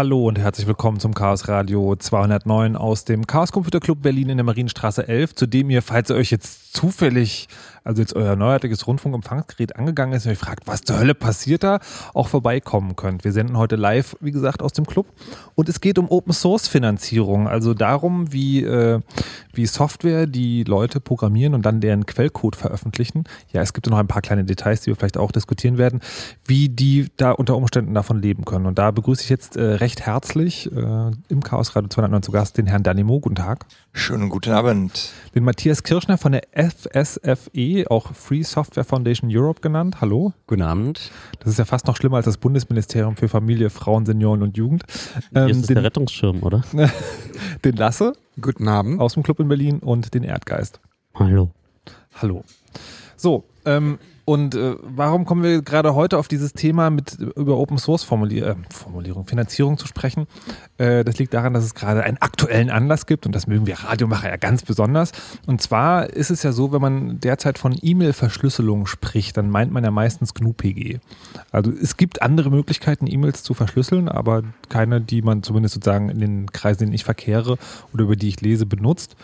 Hallo und herzlich willkommen zum Chaos Radio 209 aus dem Chaos Computer Club Berlin in der Marienstraße 11, zu dem ihr, falls ihr euch jetzt zufällig also jetzt euer neuartiges Rundfunkempfangsgerät angegangen ist und euch fragt, was zur Hölle passiert da, auch vorbeikommen könnt. Wir senden heute live, wie gesagt, aus dem Club und es geht um Open Source Finanzierung, also darum, wie, äh, wie Software, die Leute programmieren und dann deren Quellcode veröffentlichen. Ja, es gibt noch ein paar kleine Details, die wir vielleicht auch diskutieren werden, wie die da unter Umständen davon leben können. Und da begrüße ich jetzt äh, recht herzlich äh, im Chaos Radio 209 zu Gast den Herrn Danimo. Guten Tag. Schönen guten Abend. Den Matthias Kirschner von der FSFE, auch Free Software Foundation Europe genannt. Hallo. Guten Abend. Das ist ja fast noch schlimmer als das Bundesministerium für Familie, Frauen, Senioren und Jugend. Ähm, Hier ist den, der Rettungsschirm, oder? den Lasse. Guten Abend. Aus dem Club in Berlin und den Erdgeist. Hallo. Hallo. So, ähm, und äh, warum kommen wir gerade heute auf dieses Thema mit über Open Source Formulier äh, Formulierung, Finanzierung zu sprechen? Äh, das liegt daran, dass es gerade einen aktuellen Anlass gibt und das mögen wir Radiomacher ja ganz besonders. Und zwar ist es ja so, wenn man derzeit von E-Mail-Verschlüsselung spricht, dann meint man ja meistens GNU-PG. Also es gibt andere Möglichkeiten, E-Mails zu verschlüsseln, aber keine, die man zumindest sozusagen in den Kreisen, in denen ich verkehre oder über die ich lese, benutzt.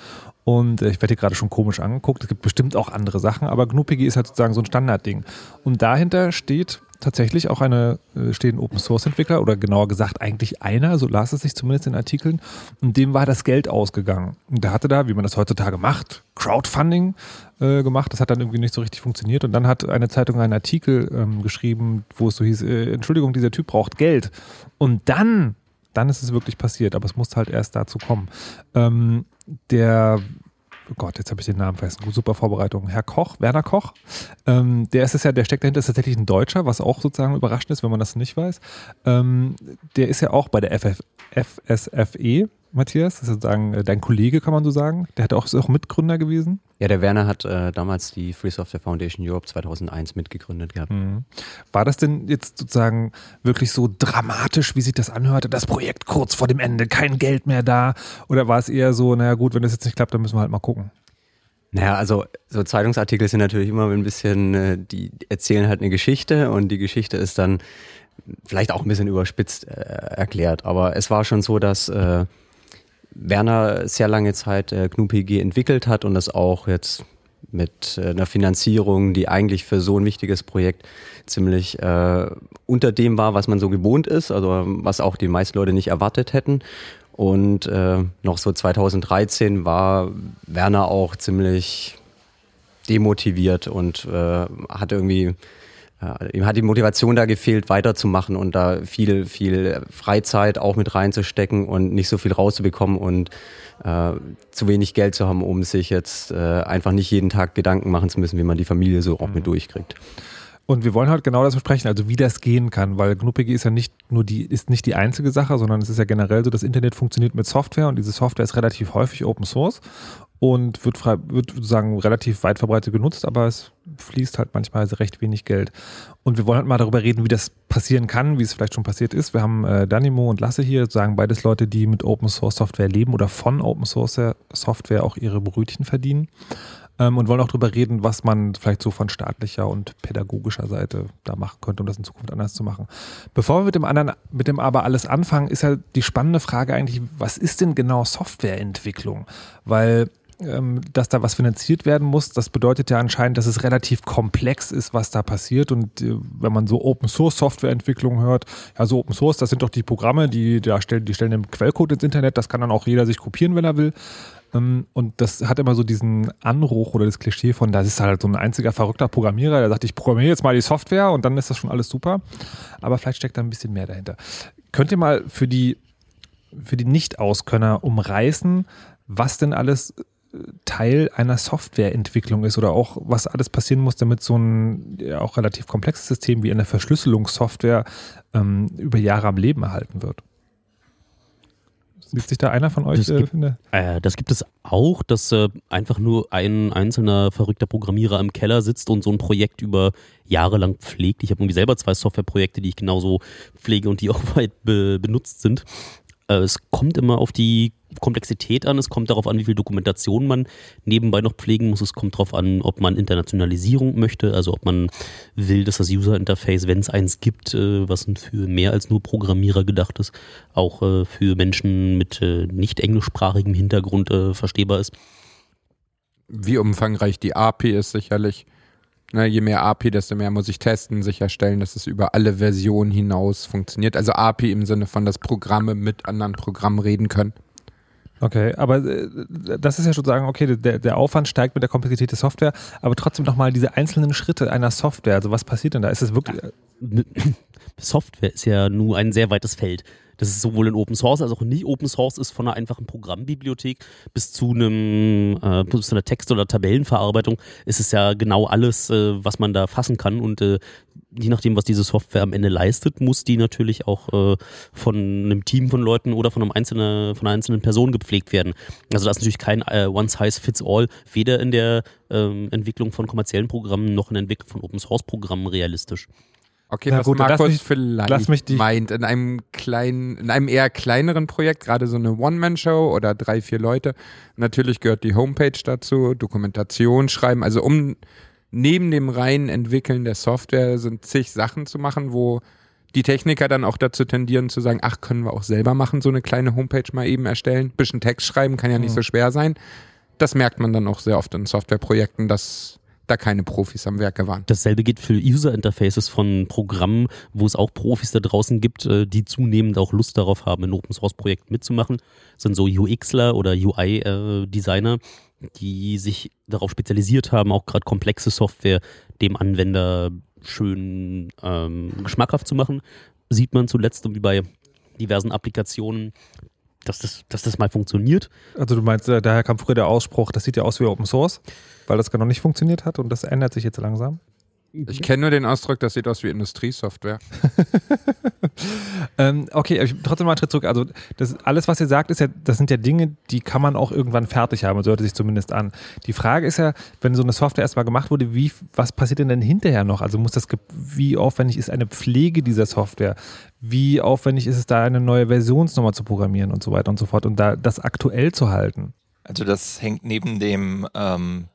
Und äh, ich werde hier gerade schon komisch angeguckt. Es gibt bestimmt auch andere Sachen, aber GNU-PG ist halt sozusagen so ein Standardding. Und dahinter steht tatsächlich auch eine, äh, stehen Open Source Entwickler oder genauer gesagt eigentlich einer, so las es sich zumindest in Artikeln, und dem war das Geld ausgegangen. Und der hatte da, wie man das heutzutage macht, Crowdfunding äh, gemacht. Das hat dann irgendwie nicht so richtig funktioniert. Und dann hat eine Zeitung einen Artikel ähm, geschrieben, wo es so hieß, äh, Entschuldigung, dieser Typ braucht Geld. Und dann dann ist es wirklich passiert, aber es musste halt erst dazu kommen. Ähm, der oh Gott, jetzt habe ich den Namen vergessen. Super Vorbereitung. Herr Koch, Werner Koch, ähm, der ist es ja, der steckt dahinter, ist tatsächlich ein Deutscher, was auch sozusagen überraschend ist, wenn man das nicht weiß. Ähm, der ist ja auch bei der FF, FSFE Matthias. Das ist sozusagen äh, dein Kollege, kann man so sagen. Der hat auch, ist auch Mitgründer gewesen. Ja, der Werner hat äh, damals die Free Software Foundation Europe 2001 mitgegründet gehabt. Mhm. War das denn jetzt sozusagen wirklich so dramatisch, wie sich das anhörte? Das Projekt kurz vor dem Ende, kein Geld mehr da? Oder war es eher so, naja gut, wenn das jetzt nicht klappt, dann müssen wir halt mal gucken? Naja, also so Zeitungsartikel sind natürlich immer ein bisschen, äh, die erzählen halt eine Geschichte und die Geschichte ist dann vielleicht auch ein bisschen überspitzt äh, erklärt. Aber es war schon so, dass äh, Werner sehr lange Zeit äh, GNU-PG entwickelt hat und das auch jetzt mit äh, einer Finanzierung, die eigentlich für so ein wichtiges Projekt ziemlich äh, unter dem war, was man so gewohnt ist, also was auch die meisten Leute nicht erwartet hätten. Und äh, noch so 2013 war Werner auch ziemlich demotiviert und äh, hat irgendwie ihm hat die Motivation da gefehlt, weiterzumachen und da viel, viel Freizeit auch mit reinzustecken und nicht so viel rauszubekommen und äh, zu wenig Geld zu haben, um sich jetzt äh, einfach nicht jeden Tag Gedanken machen zu müssen, wie man die Familie so auch mit mhm. durchkriegt. Und wir wollen halt genau das besprechen, also wie das gehen kann, weil GNU-PG ist ja nicht nur die, ist nicht die einzige Sache, sondern es ist ja generell so, das Internet funktioniert mit Software und diese Software ist relativ häufig Open Source und wird, frei, wird sozusagen relativ weit verbreitet genutzt, aber es fließt halt manchmal recht wenig Geld. Und wir wollen halt mal darüber reden, wie das passieren kann, wie es vielleicht schon passiert ist. Wir haben äh, Danimo und Lasse hier, sagen beides Leute, die mit Open Source Software leben oder von Open Source Software auch ihre Brötchen verdienen. Ähm, und wollen auch darüber reden, was man vielleicht so von staatlicher und pädagogischer Seite da machen könnte, um das in Zukunft anders zu machen. Bevor wir mit dem anderen, mit dem aber alles anfangen, ist ja die spannende Frage eigentlich, was ist denn genau Softwareentwicklung? Weil ähm, dass da was finanziert werden muss, das bedeutet ja anscheinend, dass es relativ komplex ist, was da passiert. Und äh, wenn man so Open Source Softwareentwicklung hört, ja, so Open Source, das sind doch die Programme, die da stellen, die stellen den Quellcode ins Internet, das kann dann auch jeder sich kopieren, wenn er will. Ähm, und das hat immer so diesen Anruch oder das Klischee von, das ist halt so ein einziger verrückter Programmierer, der sagt, ich programmiere jetzt mal die Software und dann ist das schon alles super. Aber vielleicht steckt da ein bisschen mehr dahinter. Könnt ihr mal für die, für die Nicht-Auskönner umreißen, was denn alles Teil einer Softwareentwicklung ist oder auch was alles passieren muss, damit so ein ja, auch relativ komplexes System wie eine Verschlüsselungssoftware ähm, über Jahre am Leben erhalten wird. Sieht sich da einer von euch? Das, äh, gibt, äh, das gibt es auch, dass äh, einfach nur ein einzelner verrückter Programmierer im Keller sitzt und so ein Projekt über Jahre lang pflegt. Ich habe irgendwie selber zwei Softwareprojekte, die ich genauso pflege und die auch weit be benutzt sind. Äh, es kommt immer auf die Komplexität an, es kommt darauf an, wie viel Dokumentation man nebenbei noch pflegen muss, es kommt darauf an, ob man Internationalisierung möchte, also ob man will, dass das User Interface, wenn es eins gibt, äh, was für mehr als nur Programmierer gedacht ist, auch äh, für Menschen mit nicht englischsprachigem Hintergrund verstehbar ist. Wie umfangreich die API ist sicherlich. Ne, je mehr API, desto mehr muss ich testen, sicherstellen, dass es über alle Versionen hinaus funktioniert. Also API im Sinne von, dass Programme mit anderen Programmen reden können. Okay, aber äh, das ist ja schon sagen, okay, der, der Aufwand steigt mit der Komplexität der Software, aber trotzdem nochmal diese einzelnen Schritte einer Software. Also was passiert denn da? Ist es wirklich. Software ist ja nur ein sehr weites Feld das ist sowohl in Open Source als auch nicht Open Source ist, von einer einfachen Programmbibliothek bis zu einem äh, bis zu einer Text- oder Tabellenverarbeitung, ist es ja genau alles, äh, was man da fassen kann und äh, je nachdem, was diese Software am Ende leistet, muss die natürlich auch äh, von einem Team von Leuten oder von, einem einzelnen, von einer einzelnen Person gepflegt werden. Also da ist natürlich kein äh, One-Size-Fits-All, weder in der ähm, Entwicklung von kommerziellen Programmen noch in der Entwicklung von Open-Source-Programmen realistisch. Okay, Na was gut, Markus mich, vielleicht meint, in einem kleinen, in einem eher kleineren Projekt, gerade so eine One-Man-Show oder drei, vier Leute, natürlich gehört die Homepage dazu, Dokumentation schreiben, also um neben dem reinen Entwickeln der Software sind zig Sachen zu machen, wo die Techniker dann auch dazu tendieren zu sagen, ach, können wir auch selber machen, so eine kleine Homepage mal eben erstellen. Bisschen Text schreiben kann ja nicht mhm. so schwer sein. Das merkt man dann auch sehr oft in Softwareprojekten, dass da keine Profis am Werke waren. Dasselbe gilt für User Interfaces von Programmen, wo es auch Profis da draußen gibt, äh, die zunehmend auch Lust darauf haben, in Open Source Projekten mitzumachen. Das sind so UXler oder UI-Designer, äh, die sich darauf spezialisiert haben, auch gerade komplexe Software dem Anwender schön ähm, geschmackhaft zu machen. Sieht man zuletzt wie bei diversen Applikationen, dass das, dass das mal funktioniert. Also du meinst, äh, daher kam früher der Ausspruch, das sieht ja aus wie Open Source, weil das genau nicht funktioniert hat und das ändert sich jetzt langsam? Ich kenne nur den Ausdruck, das sieht aus wie Industriesoftware. ähm, okay, trotzdem mal einen Schritt zurück. Also das alles, was ihr sagt, ist ja, das sind ja Dinge, die kann man auch irgendwann fertig haben. So hört es sich zumindest an. Die Frage ist ja, wenn so eine Software erstmal gemacht wurde, wie, was passiert denn denn hinterher noch? Also muss das, wie aufwendig ist eine Pflege dieser Software? Wie aufwendig ist es da, eine neue Versionsnummer zu programmieren und so weiter und so fort und da das aktuell zu halten? Also das hängt neben dem ähm,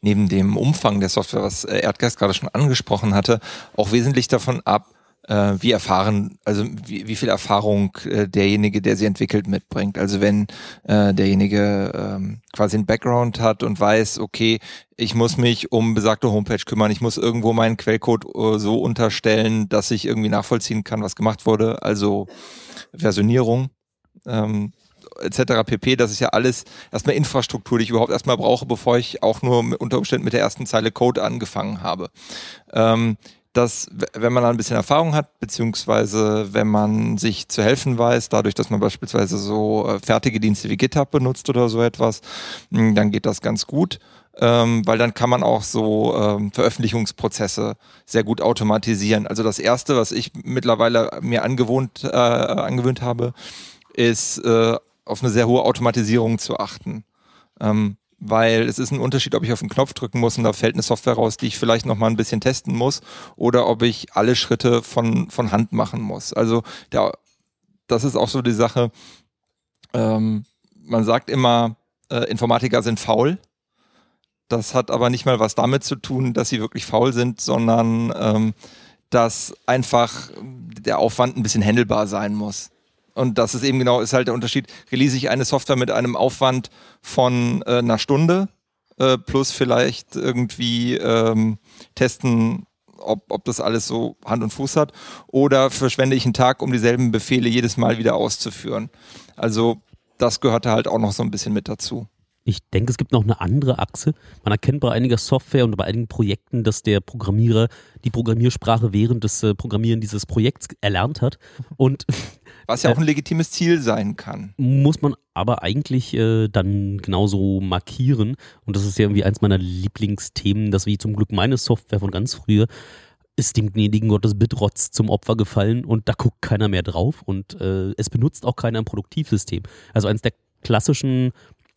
neben dem Umfang der Software, was äh, Erdgeist gerade schon angesprochen hatte, auch wesentlich davon ab, äh, wie erfahren, also wie, wie viel Erfahrung äh, derjenige, der sie entwickelt, mitbringt. Also wenn äh, derjenige ähm, quasi einen Background hat und weiß, okay, ich muss mich um besagte Homepage kümmern, ich muss irgendwo meinen Quellcode uh, so unterstellen, dass ich irgendwie nachvollziehen kann, was gemacht wurde, also Versionierung. Ähm, etc. pp. Das ist ja alles erstmal Infrastruktur, die ich überhaupt erstmal brauche, bevor ich auch nur mit, unter Umständen mit der ersten Zeile Code angefangen habe. Ähm, dass, wenn man ein bisschen Erfahrung hat, beziehungsweise wenn man sich zu helfen weiß, dadurch, dass man beispielsweise so äh, fertige Dienste wie GitHub benutzt oder so etwas, hm, dann geht das ganz gut. Ähm, weil dann kann man auch so ähm, Veröffentlichungsprozesse sehr gut automatisieren. Also das erste, was ich mittlerweile mir angewohnt, äh, angewöhnt habe, ist äh, auf eine sehr hohe Automatisierung zu achten. Ähm, weil es ist ein Unterschied, ob ich auf den Knopf drücken muss und da fällt eine Software raus, die ich vielleicht noch mal ein bisschen testen muss oder ob ich alle Schritte von, von Hand machen muss. Also der, das ist auch so die Sache, ähm, man sagt immer, äh, Informatiker sind faul. Das hat aber nicht mal was damit zu tun, dass sie wirklich faul sind, sondern ähm, dass einfach der Aufwand ein bisschen händelbar sein muss. Und das ist eben genau, ist halt der Unterschied. Release ich eine Software mit einem Aufwand von äh, einer Stunde äh, plus vielleicht irgendwie ähm, testen, ob, ob das alles so Hand und Fuß hat. Oder verschwende ich einen Tag, um dieselben Befehle jedes Mal wieder auszuführen. Also das gehörte halt auch noch so ein bisschen mit dazu. Ich denke, es gibt noch eine andere Achse. Man erkennt bei einiger Software und bei einigen Projekten, dass der Programmierer die Programmiersprache während des äh, Programmieren dieses Projekts erlernt hat. Und was ja auch ein legitimes Ziel sein kann. Muss man aber eigentlich äh, dann genauso markieren. Und das ist ja irgendwie eins meiner Lieblingsthemen, dass wie zum Glück meine Software von ganz früher ist dem gnädigen Gottes Bitrotz zum Opfer gefallen und da guckt keiner mehr drauf und äh, es benutzt auch keiner im Produktivsystem. Also eins der klassischen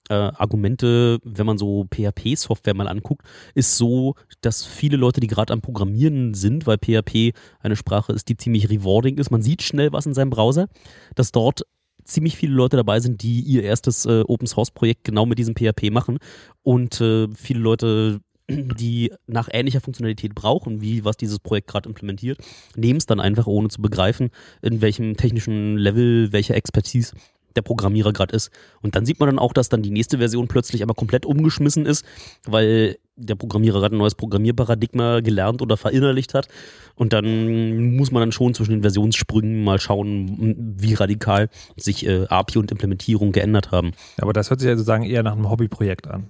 äh, Argumente, wenn man so PHP-Software mal anguckt, ist so, dass viele Leute, die gerade am Programmieren sind, weil PHP eine Sprache ist, die ziemlich rewarding ist, man sieht schnell was in seinem Browser, dass dort ziemlich viele Leute dabei sind, die ihr erstes äh, Open Source Projekt genau mit diesem PHP machen. Und äh, viele Leute die nach ähnlicher Funktionalität brauchen, wie was dieses Projekt gerade implementiert, nehmen es dann einfach, ohne zu begreifen, in welchem technischen Level, welche Expertise der Programmierer gerade ist. Und dann sieht man dann auch, dass dann die nächste Version plötzlich aber komplett umgeschmissen ist, weil der Programmierer gerade ein neues Programmierparadigma gelernt oder verinnerlicht hat. Und dann muss man dann schon zwischen den Versionssprüngen mal schauen, wie radikal sich äh, API und Implementierung geändert haben. Aber das hört sich ja sozusagen eher nach einem Hobbyprojekt an.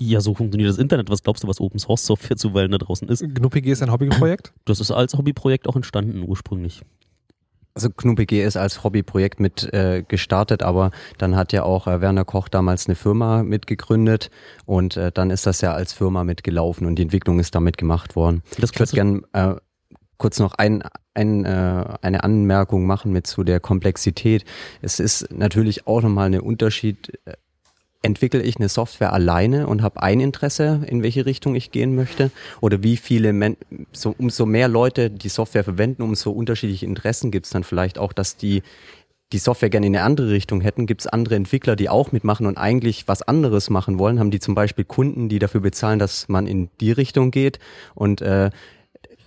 Ja, so funktioniert das Internet. Was glaubst du, was Open Source Software zuweilen da draußen ist? GnuPG ist ein Hobbyprojekt? Das ist als Hobbyprojekt auch entstanden ursprünglich. Also GnuPG ist als Hobbyprojekt mit äh, gestartet, aber dann hat ja auch äh, Werner Koch damals eine Firma mitgegründet und äh, dann ist das ja als Firma mitgelaufen und die Entwicklung ist damit gemacht worden. Das ich würde gerne äh, kurz noch ein, ein, äh, eine Anmerkung machen mit zu der Komplexität. Es ist natürlich auch nochmal ein Unterschied, äh, entwickle ich eine Software alleine und habe ein Interesse, in welche Richtung ich gehen möchte? Oder wie viele, Men so, umso mehr Leute die Software verwenden, umso unterschiedliche Interessen gibt es dann vielleicht auch, dass die die Software gerne in eine andere Richtung hätten, gibt es andere Entwickler, die auch mitmachen und eigentlich was anderes machen wollen. Haben die zum Beispiel Kunden, die dafür bezahlen, dass man in die Richtung geht und äh,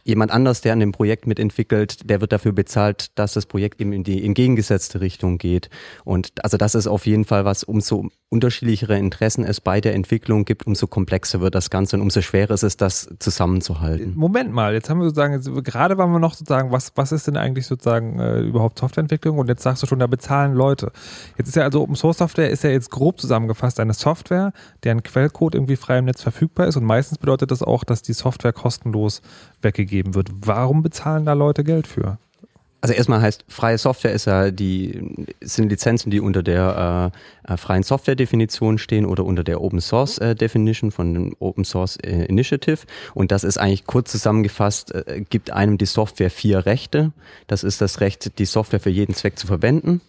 jemand anders, der an dem Projekt mitentwickelt, der wird dafür bezahlt, dass das Projekt eben in die entgegengesetzte Richtung geht. Und also das ist auf jeden Fall was, umso unterschiedlichere Interessen es bei der Entwicklung gibt, umso komplexer wird das Ganze und umso schwerer ist es, das zusammenzuhalten. Moment mal, jetzt haben wir sozusagen, jetzt, gerade waren wir noch sozusagen, was, was ist denn eigentlich sozusagen äh, überhaupt Softwareentwicklung und jetzt sagst du schon, da bezahlen Leute. Jetzt ist ja also Open Source Software ist ja jetzt grob zusammengefasst eine Software, deren Quellcode irgendwie frei im Netz verfügbar ist und meistens bedeutet das auch, dass die Software kostenlos weggegeben wird. Warum bezahlen da Leute Geld für? Also erstmal heißt freie Software ist ja die sind Lizenzen, die unter der äh, äh freien Software Definition stehen oder unter der Open Source äh, Definition von dem Open Source äh, Initiative und das ist eigentlich kurz zusammengefasst äh, gibt einem die Software vier Rechte. Das ist das Recht, die Software für jeden Zweck zu verwenden,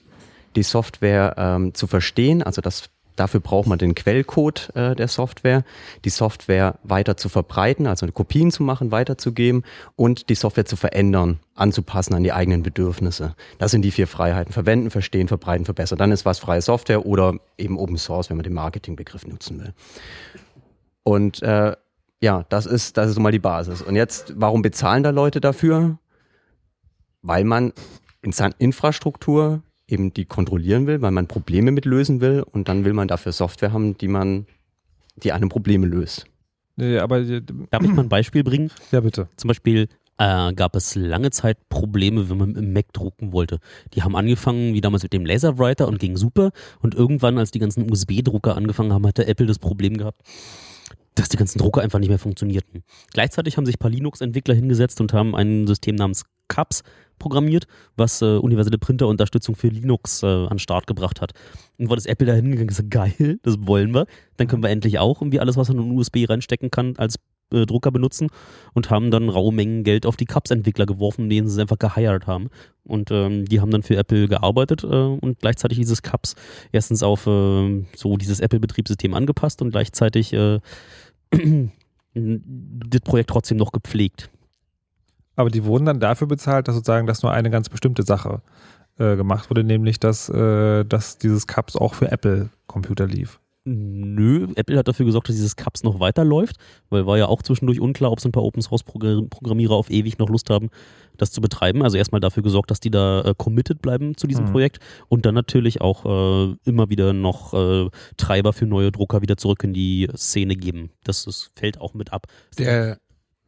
die Software ähm, zu verstehen, also das Dafür braucht man den Quellcode äh, der Software, die Software weiter zu verbreiten, also Kopien zu machen, weiterzugeben und die Software zu verändern, anzupassen an die eigenen Bedürfnisse. Das sind die vier Freiheiten. Verwenden, verstehen, verbreiten, verbessern. Dann ist was freie Software oder eben Open Source, wenn man den Marketingbegriff nutzen will. Und äh, ja, das ist, das ist mal die Basis. Und jetzt, warum bezahlen da Leute dafür? Weil man in Infrastruktur eben die kontrollieren will, weil man Probleme mit lösen will und dann will man dafür Software haben, die man, die einem Probleme löst. Ja, aber Darf ich mal ein Beispiel bringen? Ja, bitte. Zum Beispiel äh, gab es lange Zeit Probleme, wenn man im Mac drucken wollte. Die haben angefangen, wie damals mit dem Laserwriter und ging super. Und irgendwann, als die ganzen USB-Drucker angefangen haben, hatte Apple das Problem gehabt, dass die ganzen Drucker einfach nicht mehr funktionierten. Gleichzeitig haben sich ein paar Linux-Entwickler hingesetzt und haben ein System namens CAPS programmiert, was äh, universelle Printerunterstützung für Linux äh, an den Start gebracht hat. Und war das Apple da hingegangen gesagt, geil, das wollen wir. Dann können wir endlich auch irgendwie alles, was man in USB reinstecken kann, als äh, Drucker benutzen und haben dann raue Mengen Geld auf die Cups-Entwickler geworfen, denen sie einfach geheiert haben. Und ähm, die haben dann für Apple gearbeitet äh, und gleichzeitig dieses Cups erstens auf äh, so dieses Apple-Betriebssystem angepasst und gleichzeitig äh, das Projekt trotzdem noch gepflegt. Aber die wurden dann dafür bezahlt, dass sozusagen das nur eine ganz bestimmte Sache äh, gemacht wurde, nämlich dass, äh, dass dieses Cups auch für Apple-Computer lief. Nö, Apple hat dafür gesorgt, dass dieses Cups noch weiterläuft, weil war ja auch zwischendurch unklar, ob so ein paar Open Source Programmierer auf ewig noch Lust haben, das zu betreiben. Also erstmal dafür gesorgt, dass die da äh, committed bleiben zu diesem mhm. Projekt und dann natürlich auch äh, immer wieder noch äh, Treiber für neue Drucker wieder zurück in die Szene geben. Das, das fällt auch mit ab. Der,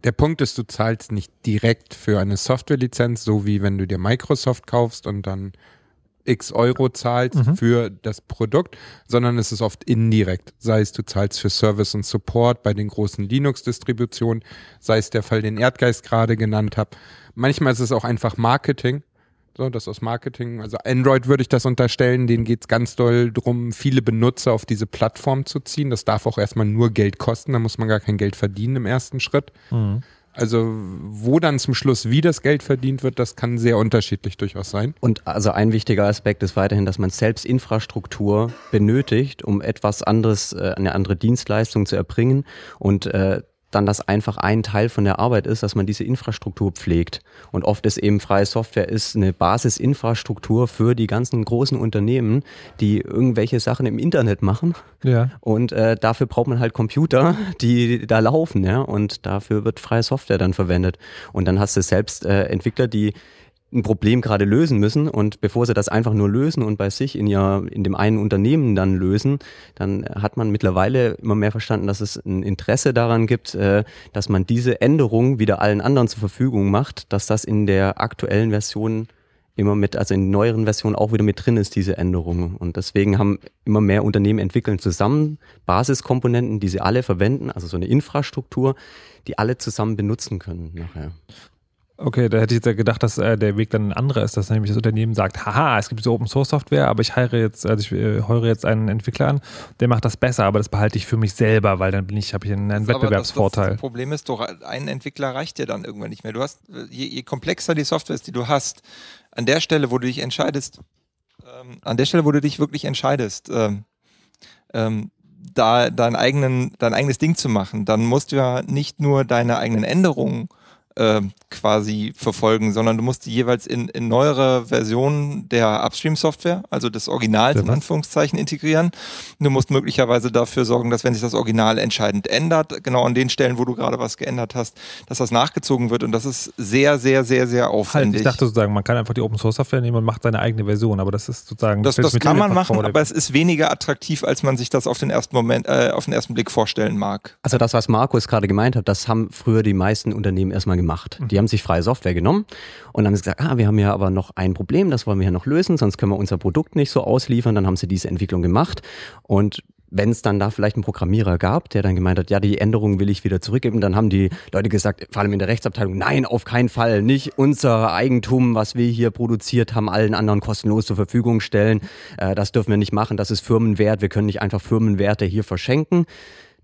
der Punkt ist, du zahlst nicht direkt für eine Softwarelizenz, so wie wenn du dir Microsoft kaufst und dann x Euro zahlst mhm. für das Produkt, sondern es ist oft indirekt. Sei es du zahlst für Service und Support bei den großen Linux-Distributionen, sei es der Fall, den Erdgeist gerade genannt habe. Manchmal ist es auch einfach Marketing. So, das aus Marketing, also Android würde ich das unterstellen, denen geht es ganz doll darum, viele Benutzer auf diese Plattform zu ziehen. Das darf auch erstmal nur Geld kosten, da muss man gar kein Geld verdienen im ersten Schritt. Mhm. Also wo dann zum Schluss wie das Geld verdient wird, das kann sehr unterschiedlich durchaus sein. Und also ein wichtiger Aspekt ist weiterhin, dass man selbst Infrastruktur benötigt, um etwas anderes, äh, eine andere Dienstleistung zu erbringen. Und äh, dann das einfach ein Teil von der Arbeit ist, dass man diese Infrastruktur pflegt. Und oft ist eben freie Software ist eine Basisinfrastruktur für die ganzen großen Unternehmen, die irgendwelche Sachen im Internet machen. Ja. Und äh, dafür braucht man halt Computer, die da laufen, ja. Und dafür wird freie Software dann verwendet. Und dann hast du selbst äh, Entwickler, die ein Problem gerade lösen müssen und bevor sie das einfach nur lösen und bei sich in ja in dem einen Unternehmen dann lösen, dann hat man mittlerweile immer mehr verstanden, dass es ein Interesse daran gibt, äh, dass man diese Änderung wieder allen anderen zur Verfügung macht, dass das in der aktuellen Version immer mit, also in neueren Versionen auch wieder mit drin ist, diese Änderungen. Und deswegen haben immer mehr Unternehmen entwickeln zusammen Basiskomponenten, die sie alle verwenden, also so eine Infrastruktur, die alle zusammen benutzen können nachher. Okay, da hätte ich jetzt gedacht, dass äh, der Weg dann ein anderer ist, dass nämlich das Unternehmen sagt, haha, es gibt so Open Source Software, aber ich heire jetzt, also ich äh, heure jetzt einen Entwickler an, der macht das besser, aber das behalte ich für mich selber, weil dann bin ich, habe ich einen, einen Wettbewerbsvorteil. Das, das, Problem ist doch, ein Entwickler reicht dir dann irgendwann nicht mehr. Du hast, je, je, komplexer die Software ist, die du hast, an der Stelle, wo du dich entscheidest, ähm, an der Stelle, wo du dich wirklich entscheidest, ähm, ähm, da dein, eigenen, dein eigenes Ding zu machen, dann musst du ja nicht nur deine eigenen Änderungen äh, quasi verfolgen, sondern du musst die jeweils in, in neuere Versionen der Upstream-Software, also des Originals in Anführungszeichen, integrieren. Du musst möglicherweise dafür sorgen, dass wenn sich das Original entscheidend ändert, genau an den Stellen, wo du gerade was geändert hast, dass das nachgezogen wird und das ist sehr, sehr, sehr, sehr aufwendig. Halt, ich dachte sozusagen, man kann einfach die Open-Source-Software nehmen und macht seine eigene Version, aber das ist sozusagen... Das, das kann man machen, aber es ist weniger attraktiv, als man sich das auf den ersten Moment, äh, auf den ersten Blick vorstellen mag. Also das, was Markus gerade gemeint hat, das haben früher die meisten Unternehmen erstmal gemacht gemacht. Die haben sich freie Software genommen und haben gesagt, ah, wir haben ja aber noch ein Problem, das wollen wir ja noch lösen, sonst können wir unser Produkt nicht so ausliefern. Dann haben sie diese Entwicklung gemacht und wenn es dann da vielleicht einen Programmierer gab, der dann gemeint hat, ja, die Änderungen will ich wieder zurückgeben, dann haben die Leute gesagt, vor allem in der Rechtsabteilung, nein, auf keinen Fall, nicht unser Eigentum, was wir hier produziert haben, allen anderen kostenlos zur Verfügung stellen. Äh, das dürfen wir nicht machen, das ist Firmenwert, wir können nicht einfach Firmenwerte hier verschenken.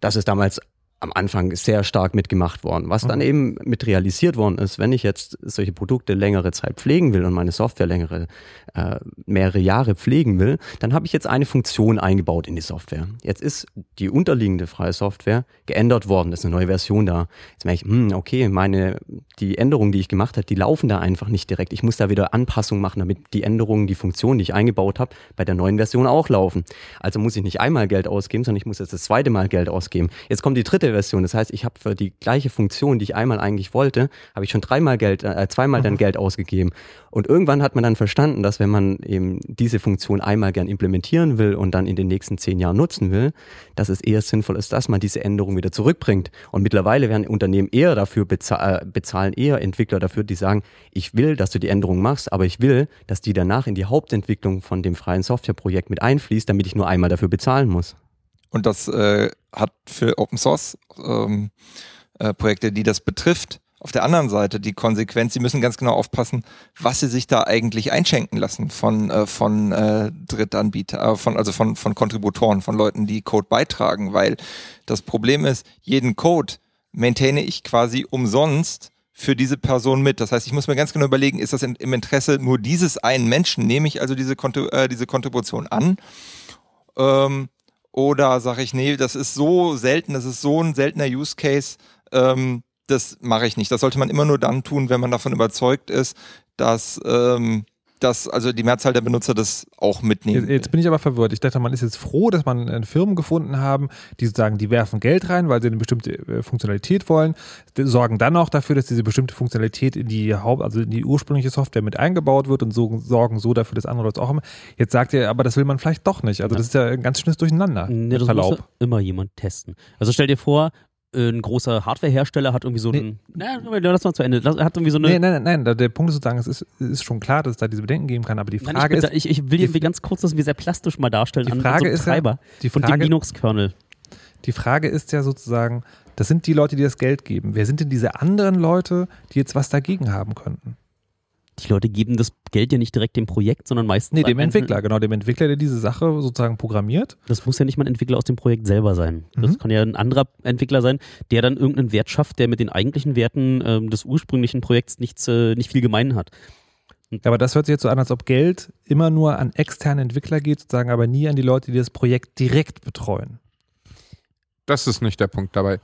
Das ist damals am Anfang sehr stark mitgemacht worden. Was dann mhm. eben mit realisiert worden ist, wenn ich jetzt solche Produkte längere Zeit pflegen will und meine Software längere, äh, mehrere Jahre pflegen will, dann habe ich jetzt eine Funktion eingebaut in die Software. Jetzt ist die unterliegende freie Software geändert worden, ist eine neue Version da. Jetzt merke ich, hm, okay, meine, die Änderungen, die ich gemacht habe, die laufen da einfach nicht direkt. Ich muss da wieder Anpassungen machen, damit die Änderungen, die Funktion, die ich eingebaut habe, bei der neuen Version auch laufen. Also muss ich nicht einmal Geld ausgeben, sondern ich muss jetzt das zweite Mal Geld ausgeben. Jetzt kommt die dritte Version. Das heißt, ich habe für die gleiche Funktion, die ich einmal eigentlich wollte, habe ich schon dreimal Geld, äh, zweimal dann mhm. Geld ausgegeben. Und irgendwann hat man dann verstanden, dass wenn man eben diese Funktion einmal gern implementieren will und dann in den nächsten zehn Jahren nutzen will, dass es eher sinnvoll ist, dass man diese Änderung wieder zurückbringt. Und mittlerweile werden Unternehmen eher dafür bezahl äh, bezahlen, eher Entwickler dafür, die sagen, ich will, dass du die Änderung machst, aber ich will, dass die danach in die Hauptentwicklung von dem freien Softwareprojekt mit einfließt, damit ich nur einmal dafür bezahlen muss. Und das äh, hat für Open Source ähm, äh, Projekte, die das betrifft, auf der anderen Seite die Konsequenz, sie müssen ganz genau aufpassen, was sie sich da eigentlich einschenken lassen von, äh, von äh, Drittanbieter, äh, von, also von, von Kontributoren, von Leuten, die Code beitragen, weil das Problem ist, jeden Code maintaine ich quasi umsonst für diese Person mit. Das heißt, ich muss mir ganz genau überlegen, ist das in, im Interesse nur dieses einen Menschen? Nehme ich also diese, Konto, äh, diese Kontribution an? Ähm, oder sage ich, nee, das ist so selten, das ist so ein seltener Use Case, ähm, das mache ich nicht. Das sollte man immer nur dann tun, wenn man davon überzeugt ist, dass, ähm, dass also die Mehrzahl der Benutzer das auch mitnehmen. Jetzt, jetzt bin ich aber verwirrt. Ich dachte, man ist jetzt froh, dass man äh, Firmen gefunden haben, die sagen, die werfen Geld rein, weil sie eine bestimmte äh, Funktionalität wollen, die sorgen dann auch dafür, dass diese bestimmte Funktionalität in die Haupt, also in die ursprüngliche Software mit eingebaut wird und so, sorgen so dafür, dass andere Leute auch immer. Jetzt sagt ihr, aber das will man vielleicht doch nicht. Also das ist ja ein ganz schönes Durcheinander. Ja, das Verlaub. muss immer jemand testen. Also stell dir vor, ein großer Hardwarehersteller hat irgendwie so nee. einen. Na, lass mal zu Ende. Hat irgendwie so eine. Nee, nein, nein, nein. Der Punkt ist sozusagen, es ist, ist schon klar, dass es da diese Bedenken geben kann, aber die Frage nein, ich ist. Da, ich, ich, will irgendwie ganz kurz das wie sehr plastisch mal darstellen. Die Frage an, so ist Treiber ja, die Frage, von dem Linux-Kernel. Die Frage ist ja sozusagen, das sind die Leute, die das Geld geben. Wer sind denn diese anderen Leute, die jetzt was dagegen haben könnten? Die Leute geben das Geld ja nicht direkt dem Projekt, sondern meistens. Nee, dem Entwickler, genau, dem Entwickler, der diese Sache sozusagen programmiert. Das muss ja nicht mal ein Entwickler aus dem Projekt selber sein. Das mhm. kann ja ein anderer Entwickler sein, der dann irgendeinen Wert schafft, der mit den eigentlichen Werten äh, des ursprünglichen Projekts nichts, äh, nicht viel gemein hat. Ja, aber das hört sich jetzt so an, als ob Geld immer nur an externe Entwickler geht, sozusagen, aber nie an die Leute, die das Projekt direkt betreuen. Das ist nicht der Punkt dabei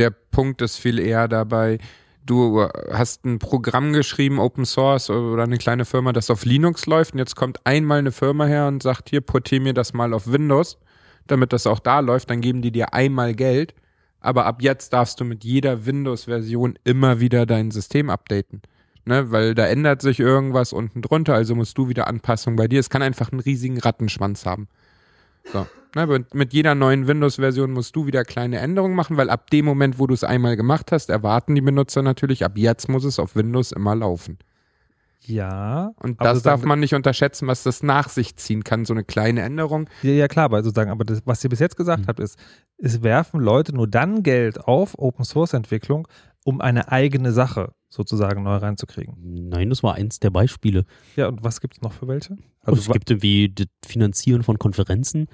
der Punkt ist viel eher dabei, du hast ein Programm geschrieben, Open Source oder eine kleine Firma, das auf Linux läuft und jetzt kommt einmal eine Firma her und sagt, hier, portier mir das mal auf Windows, damit das auch da läuft, dann geben die dir einmal Geld, aber ab jetzt darfst du mit jeder Windows-Version immer wieder dein System updaten. Ne, weil da ändert sich irgendwas unten drunter, also musst du wieder Anpassungen bei dir. Es kann einfach einen riesigen Rattenschwanz haben. So. Ne, mit jeder neuen Windows-Version musst du wieder kleine Änderungen machen, weil ab dem Moment, wo du es einmal gemacht hast, erwarten die Benutzer natürlich, ab jetzt muss es auf Windows immer laufen. Ja. Und das darf man nicht unterschätzen, was das nach sich ziehen kann, so eine kleine Änderung. Ja, ja klar, aber sozusagen, aber das, was ihr bis jetzt gesagt mhm. habt, ist, es werfen Leute nur dann Geld auf Open Source Entwicklung, um eine eigene Sache sozusagen neu reinzukriegen. Nein, das war eins der Beispiele. Ja, und was gibt es noch für welche? Also es gibt irgendwie das Finanzieren von Konferenzen,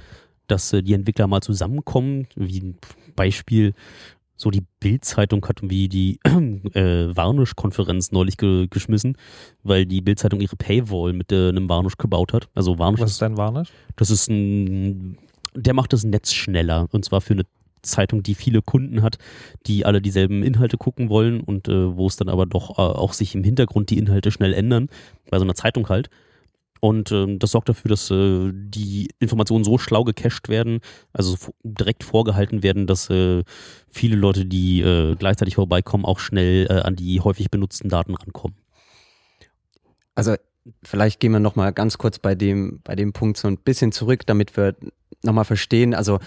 dass äh, die Entwickler mal zusammenkommen, wie ein Beispiel. So die Bild-Zeitung hat wie die äh, Varnish-Konferenz neulich ge geschmissen, weil die Bild-Zeitung ihre Paywall mit äh, einem Varnish gebaut hat. Also Varnish Was ist denn Varnish? Das ist ein, der macht das Netz schneller und zwar für eine Zeitung, die viele Kunden hat, die alle dieselben Inhalte gucken wollen und äh, wo es dann aber doch äh, auch sich im Hintergrund die Inhalte schnell ändern, bei so einer Zeitung halt. Und ähm, das sorgt dafür, dass äh, die Informationen so schlau gecached werden, also direkt vorgehalten werden, dass äh, viele Leute, die äh, gleichzeitig vorbeikommen, auch schnell äh, an die häufig benutzten Daten rankommen. Also vielleicht gehen wir nochmal ganz kurz bei dem, bei dem Punkt so ein bisschen zurück, damit wir nochmal verstehen. Also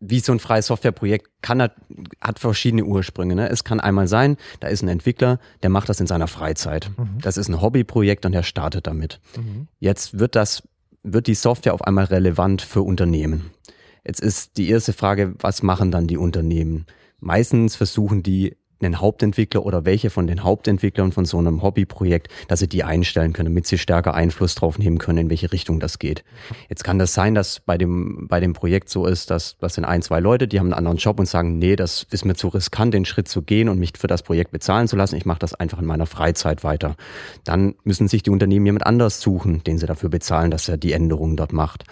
wie so ein freies Softwareprojekt kann hat, hat verschiedene Ursprünge. Ne? Es kann einmal sein, da ist ein Entwickler, der macht das in seiner Freizeit. Mhm. Das ist ein Hobbyprojekt und der startet damit. Mhm. Jetzt wird das, wird die Software auf einmal relevant für Unternehmen. Jetzt ist die erste Frage, was machen dann die Unternehmen? Meistens versuchen die einen Hauptentwickler oder welche von den Hauptentwicklern von so einem Hobbyprojekt, dass sie die einstellen können, damit sie stärker Einfluss drauf nehmen können, in welche Richtung das geht. Jetzt kann das sein, dass bei dem, bei dem Projekt so ist, dass das sind ein, zwei Leute, die haben einen anderen Job und sagen, nee, das ist mir zu riskant, den Schritt zu gehen und mich für das Projekt bezahlen zu lassen. Ich mache das einfach in meiner Freizeit weiter. Dann müssen sich die Unternehmen jemand anders suchen, den sie dafür bezahlen, dass er die Änderungen dort macht.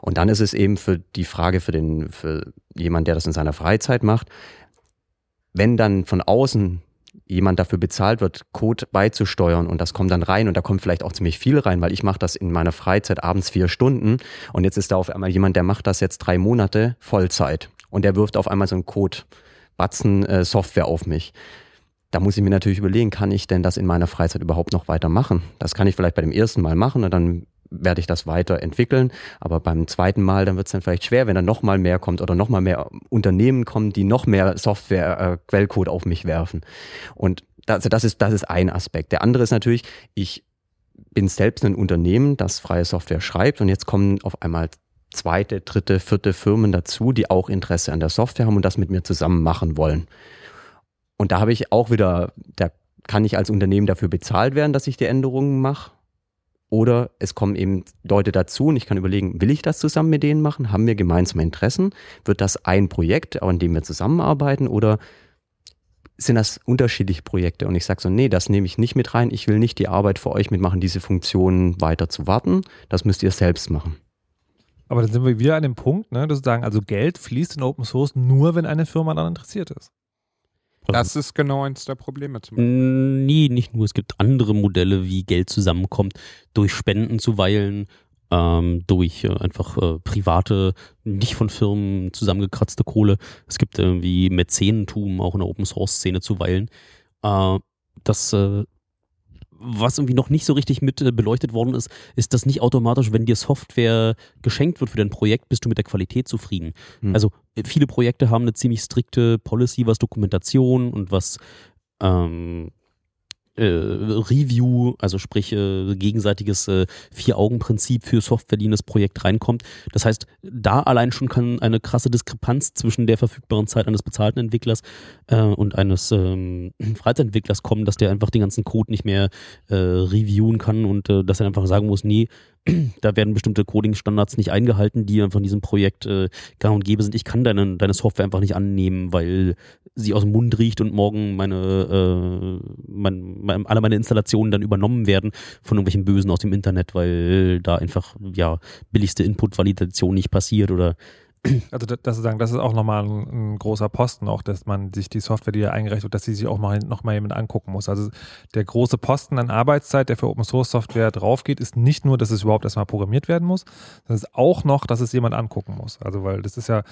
Und dann ist es eben für die Frage für den, für jemand, der das in seiner Freizeit macht, wenn dann von außen jemand dafür bezahlt wird, Code beizusteuern und das kommt dann rein und da kommt vielleicht auch ziemlich viel rein, weil ich mache das in meiner Freizeit abends vier Stunden und jetzt ist da auf einmal jemand, der macht das jetzt drei Monate Vollzeit und der wirft auf einmal so einen Code, Batzen äh, Software auf mich. Da muss ich mir natürlich überlegen, kann ich denn das in meiner Freizeit überhaupt noch weitermachen? Das kann ich vielleicht bei dem ersten Mal machen und dann werde ich das weiterentwickeln. Aber beim zweiten Mal, dann wird es dann vielleicht schwer, wenn dann nochmal mehr kommt oder nochmal mehr Unternehmen kommen, die noch mehr Software-Quellcode äh, auf mich werfen. Und das, also das, ist, das ist ein Aspekt. Der andere ist natürlich, ich bin selbst ein Unternehmen, das freie Software schreibt und jetzt kommen auf einmal zweite, dritte, vierte Firmen dazu, die auch Interesse an der Software haben und das mit mir zusammen machen wollen. Und da habe ich auch wieder, da kann ich als Unternehmen dafür bezahlt werden, dass ich die Änderungen mache. Oder es kommen eben Leute dazu und ich kann überlegen, will ich das zusammen mit denen machen? Haben wir gemeinsame Interessen? Wird das ein Projekt, an dem wir zusammenarbeiten? Oder sind das unterschiedliche Projekte? Und ich sage so, nee, das nehme ich nicht mit rein. Ich will nicht die Arbeit für euch mitmachen, diese Funktionen weiter zu warten. Das müsst ihr selbst machen. Aber dann sind wir wieder an dem Punkt, ne, dass sagen, also Geld fließt in Open Source nur, wenn eine Firma daran interessiert ist. Das ist genau eins der Probleme zum Beispiel. Nee, nicht nur. Es gibt andere Modelle, wie Geld zusammenkommt. Durch Spenden zuweilen, ähm, durch äh, einfach äh, private, nicht von Firmen zusammengekratzte Kohle. Es gibt irgendwie Mäzenentum auch in der Open-Source-Szene zuweilen. Äh, das äh, was irgendwie noch nicht so richtig mit äh, beleuchtet worden ist, ist, dass nicht automatisch, wenn dir Software geschenkt wird für dein Projekt, bist du mit der Qualität zufrieden. Hm. Also äh, viele Projekte haben eine ziemlich strikte Policy, was Dokumentation und was ähm, äh, Review, also sprich äh, gegenseitiges äh, Vier-Augen-Prinzip für Software, die in das Projekt reinkommt. Das heißt, da allein schon kann eine krasse Diskrepanz zwischen der verfügbaren Zeit eines bezahlten Entwicklers äh, und eines ähm, Freizeitentwicklers kommen, dass der einfach den ganzen Code nicht mehr äh, reviewen kann und äh, dass er einfach sagen muss, nee, da werden bestimmte Coding-Standards nicht eingehalten, die einfach in diesem Projekt äh, gang und gäbe sind. Ich kann deine, deine Software einfach nicht annehmen, weil sie aus dem Mund riecht und morgen meine, äh, mein, mein, alle meine Installationen dann übernommen werden von irgendwelchen Bösen aus dem Internet, weil da einfach ja billigste Input-Validation nicht passiert oder Also das, sagen, das ist auch nochmal ein, ein, großer Posten, auch dass man sich die Software, die da eingereicht wird, dass sie sich auch noch mal jemand angucken muss. Also der große Posten an Arbeitszeit, der für Open Source Software draufgeht, ist nicht nur, dass es überhaupt erstmal programmiert werden muss, sondern ist auch noch, dass es jemand angucken muss. Also weil das ist ja,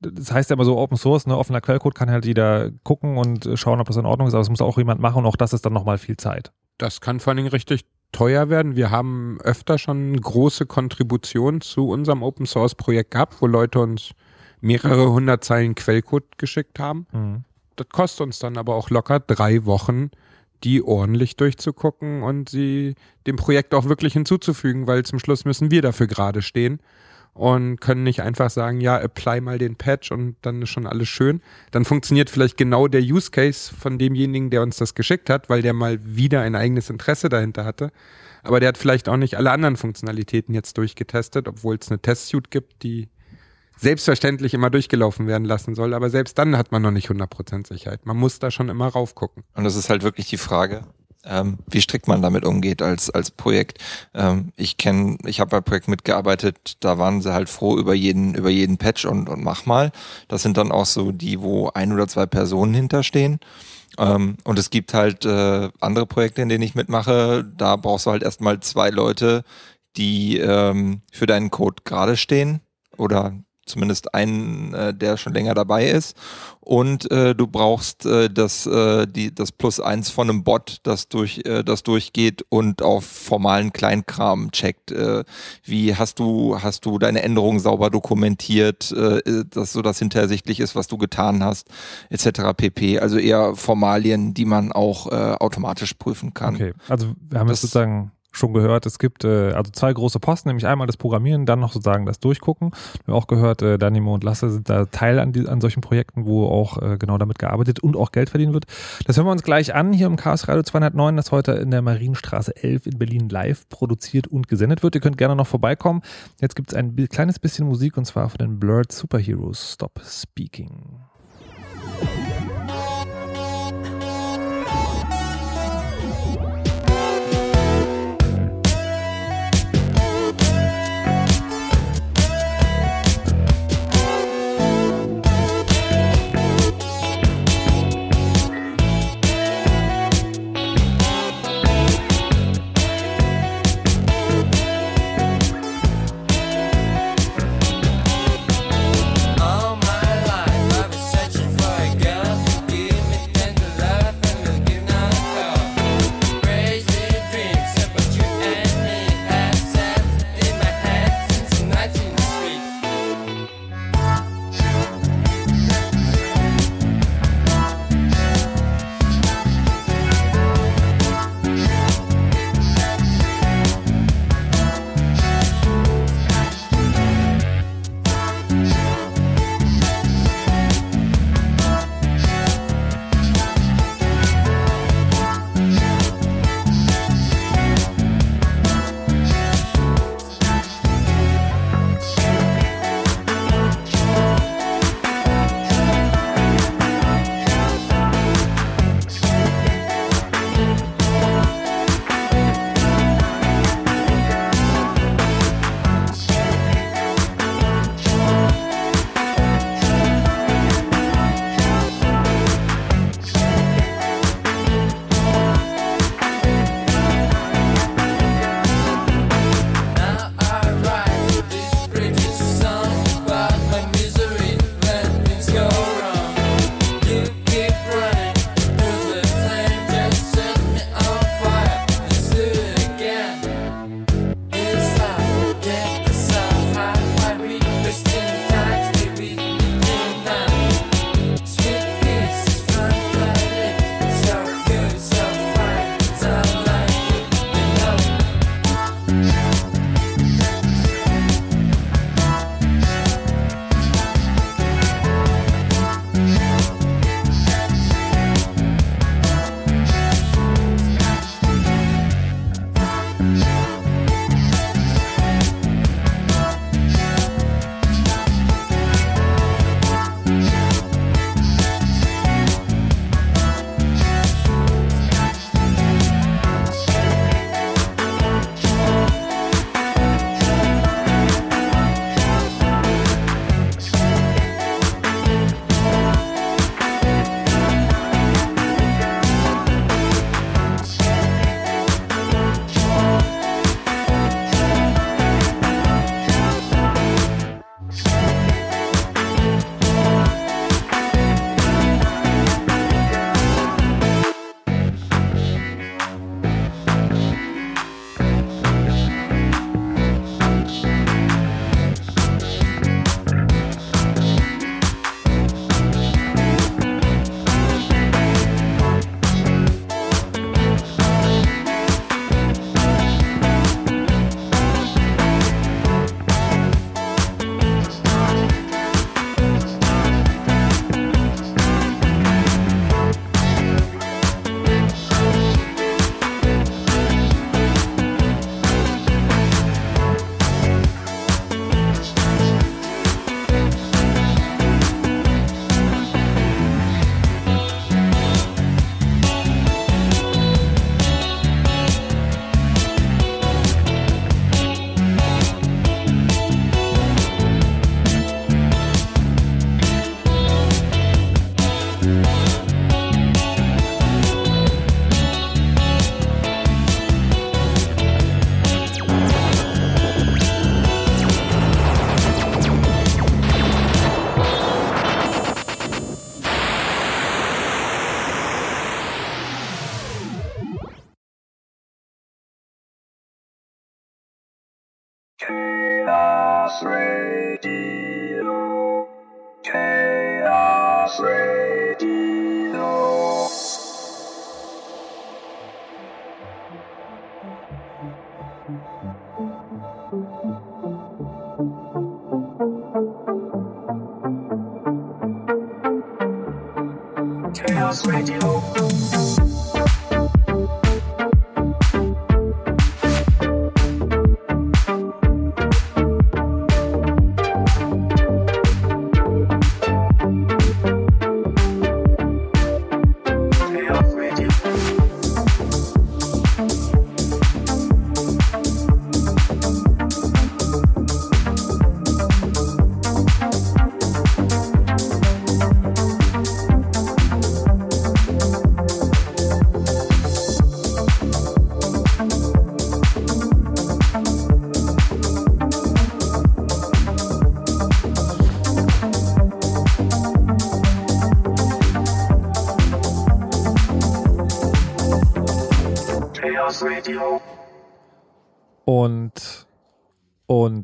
das heißt ja immer so Open Source, ne, offener Quellcode kann halt jeder gucken und schauen, ob das in Ordnung ist, aber es muss auch jemand machen und auch das ist dann nochmal viel Zeit. Das kann vor allen Dingen richtig teuer werden. Wir haben öfter schon große Kontributionen zu unserem Open Source Projekt gehabt, wo Leute uns mehrere hundert Zeilen Quellcode geschickt haben. Mhm. Das kostet uns dann aber auch locker drei Wochen, die ordentlich durchzugucken und sie dem Projekt auch wirklich hinzuzufügen, weil zum Schluss müssen wir dafür gerade stehen und können nicht einfach sagen, ja, apply mal den Patch und dann ist schon alles schön. Dann funktioniert vielleicht genau der Use Case von demjenigen, der uns das geschickt hat, weil der mal wieder ein eigenes Interesse dahinter hatte. Aber der hat vielleicht auch nicht alle anderen Funktionalitäten jetzt durchgetestet, obwohl es eine Testsuite gibt, die selbstverständlich immer durchgelaufen werden lassen soll. Aber selbst dann hat man noch nicht 100% Sicherheit. Man muss da schon immer raufgucken. Und das ist halt wirklich die Frage, ähm, wie strikt man damit umgeht als als Projekt. Ähm, ich kenne, ich habe bei Projekt mitgearbeitet, da waren sie halt froh über jeden über jeden Patch und und mach mal. Das sind dann auch so die, wo ein oder zwei Personen hinterstehen. Ähm, und es gibt halt äh, andere Projekte, in denen ich mitmache. Da brauchst du halt erstmal zwei Leute, die ähm, für deinen Code gerade stehen oder zumindest einen, äh, der schon länger dabei ist. Und äh, du brauchst äh, das, äh, die, das Plus eins von einem Bot, das durch, äh, das durchgeht und auf formalen Kleinkram checkt. Äh, wie hast du, hast du deine Änderungen sauber dokumentiert, äh, dass so das hintersichtlich ist, was du getan hast, etc. pp. Also eher Formalien, die man auch äh, automatisch prüfen kann. Okay, also wir haben das, jetzt sozusagen schon gehört, es gibt äh, also zwei große Posten, nämlich einmal das Programmieren, dann noch sozusagen das Durchgucken. Wir haben auch gehört, äh, Danimo und Lasse sind da Teil an, die, an solchen Projekten, wo auch äh, genau damit gearbeitet und auch Geld verdient wird. Das hören wir uns gleich an hier im Chaos Radio 209, das heute in der Marienstraße 11 in Berlin live produziert und gesendet wird. Ihr könnt gerne noch vorbeikommen. Jetzt gibt es ein kleines bisschen Musik und zwar von den Blurred Superheroes Stop Speaking.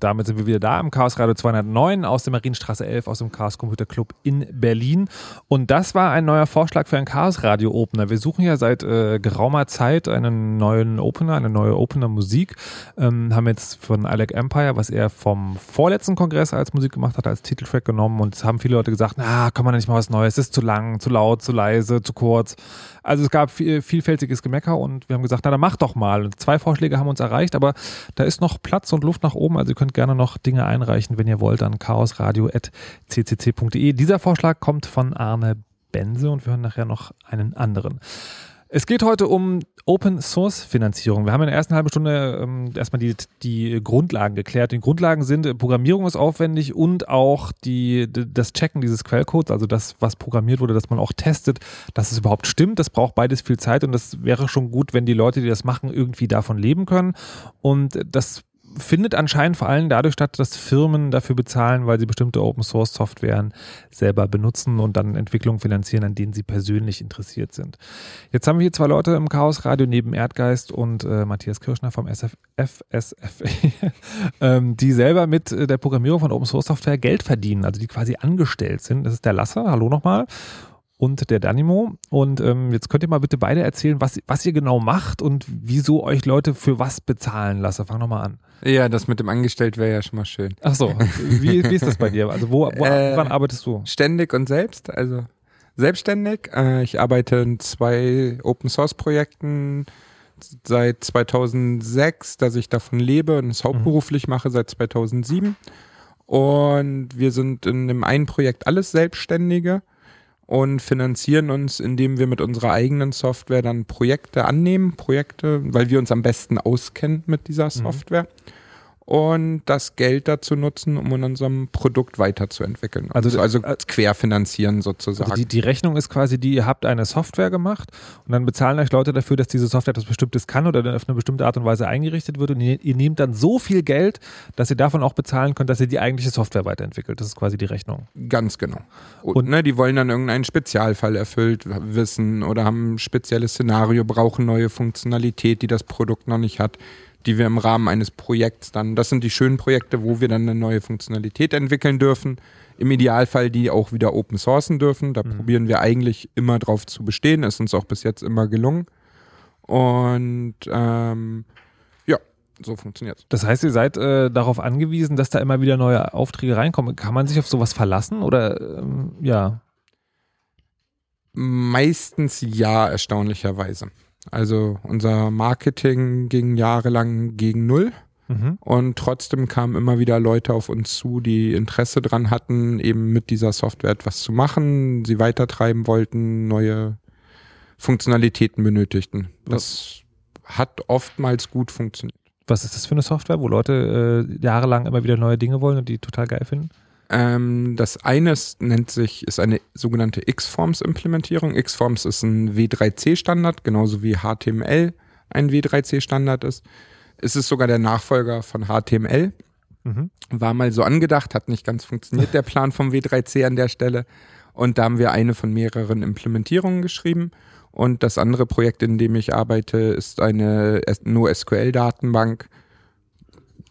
Damit sind wir wieder da im Chaos Radio 209 aus der Marienstraße 11 aus dem Chaos Computer Club in Berlin. Und das war ein neuer Vorschlag für einen Chaos Radio Opener. Wir suchen ja seit äh, geraumer Zeit einen neuen Opener, eine neue Opener Musik. Ähm, haben jetzt von Alec Empire, was er vom vorletzten Kongress als Musik gemacht hat, als Titeltrack genommen. Und es haben viele Leute gesagt, na, kann man nicht mal was Neues, es ist zu lang, zu laut, zu leise, zu kurz. Also es gab viel, vielfältiges Gemecker und wir haben gesagt, na dann mach doch mal. Und zwei Vorschläge haben uns erreicht, aber da ist noch Platz und Luft nach oben. Also ihr könnt gerne noch Dinge einreichen, wenn ihr wollt, an chaosradio.ccc.de. Dieser Vorschlag kommt von Arne Bense und wir hören nachher noch einen anderen. Es geht heute um Open Source Finanzierung. Wir haben in der ersten halben Stunde ähm, erstmal die, die Grundlagen geklärt. Die Grundlagen sind, äh, Programmierung ist aufwendig und auch die, das Checken dieses Quellcodes, also das, was programmiert wurde, dass man auch testet, dass es überhaupt stimmt. Das braucht beides viel Zeit und das wäre schon gut, wenn die Leute, die das machen, irgendwie davon leben können. Und das findet anscheinend vor allem dadurch statt, dass Firmen dafür bezahlen, weil sie bestimmte Open Source Softwaren selber benutzen und dann Entwicklungen finanzieren, an denen sie persönlich interessiert sind. Jetzt haben wir hier zwei Leute im Chaos Radio neben Erdgeist und äh, Matthias Kirschner vom SF, FSF, ähm, die selber mit äh, der Programmierung von Open Source Software Geld verdienen, also die quasi angestellt sind. Das ist der Lasse, hallo nochmal. Und der Danimo. Und ähm, jetzt könnt ihr mal bitte beide erzählen, was, was ihr genau macht und wieso euch Leute für was bezahlen. Lasse, fang nochmal an. Ja, das mit dem Angestellt wäre ja schon mal schön. Ach so, wie, wie ist das bei dir? Also wo, wo Äh, wann arbeitest du? Ständig und selbst, also selbstständig. Äh, ich arbeite in zwei Open Source Projekten seit 2006, dass ich davon lebe und es hauptberuflich mache seit 2007. Und wir sind in dem einen Projekt alles Selbstständige und finanzieren uns, indem wir mit unserer eigenen Software dann Projekte annehmen, Projekte, weil wir uns am besten auskennen mit dieser Software. Und das Geld dazu nutzen, um in unserem Produkt weiterzuentwickeln. Also- Also, also querfinanzieren sozusagen. Also die, die Rechnung ist quasi die, ihr habt eine Software gemacht und dann bezahlen euch Leute dafür, dass diese Software etwas Bestimmtes kann oder dann auf eine bestimmte Art und Weise eingerichtet wird und ihr, ihr nehmt dann so viel Geld, dass ihr davon auch bezahlen könnt, dass ihr die eigentliche Software weiterentwickelt. Das ist quasi die Rechnung. Ganz genau. Und, Und- ne, die wollen dann irgendeinen Spezialfall erfüllt wissen oder haben ein spezielles Szenario, brauchen neue Funktionalität, die das Produkt noch nicht hat, die wir im Rahmen eines Projekts dann, das sind die schönen Projekte, wo wir dann eine neue Funktionalität entwickeln dürfen. Im Idealfall die auch wieder open sourcen dürfen. Da probieren wir eigentlich immer drauf zu bestehen. Ist uns auch bis jetzt immer gelungen. Und ähm, ja, so funktioniert's. Das heißt, ihr seid äh, darauf angewiesen, dass da immer wieder neue Aufträge reinkommen. Kann man sich auf sowas verlassen oder ähm, ja? Meistens ja, erstaunlicherweise. Also unser Marketing ging jahrelang gegen Null Mhm. und trotzdem kamen immer wieder Leute auf uns zu, die Interesse dran hatten, eben mit dieser Software etwas zu machen, sie weitertreiben wollten, neue Funktionalitäten benötigten. Das hat oftmals gut funktioniert. Was ist das für eine Software, wo Leute äh, jahrelang immer wieder neue Dinge wollen und die total geil finden? Ähm, das eine ist, nennt sich, ist eine sogenannte X-Forms-Implementierung. X-Forms ist ein W3C-Standard, genauso wie HTML ein W3C-Standard ist. Es ist sogar der Nachfolger von HTML. Mhm. War mal so angedacht, hat nicht ganz funktioniert, der Plan vom W3C an der Stelle. Und da haben wir eine von mehreren Implementierungen geschrieben. Und das andere Projekt, in dem ich arbeite, ist eine NoSQL-Datenbank.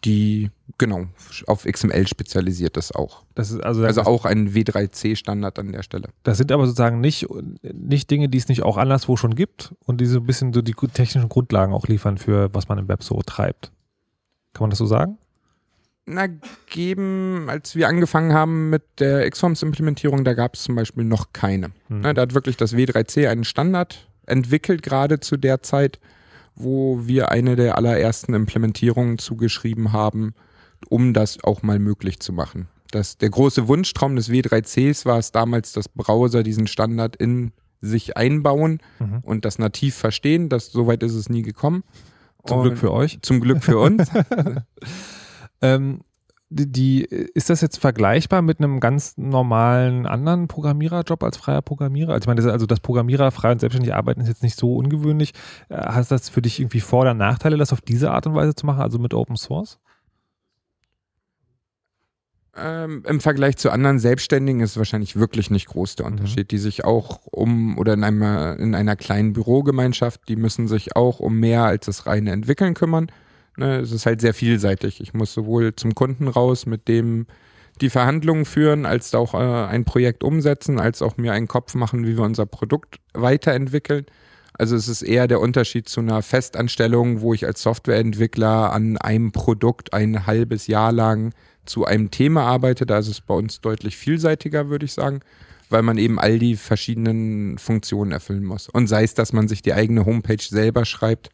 Die genau auf XML spezialisiert ist auch. Das ist also, also auch ein W3C-Standard an der Stelle. Das sind aber sozusagen nicht, nicht Dinge, die es nicht auch anderswo schon gibt und die so ein bisschen so die technischen Grundlagen auch liefern für was man im Web so treibt. Kann man das so sagen? Na, geben, als wir angefangen haben mit der Xforms-Implementierung, da gab es zum Beispiel noch keine. Hm. Na, da hat wirklich das W3C einen Standard entwickelt, gerade zu der Zeit, wo wir eine der allerersten Implementierungen zugeschrieben haben, um das auch mal möglich zu machen. Das, der große Wunschtraum des W3Cs war es damals, dass Browser diesen Standard in sich einbauen mhm. und das nativ verstehen. Das, soweit ist es nie gekommen. Zum und Glück für euch. Zum Glück für uns. ähm, die, ist das jetzt vergleichbar mit einem ganz normalen anderen Programmiererjob als freier Programmierer? Also ich meine, das, also das Programmierer frei und selbstständig arbeiten ist jetzt nicht so ungewöhnlich. Äh, hast das für dich irgendwie Vor- oder Nachteile, das auf diese Art und Weise zu machen, also mit Open Source? Ähm, Im Vergleich zu anderen Selbstständigen ist wahrscheinlich wirklich nicht groß der mhm. Unterschied, mhm. die sich auch um oder in einer, in einer kleinen Bürogemeinschaft, die müssen sich auch um mehr als das reine Entwickeln kümmern. Ne, es ist halt sehr vielseitig. Ich muss sowohl zum Kunden raus, mit dem die Verhandlungen führen, als auch äh, ein Projekt umsetzen, als auch mir einen Kopf machen, wie wir unser Produkt weiterentwickeln. Also es ist eher der Unterschied zu einer Festanstellung, wo ich als Softwareentwickler an einem Produkt ein halbes Jahr lang zu einem Thema arbeite. Da ist es bei uns deutlich vielseitiger, würde ich sagen, weil man eben all die verschiedenen Funktionen erfüllen muss. Und sei es, dass man sich die eigene Homepage selber schreibt,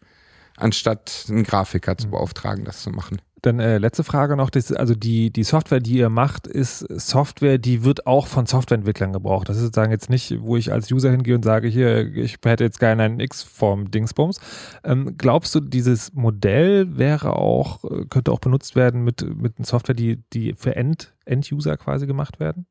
anstatt einen Grafiker zu mhm. beauftragen, das zu machen. Dann äh, letzte Frage noch, das, also die, die Software, die ihr macht, ist Software, die wird auch von Softwareentwicklern gebraucht. Das ist sozusagen jetzt nicht, wo ich als User hingehe und sage, hier, ich hätte jetzt gerne einen X-Form-Dingsbums. Ähm, glaubst du, dieses Modell wäre auch, äh, könnte auch benutzt werden mit, mit Software, die, die für End, End-User quasi gemacht werden?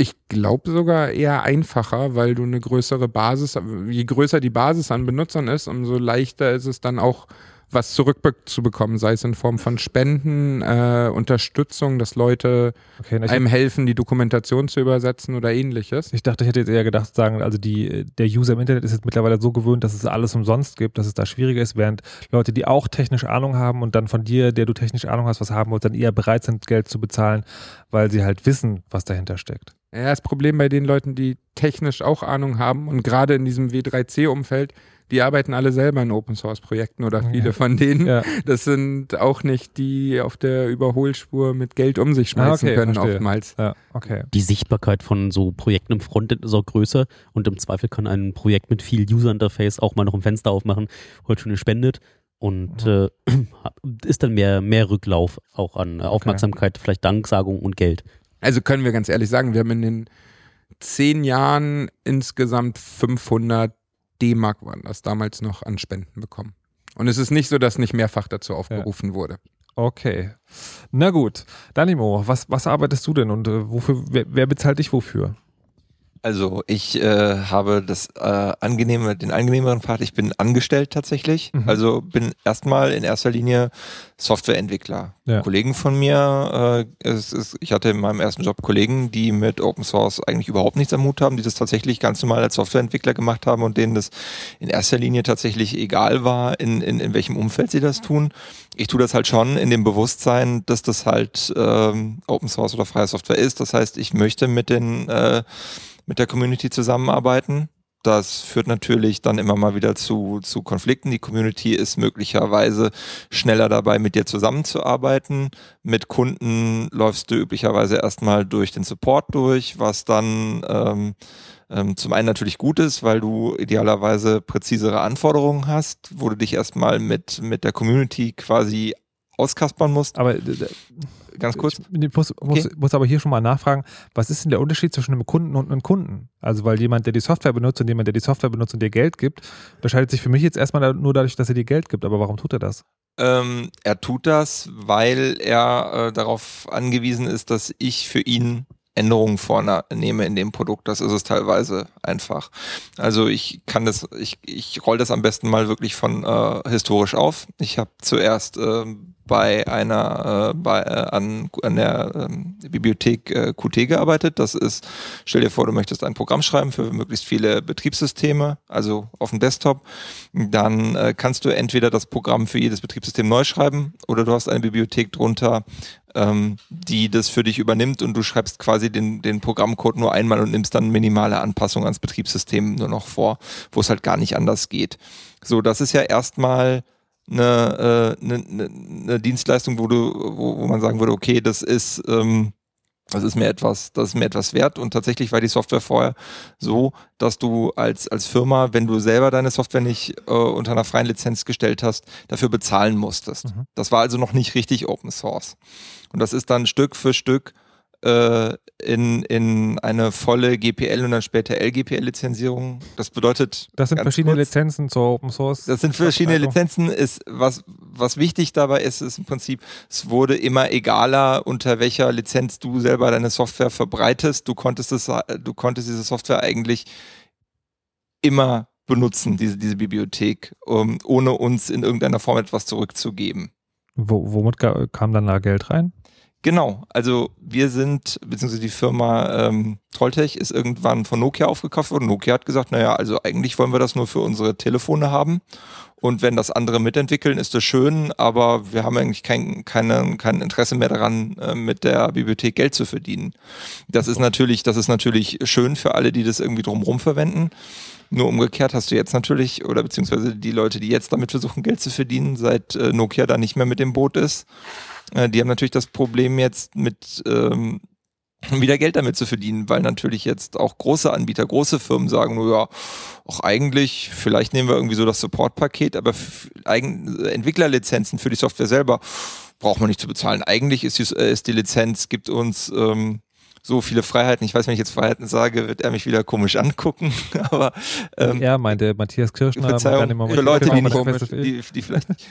Ich glaube sogar eher einfacher, weil du eine größere Basis, je größer die Basis an Benutzern ist, umso leichter ist es dann auch was zurückzubekommen, sei es in Form von Spenden, äh, Unterstützung, dass Leute okay, einem helfen, die Dokumentation zu übersetzen oder ähnliches. Ich dachte, ich hätte jetzt eher gedacht, sagen, also die, der User im Internet ist jetzt mittlerweile so gewöhnt, dass es alles umsonst gibt, dass es da schwieriger ist, während Leute, die auch technisch Ahnung haben und dann von dir, der du technisch Ahnung hast, was haben wollt, dann eher bereit sind, Geld zu bezahlen, weil sie halt wissen, was dahinter steckt. Ja, das Problem bei den Leuten, die technisch auch Ahnung haben und gerade in diesem W3C-Umfeld, die arbeiten alle selber in Open Source Projekten oder viele ja. von denen. Ja. Das sind auch nicht die auf der Überholspur mit Geld um sich schmeißen ah, okay, können verstehe. oftmals. Ja, okay. Die Sichtbarkeit von so Projekten im Frontend ist auch größer und im Zweifel kann ein Projekt mit viel User Interface auch mal noch ein Fenster aufmachen, heute schon spendet und mhm. äh, ist dann mehr, mehr Rücklauf auch an Aufmerksamkeit, okay. vielleicht Danksagung und Geld. Also können wir ganz ehrlich sagen, wir haben in den zehn Jahren insgesamt 500 D-Mark waren das damals noch an Spenden bekommen. Und es ist nicht so, dass nicht mehrfach dazu aufgerufen ja. wurde. Okay. Na gut. Danimo, was, was arbeitest du denn und äh, wofür, wer, wer bezahlt dich wofür? Also ich äh, habe das äh, angenehme, den angenehmeren Part. Ich bin angestellt tatsächlich. Mhm. Also bin erstmal in erster Linie Softwareentwickler. Ja. Kollegen von mir, äh, es ist, ich hatte in meinem ersten Job Kollegen, die mit Open Source eigentlich überhaupt nichts am Hut haben, die das tatsächlich ganz normal als Softwareentwickler gemacht haben und denen das in erster Linie tatsächlich egal war, in, in, in welchem Umfeld sie das tun. Ich tue das halt schon in dem Bewusstsein, dass das halt ähm, Open Source oder freie Software ist. Das heißt, ich möchte mit den äh, mit der Community zusammenarbeiten. Das führt natürlich dann immer mal wieder zu, zu Konflikten. Die Community ist möglicherweise schneller dabei, mit dir zusammenzuarbeiten. Mit Kunden läufst du üblicherweise erstmal durch den Support durch, was dann ähm, ähm, zum einen natürlich gut ist, weil du idealerweise präzisere Anforderungen hast, wo du dich erstmal mit, mit der Community quasi auskaspern musst. Aber ganz kurz. Ich muss, okay. muss, muss, aber hier schon mal nachfragen, was ist denn der Unterschied zwischen einem Kunden und einem Kunden? Also, weil jemand, der die Software benutzt und jemand, der die Software benutzt und dir Geld gibt, unterscheidet sich für mich jetzt erstmal nur dadurch, dass er dir Geld gibt. Aber warum tut er das? Ähm, er tut das, weil er äh, darauf angewiesen ist, dass ich für ihn Änderungen vornehme in dem Produkt. Das ist es teilweise einfach. Also ich kann das, ich, ich roll das am besten mal wirklich von äh, historisch auf. Ich habe zuerst äh, bei einer äh, bei, äh, an, an der ähm, Bibliothek äh, Qt gearbeitet. Das ist, stell dir vor, du möchtest ein Programm schreiben für möglichst viele Betriebssysteme, also auf dem Desktop. Dann äh, kannst du entweder das Programm für jedes Betriebssystem neu schreiben oder du hast eine Bibliothek drunter, ähm, die das für dich übernimmt und du schreibst quasi den, den Programmcode nur einmal und nimmst dann minimale Anpassungen ans Betriebssystem nur noch vor, wo es halt gar nicht anders geht. So, das ist ja erstmal eine, äh, eine, eine Dienstleistung, wo du, wo, wo man sagen würde, okay, das ist ähm, das ist mir etwas, das ist mir etwas wert. Und tatsächlich war die Software vorher so, dass du als, als Firma, wenn du selber deine Software nicht äh, unter einer freien Lizenz gestellt hast, dafür bezahlen musstest. Mhm. Das war also noch nicht richtig Open Source. Und das ist dann Stück für Stück äh, in, in eine volle GPL und dann später LGPL-Lizenzierung. Das bedeutet. Das sind verschiedene kurz, Lizenzen zur Open Source. Das sind verschiedene Lizenzen. Ist, was, was wichtig dabei ist, ist im Prinzip, es wurde immer egaler, unter welcher Lizenz du selber deine Software verbreitest. Du konntest es, du konntest diese Software eigentlich immer benutzen, diese, diese Bibliothek, um, ohne uns in irgendeiner Form etwas zurückzugeben. Wo, womit kam dann da Geld rein? Genau, also wir sind, beziehungsweise die Firma ähm, Trolltech ist irgendwann von Nokia aufgekauft worden. Nokia hat gesagt, naja, also eigentlich wollen wir das nur für unsere Telefone haben. Und wenn das andere mitentwickeln, ist das schön, aber wir haben eigentlich kein, keine, kein Interesse mehr daran, äh, mit der Bibliothek Geld zu verdienen. Das ist natürlich, das ist natürlich schön für alle, die das irgendwie drumherum verwenden. Nur umgekehrt hast du jetzt natürlich, oder beziehungsweise die Leute, die jetzt damit versuchen, Geld zu verdienen, seit äh, Nokia da nicht mehr mit dem Boot ist, äh, die haben natürlich das Problem jetzt mit ähm, wieder Geld damit zu verdienen, weil natürlich jetzt auch große Anbieter, große Firmen sagen, nur ja, auch eigentlich, vielleicht nehmen wir irgendwie so das Support-Paket, aber Entwicklerlizenzen für die Software selber braucht man nicht zu bezahlen. Eigentlich ist die, äh, ist die Lizenz, gibt uns ähm, so viele Freiheiten. Ich weiß, wenn ich jetzt Freiheiten sage, wird er mich wieder komisch angucken. Aber ähm, ja, meinte Matthias Kirschner. Verzeihung, für Leute, die, nicht, die, die vielleicht nicht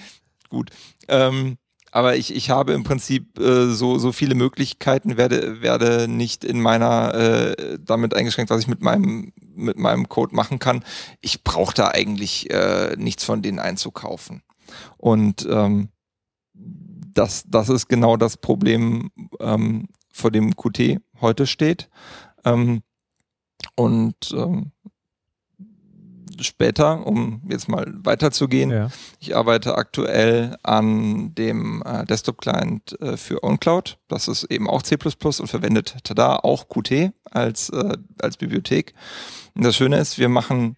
gut. Ähm, aber ich, ich habe im Prinzip äh, so, so viele Möglichkeiten, werde, werde nicht in meiner äh, damit eingeschränkt, was ich mit meinem, mit meinem Code machen kann. Ich brauche da eigentlich äh, nichts von denen einzukaufen. Und ähm, das, das ist genau das Problem, ähm, vor dem Qt heute steht. Ähm, und ähm, später, um jetzt mal weiterzugehen. Ja. Ich arbeite aktuell an dem äh, Desktop-Client äh, für OwnCloud. Das ist eben auch C++ und verwendet tada auch Qt als, äh, als Bibliothek. Und das Schöne ist, wir machen,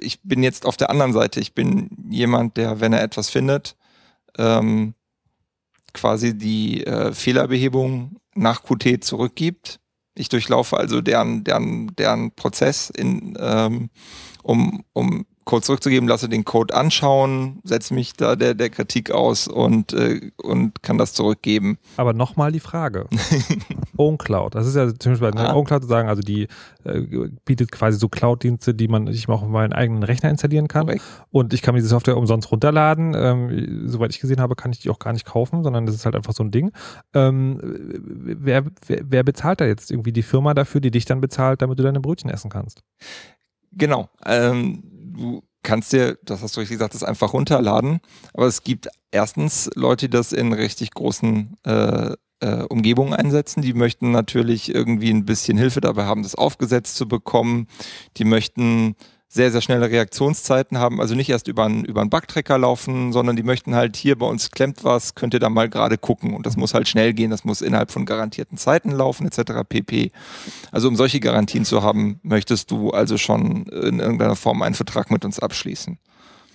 ich bin jetzt auf der anderen Seite. Ich bin jemand, der, wenn er etwas findet, ähm, quasi die äh, Fehlerbehebung nach Qt zurückgibt. Ich durchlaufe also deren, deren, deren Prozess in, ähm, um, um Code zurückzugeben, lasse den Code anschauen, setze mich da der, der Kritik aus und, äh, und kann das zurückgeben. Aber nochmal die Frage. OwnCloud, das ist ja zum Beispiel bei ah. OwnCloud zu sagen, also die äh, bietet quasi so Cloud-Dienste, die man sich auch auf meinen eigenen Rechner installieren kann. Korrekt. Und ich kann mir diese Software umsonst runterladen. Ähm, soweit ich gesehen habe, kann ich die auch gar nicht kaufen, sondern das ist halt einfach so ein Ding. Ähm, wer, wer, wer bezahlt da jetzt irgendwie die Firma dafür, die dich dann bezahlt, damit du deine Brötchen essen kannst? Genau. Ähm, du kannst dir, das hast du richtig gesagt, das einfach runterladen. Aber es gibt erstens Leute, die das in richtig großen äh, äh, Umgebungen einsetzen. Die möchten natürlich irgendwie ein bisschen Hilfe dabei haben, das aufgesetzt zu bekommen. Die möchten sehr, sehr schnelle Reaktionszeiten haben, also nicht erst über einen, über einen Bugtracker laufen, sondern die möchten halt hier bei uns klemmt was, könnt ihr da mal gerade gucken und das muss halt schnell gehen, das muss innerhalb von garantierten Zeiten laufen etc. pp. Also um solche Garantien zu haben, möchtest du also schon in irgendeiner Form einen Vertrag mit uns abschließen.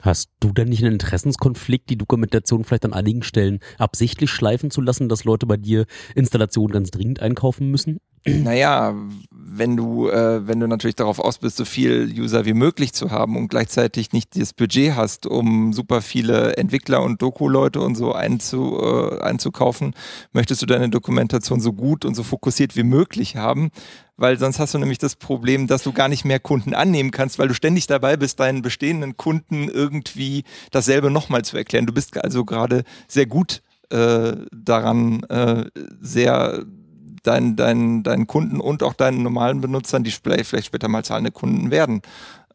Hast du denn nicht einen Interessenskonflikt, die Dokumentation vielleicht an einigen Stellen absichtlich schleifen zu lassen, dass Leute bei dir Installationen ganz dringend einkaufen müssen? Naja, wenn du, äh, wenn du natürlich darauf aus bist, so viel User wie möglich zu haben und gleichzeitig nicht das Budget hast, um super viele Entwickler und Doku-Leute und so einzu, äh, einzukaufen, möchtest du deine Dokumentation so gut und so fokussiert wie möglich haben, weil sonst hast du nämlich das Problem, dass du gar nicht mehr Kunden annehmen kannst, weil du ständig dabei bist, deinen bestehenden Kunden irgendwie dasselbe nochmal zu erklären. Du bist also gerade sehr gut äh, daran, äh, sehr deinen, deinen, deinen Kunden und auch deinen normalen Benutzern, die vielleicht später mal zahlende Kunden werden,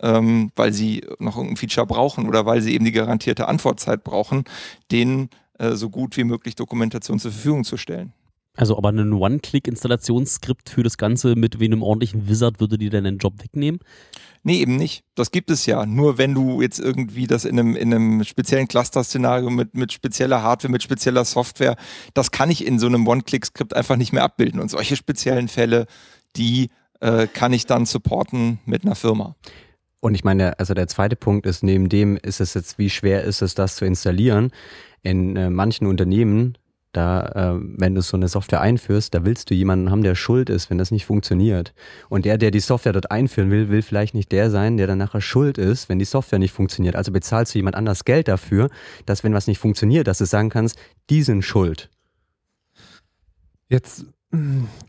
ähm, weil sie noch irgendein Feature brauchen oder weil sie eben die garantierte Antwortzeit brauchen, denen äh, so gut wie möglich Dokumentation zur Verfügung zu stellen. Also aber ein One-Click-Installationsskript für das Ganze mit einem ordentlichen Wizard würde dir deinen Job wegnehmen? Nee, eben nicht. Das gibt es ja. Nur wenn du jetzt irgendwie das in einem, in einem speziellen Cluster-Szenario mit, mit spezieller Hardware, mit spezieller Software, das kann ich in so einem One-Click-Skript einfach nicht mehr abbilden. Und solche speziellen Fälle, die äh, kann ich dann supporten mit einer Firma. Und ich meine, also der zweite Punkt ist, neben dem ist es jetzt, wie schwer ist es, das zu installieren? In äh, manchen Unternehmen da, äh, wenn du so eine Software einführst, da willst du jemanden haben, der schuld ist, wenn das nicht funktioniert. Und der, der die Software dort einführen will, will vielleicht nicht der sein, der dann nachher schuld ist, wenn die Software nicht funktioniert. Also bezahlst du jemand anders Geld dafür, dass wenn was nicht funktioniert, dass du sagen kannst, die sind schuld. Jetzt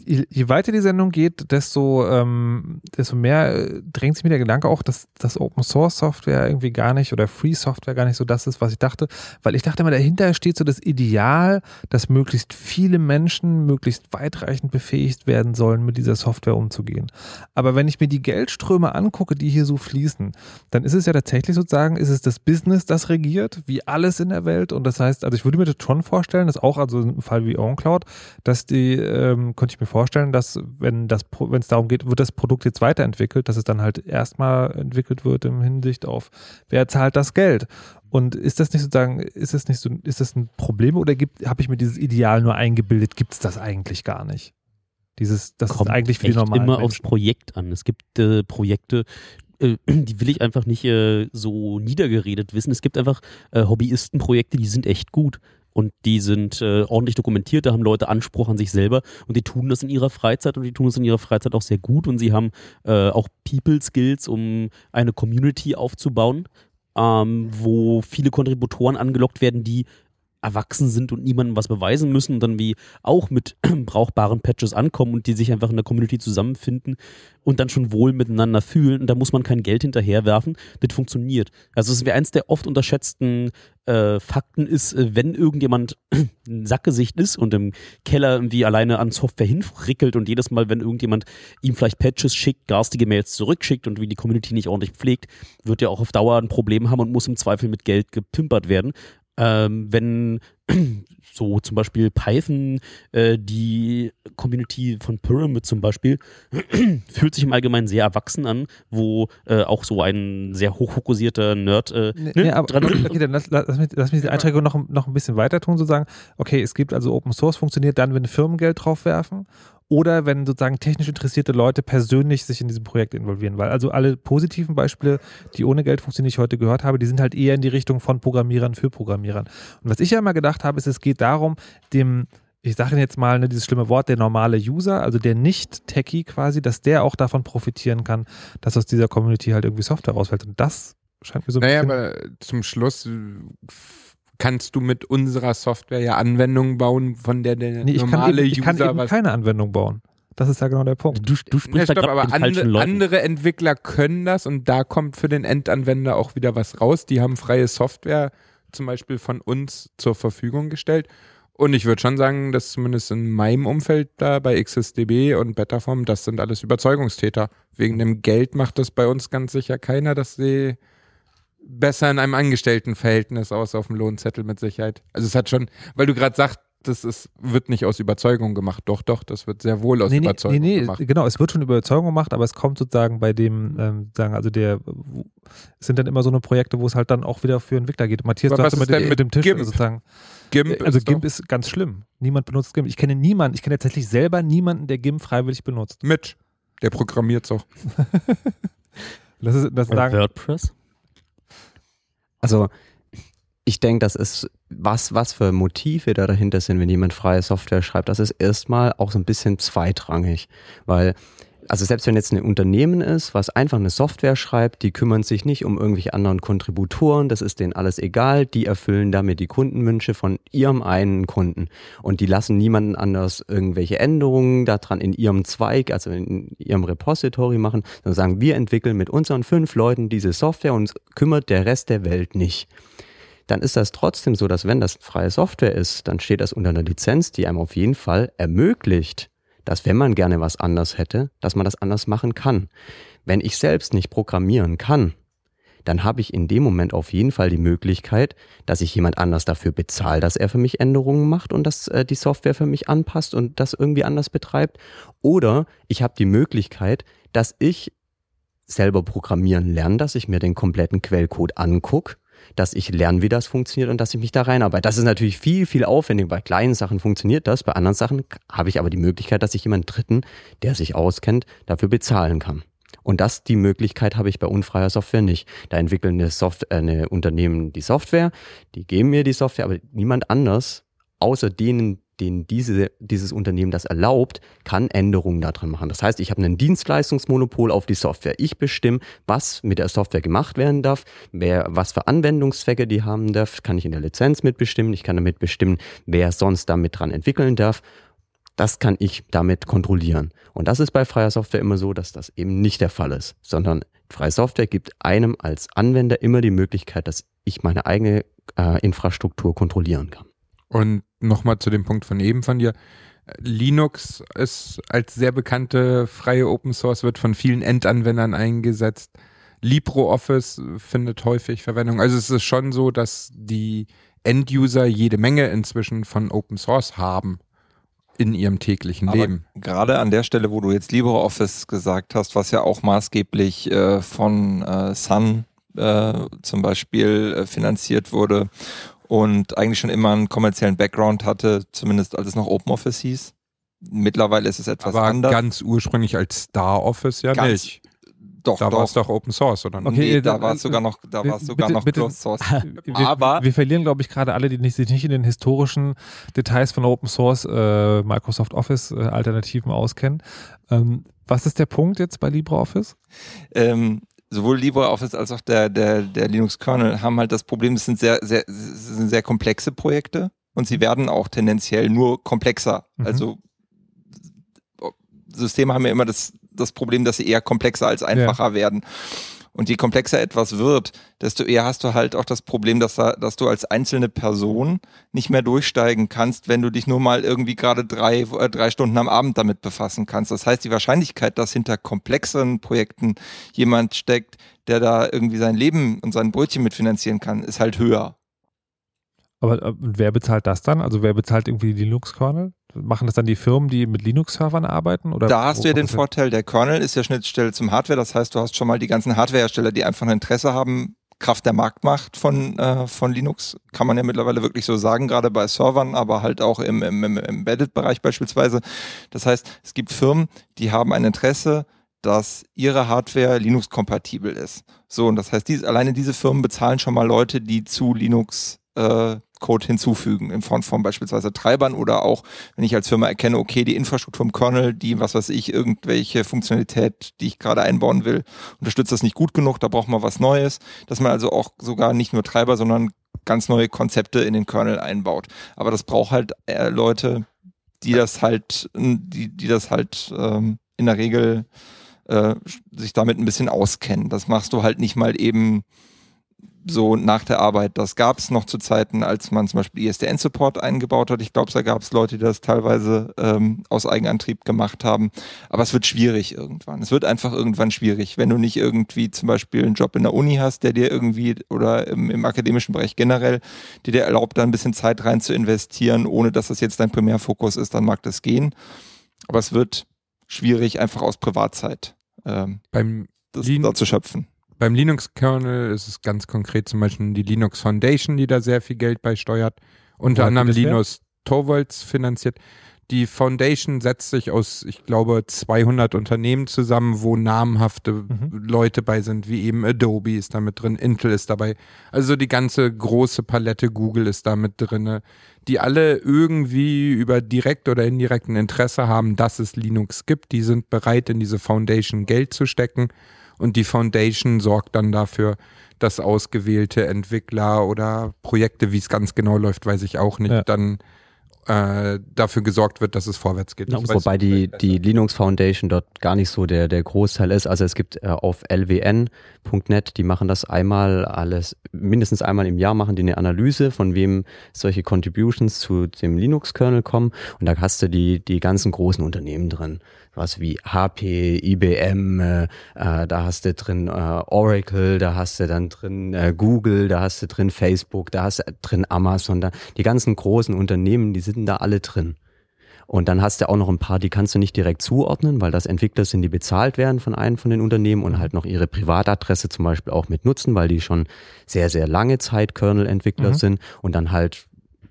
je weiter die Sendung geht, desto, ähm, desto mehr äh, drängt sich mir der Gedanke auch, dass, dass Open Source Software irgendwie gar nicht oder Free Software gar nicht so das ist, was ich dachte. Weil ich dachte immer, dahinter steht so das Ideal, dass möglichst viele Menschen möglichst weitreichend befähigt werden sollen, mit dieser Software umzugehen. Aber wenn ich mir die Geldströme angucke, die hier so fließen, dann ist es ja tatsächlich sozusagen, ist es das Business, das regiert, wie alles in der Welt. Und das heißt, also ich würde mir das schon vorstellen, dass auch also im Fall wie OnCloud, dass die äh, ähm, könnte ich mir vorstellen, dass wenn das, wenn es darum geht, wird das Produkt jetzt weiterentwickelt, dass es dann halt erstmal entwickelt wird im Hinsicht auf, wer zahlt das Geld? Und ist das nicht sozusagen, ist das nicht so, ist das ein Problem oder habe ich mir dieses Ideal nur eingebildet, gibt es das eigentlich gar nicht? Dieses, das Kommt ist eigentlich für die normalen immer Menschen. aufs Projekt an. Es gibt äh, Projekte, äh, die will ich einfach nicht äh, so niedergeredet wissen. Es gibt einfach äh, Hobbyistenprojekte, die sind echt gut und die sind äh, ordentlich dokumentiert, da haben Leute Anspruch an sich selber. Und die tun das in ihrer Freizeit und die tun es in ihrer Freizeit auch sehr gut. Und sie haben äh, auch People Skills, um eine Community aufzubauen, ähm, wo viele Kontributoren angelockt werden, die erwachsen sind und niemandem was beweisen müssen und dann wie auch mit brauchbaren Patches ankommen und die sich einfach in der Community zusammenfinden und dann schon wohl miteinander fühlen und da muss man kein Geld hinterherwerfen. Das funktioniert. Also es wäre eins der oft unterschätzten äh, Fakten ist, äh, wenn irgendjemand ein Sackgesicht ist und im Keller irgendwie alleine an Software hinfrickelt und jedes Mal, wenn irgendjemand ihm vielleicht Patches schickt, garstige Mails zurückschickt und wie die Community nicht ordentlich pflegt, wird er auch auf Dauer ein Problem haben und muss im Zweifel mit Geld gepimpert werden ähm, wenn so zum Beispiel Python, äh, die Community von Pyramid zum Beispiel, fühlt sich im Allgemeinen sehr erwachsen an, wo äh, auch so ein sehr hochfokussierter Nerd äh, nee, ne, aber, dran okay, dann lass, lass, mich, lass mich die Einschränkung noch, noch ein bisschen weiter tun, sozusagen. Okay, es gibt also Open Source, funktioniert dann, wenn Firmen Geld draufwerfen oder wenn sozusagen technisch interessierte Leute persönlich sich in diesem Projekt involvieren. Weil also alle positiven Beispiele, die ohne Geld funktionieren, die ich heute gehört habe, die sind halt eher in die Richtung von Programmierern für Programmierern. Und was ich ja immer gedacht habe, ist, es geht darum, dem ich sage jetzt mal ne, dieses schlimme Wort, der normale User, also der Nicht-Techie quasi, dass der auch davon profitieren kann, dass aus dieser Community halt irgendwie Software rausfällt. Und das scheint mir so ein naja, bisschen... Naja, aber zum Schluss kannst du mit unserer Software ja Anwendungen bauen, von der der nee, ich normale kann eben, ich User kann eben keine Anwendung bauen. Das ist ja genau der Punkt. Du, du sprichst ja, stopp, aber andere, andere Entwickler können das und da kommt für den Endanwender auch wieder was raus. Die haben freie Software zum Beispiel von uns zur Verfügung gestellt. Und ich würde schon sagen, dass zumindest in meinem Umfeld da bei XSDB und Betterform, das sind alles Überzeugungstäter. Wegen dem Geld macht das bei uns ganz sicher keiner, dass sie besser in einem Angestelltenverhältnis aus auf dem Lohnzettel mit Sicherheit. Also es hat schon, weil du gerade sagst, das ist, wird nicht aus Überzeugung gemacht. Doch, doch, das wird sehr wohl aus nee, Überzeugung nee, nee, gemacht. Genau, es wird schon Überzeugung gemacht, aber es kommt sozusagen bei dem, ähm, sagen, also der, wo, es sind dann immer so eine Projekte, wo es halt dann auch wieder für Entwickler geht. Matthias, aber du hast mit, mit dem Tisch GIMP? sozusagen. GIMP also ist GIMP doch. ist ganz schlimm. Niemand benutzt GIMP. Ich kenne niemanden, ich kenne tatsächlich selber niemanden, der GIMP freiwillig benutzt. Mitch, der programmiert so. das ist, das sagen, WordPress? Also ich denke, das ist was, was für Motive da dahinter sind, wenn jemand freie Software schreibt. Das ist erstmal auch so ein bisschen zweitrangig, weil also selbst wenn jetzt ein Unternehmen ist, was einfach eine Software schreibt, die kümmern sich nicht um irgendwelche anderen Kontributoren, das ist denen alles egal, die erfüllen damit die Kundenwünsche von ihrem einen Kunden. Und die lassen niemanden anders irgendwelche Änderungen daran in ihrem Zweig, also in ihrem Repository machen, sondern sagen, wir entwickeln mit unseren fünf Leuten diese Software und kümmert der Rest der Welt nicht. Dann ist das trotzdem so, dass wenn das freie Software ist, dann steht das unter einer Lizenz, die einem auf jeden Fall ermöglicht, dass wenn man gerne was anders hätte, dass man das anders machen kann. Wenn ich selbst nicht programmieren kann, dann habe ich in dem Moment auf jeden Fall die Möglichkeit, dass ich jemand anders dafür bezahle, dass er für mich Änderungen macht und dass äh, die Software für mich anpasst und das irgendwie anders betreibt. Oder ich habe die Möglichkeit, dass ich selber programmieren lerne, dass ich mir den kompletten Quellcode angucke dass ich lerne, wie das funktioniert und dass ich mich da reinarbeite. Das ist natürlich viel, viel aufwendiger. Bei kleinen Sachen funktioniert das, bei anderen Sachen habe ich aber die Möglichkeit, dass ich jemanden Dritten, der sich auskennt, dafür bezahlen kann. Und das, die Möglichkeit habe ich bei unfreier Software nicht. Da entwickeln eine, Software, äh, eine Unternehmen die Software, die geben mir die Software, aber niemand anders, außer denen, denen diese, dieses Unternehmen das erlaubt, kann Änderungen daran machen. Das heißt, ich habe ein Dienstleistungsmonopol auf die Software. Ich bestimme, was mit der Software gemacht werden darf, wer, was für Anwendungszwecke die haben darf, kann ich in der Lizenz mitbestimmen. Ich kann damit bestimmen, wer sonst damit dran entwickeln darf. Das kann ich damit kontrollieren. Und das ist bei freier Software immer so, dass das eben nicht der Fall ist, sondern freie Software gibt einem als Anwender immer die Möglichkeit, dass ich meine eigene äh, Infrastruktur kontrollieren kann. Und nochmal zu dem Punkt von eben von dir. Linux ist als sehr bekannte freie Open Source, wird von vielen Endanwendern eingesetzt. LibreOffice findet häufig Verwendung. Also es ist schon so, dass die End-User jede Menge inzwischen von Open Source haben in ihrem täglichen Aber Leben. Gerade an der Stelle, wo du jetzt LibreOffice gesagt hast, was ja auch maßgeblich äh, von äh, Sun äh, zum Beispiel äh, finanziert wurde und eigentlich schon immer einen kommerziellen Background hatte, zumindest als es noch OpenOffice hieß. Mittlerweile ist es etwas Aber anders. ganz ursprünglich als Star Office ja ganz, nicht. Doch, da war es doch Open Source, oder? Okay, nee, da war es sogar noch, da war sogar noch bitte, Closed Source. Aber wir, verlieren, glaube ich, gerade alle, die nicht, sich nicht in den historischen Details von Open Source äh, Microsoft Office äh, Alternativen auskennen. Ähm, was ist der Punkt jetzt bei LibreOffice? Ähm, sowohl LibreOffice als auch der, der, der Linux-Kernel haben halt das Problem, das sind sehr, sehr, sind sehr komplexe Projekte und sie werden auch tendenziell nur komplexer. Mhm. Also Systeme haben ja immer das, das Problem, dass sie eher komplexer als einfacher ja. werden. Und je komplexer etwas wird, desto eher hast du halt auch das Problem, dass, dass du als einzelne Person nicht mehr durchsteigen kannst, wenn du dich nur mal irgendwie gerade drei, äh, drei Stunden am Abend damit befassen kannst. Das heißt, die Wahrscheinlichkeit, dass hinter komplexeren Projekten jemand steckt, der da irgendwie sein Leben und sein Brötchen mitfinanzieren kann, ist halt höher. Aber äh, wer bezahlt das dann? Also wer bezahlt irgendwie die Linux-Kernel? Machen das dann die Firmen, die mit Linux-Servern arbeiten? Oder da hast du ja den Vorteil, der Kernel ist ja Schnittstelle zum Hardware. Das heißt, du hast schon mal die ganzen Hardwarehersteller, die einfach ein Interesse haben, Kraft der Marktmacht von, äh, von Linux, kann man ja mittlerweile wirklich so sagen, gerade bei Servern, aber halt auch im, im, im Embedded-Bereich beispielsweise. Das heißt, es gibt Firmen, die haben ein Interesse, dass ihre Hardware Linux-kompatibel ist. So, und das heißt, diese, alleine diese Firmen bezahlen schon mal Leute, die zu Linux äh, Code hinzufügen in Form von beispielsweise Treibern oder auch, wenn ich als Firma erkenne, okay, die Infrastruktur im Kernel, die, was weiß ich, irgendwelche Funktionalität, die ich gerade einbauen will, unterstützt das nicht gut genug, da braucht man was Neues, dass man also auch sogar nicht nur Treiber, sondern ganz neue Konzepte in den Kernel einbaut. Aber das braucht halt äh, Leute, die das halt, die, die das halt ähm, in der Regel äh, sich damit ein bisschen auskennen. Das machst du halt nicht mal eben so nach der Arbeit. Das gab es noch zu Zeiten, als man zum Beispiel ISDN-Support eingebaut hat. Ich glaube, da gab es Leute, die das teilweise ähm, aus Eigenantrieb gemacht haben. Aber es wird schwierig irgendwann. Es wird einfach irgendwann schwierig, wenn du nicht irgendwie zum Beispiel einen Job in der Uni hast, der dir irgendwie oder im, im akademischen Bereich generell, der dir erlaubt, da ein bisschen Zeit rein zu investieren, ohne dass das jetzt dein Primärfokus ist, dann mag das gehen. Aber es wird schwierig, einfach aus Privatzeit ähm, beim das, da zu schöpfen. Beim Linux-Kernel ist es ganz konkret zum Beispiel die Linux Foundation, die da sehr viel Geld beisteuert. Unter ja, anderem Linus Torvalds finanziert. Die Foundation setzt sich aus, ich glaube, 200 Unternehmen zusammen, wo namhafte mhm. Leute bei sind, wie eben Adobe ist da mit drin, Intel ist dabei. Also die ganze große Palette Google ist da mit drin, die alle irgendwie über direkt oder indirekten Interesse haben, dass es Linux gibt. Die sind bereit, in diese Foundation Geld zu stecken und die Foundation sorgt dann dafür, dass ausgewählte Entwickler oder Projekte, wie es ganz genau läuft, weiß ich auch nicht, ja. dann äh, dafür gesorgt wird, dass es vorwärts geht. Ja, wobei die, die Linux Foundation dort gar nicht so der, der Großteil ist. Also es gibt äh, auf lwn.net, die machen das einmal alles, mindestens einmal im Jahr machen die eine Analyse, von wem solche Contributions zu dem Linux-Kernel kommen. Und da hast du die, die ganzen großen Unternehmen drin was wie HP, IBM, äh, äh, da hast du drin äh, Oracle, da hast du dann drin äh, Google, da hast du drin Facebook, da hast du drin Amazon, da, die ganzen großen Unternehmen, die sind da alle drin. Und dann hast du auch noch ein paar, die kannst du nicht direkt zuordnen, weil das Entwickler sind, die bezahlt werden von einem von den Unternehmen und halt noch ihre Privatadresse zum Beispiel auch mit nutzen, weil die schon sehr, sehr lange Zeit Kernel-Entwickler mhm. sind und dann halt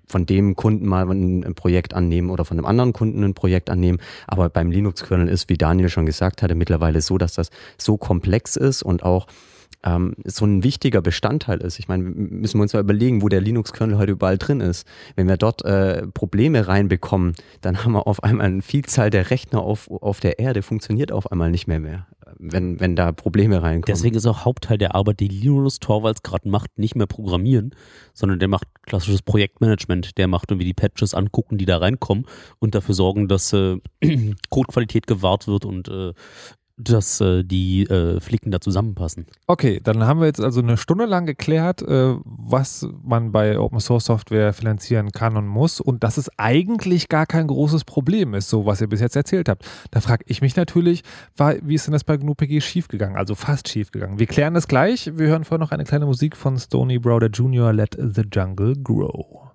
von dem Kunden mal ein Projekt annehmen oder von einem anderen Kunden ein Projekt annehmen. Aber beim Linux-Kernel ist, wie Daniel schon gesagt hatte, mittlerweile so, dass das so komplex ist und auch ähm, so ein wichtiger Bestandteil ist. Ich meine, müssen wir uns mal überlegen, wo der Linux-Kernel heute überall drin ist. Wenn wir dort äh, Probleme reinbekommen, dann haben wir auf einmal eine Vielzahl der Rechner auf, auf der Erde, funktioniert auf einmal nicht mehr mehr, wenn, wenn da Probleme reinkommen. Deswegen ist auch Hauptteil der Arbeit, die Linus Torvalds gerade macht, nicht mehr Programmieren, sondern der macht klassisches Projektmanagement. Der macht irgendwie die Patches angucken, die da reinkommen und dafür sorgen, dass äh, Codequalität gewahrt wird und äh, dass äh, die äh, Flicken da zusammenpassen. Okay, dann haben wir jetzt also eine Stunde lang geklärt, äh, was man bei Open Source Software finanzieren kann und muss und dass es eigentlich gar kein großes Problem ist, so was ihr bis jetzt erzählt habt. Da frage ich mich natürlich, war, wie ist denn das bei GNU-PG schiefgegangen? Also fast schiefgegangen. Wir klären das gleich. Wir hören vorher noch eine kleine Musik von Stony Browder Jr. Let the Jungle Grow.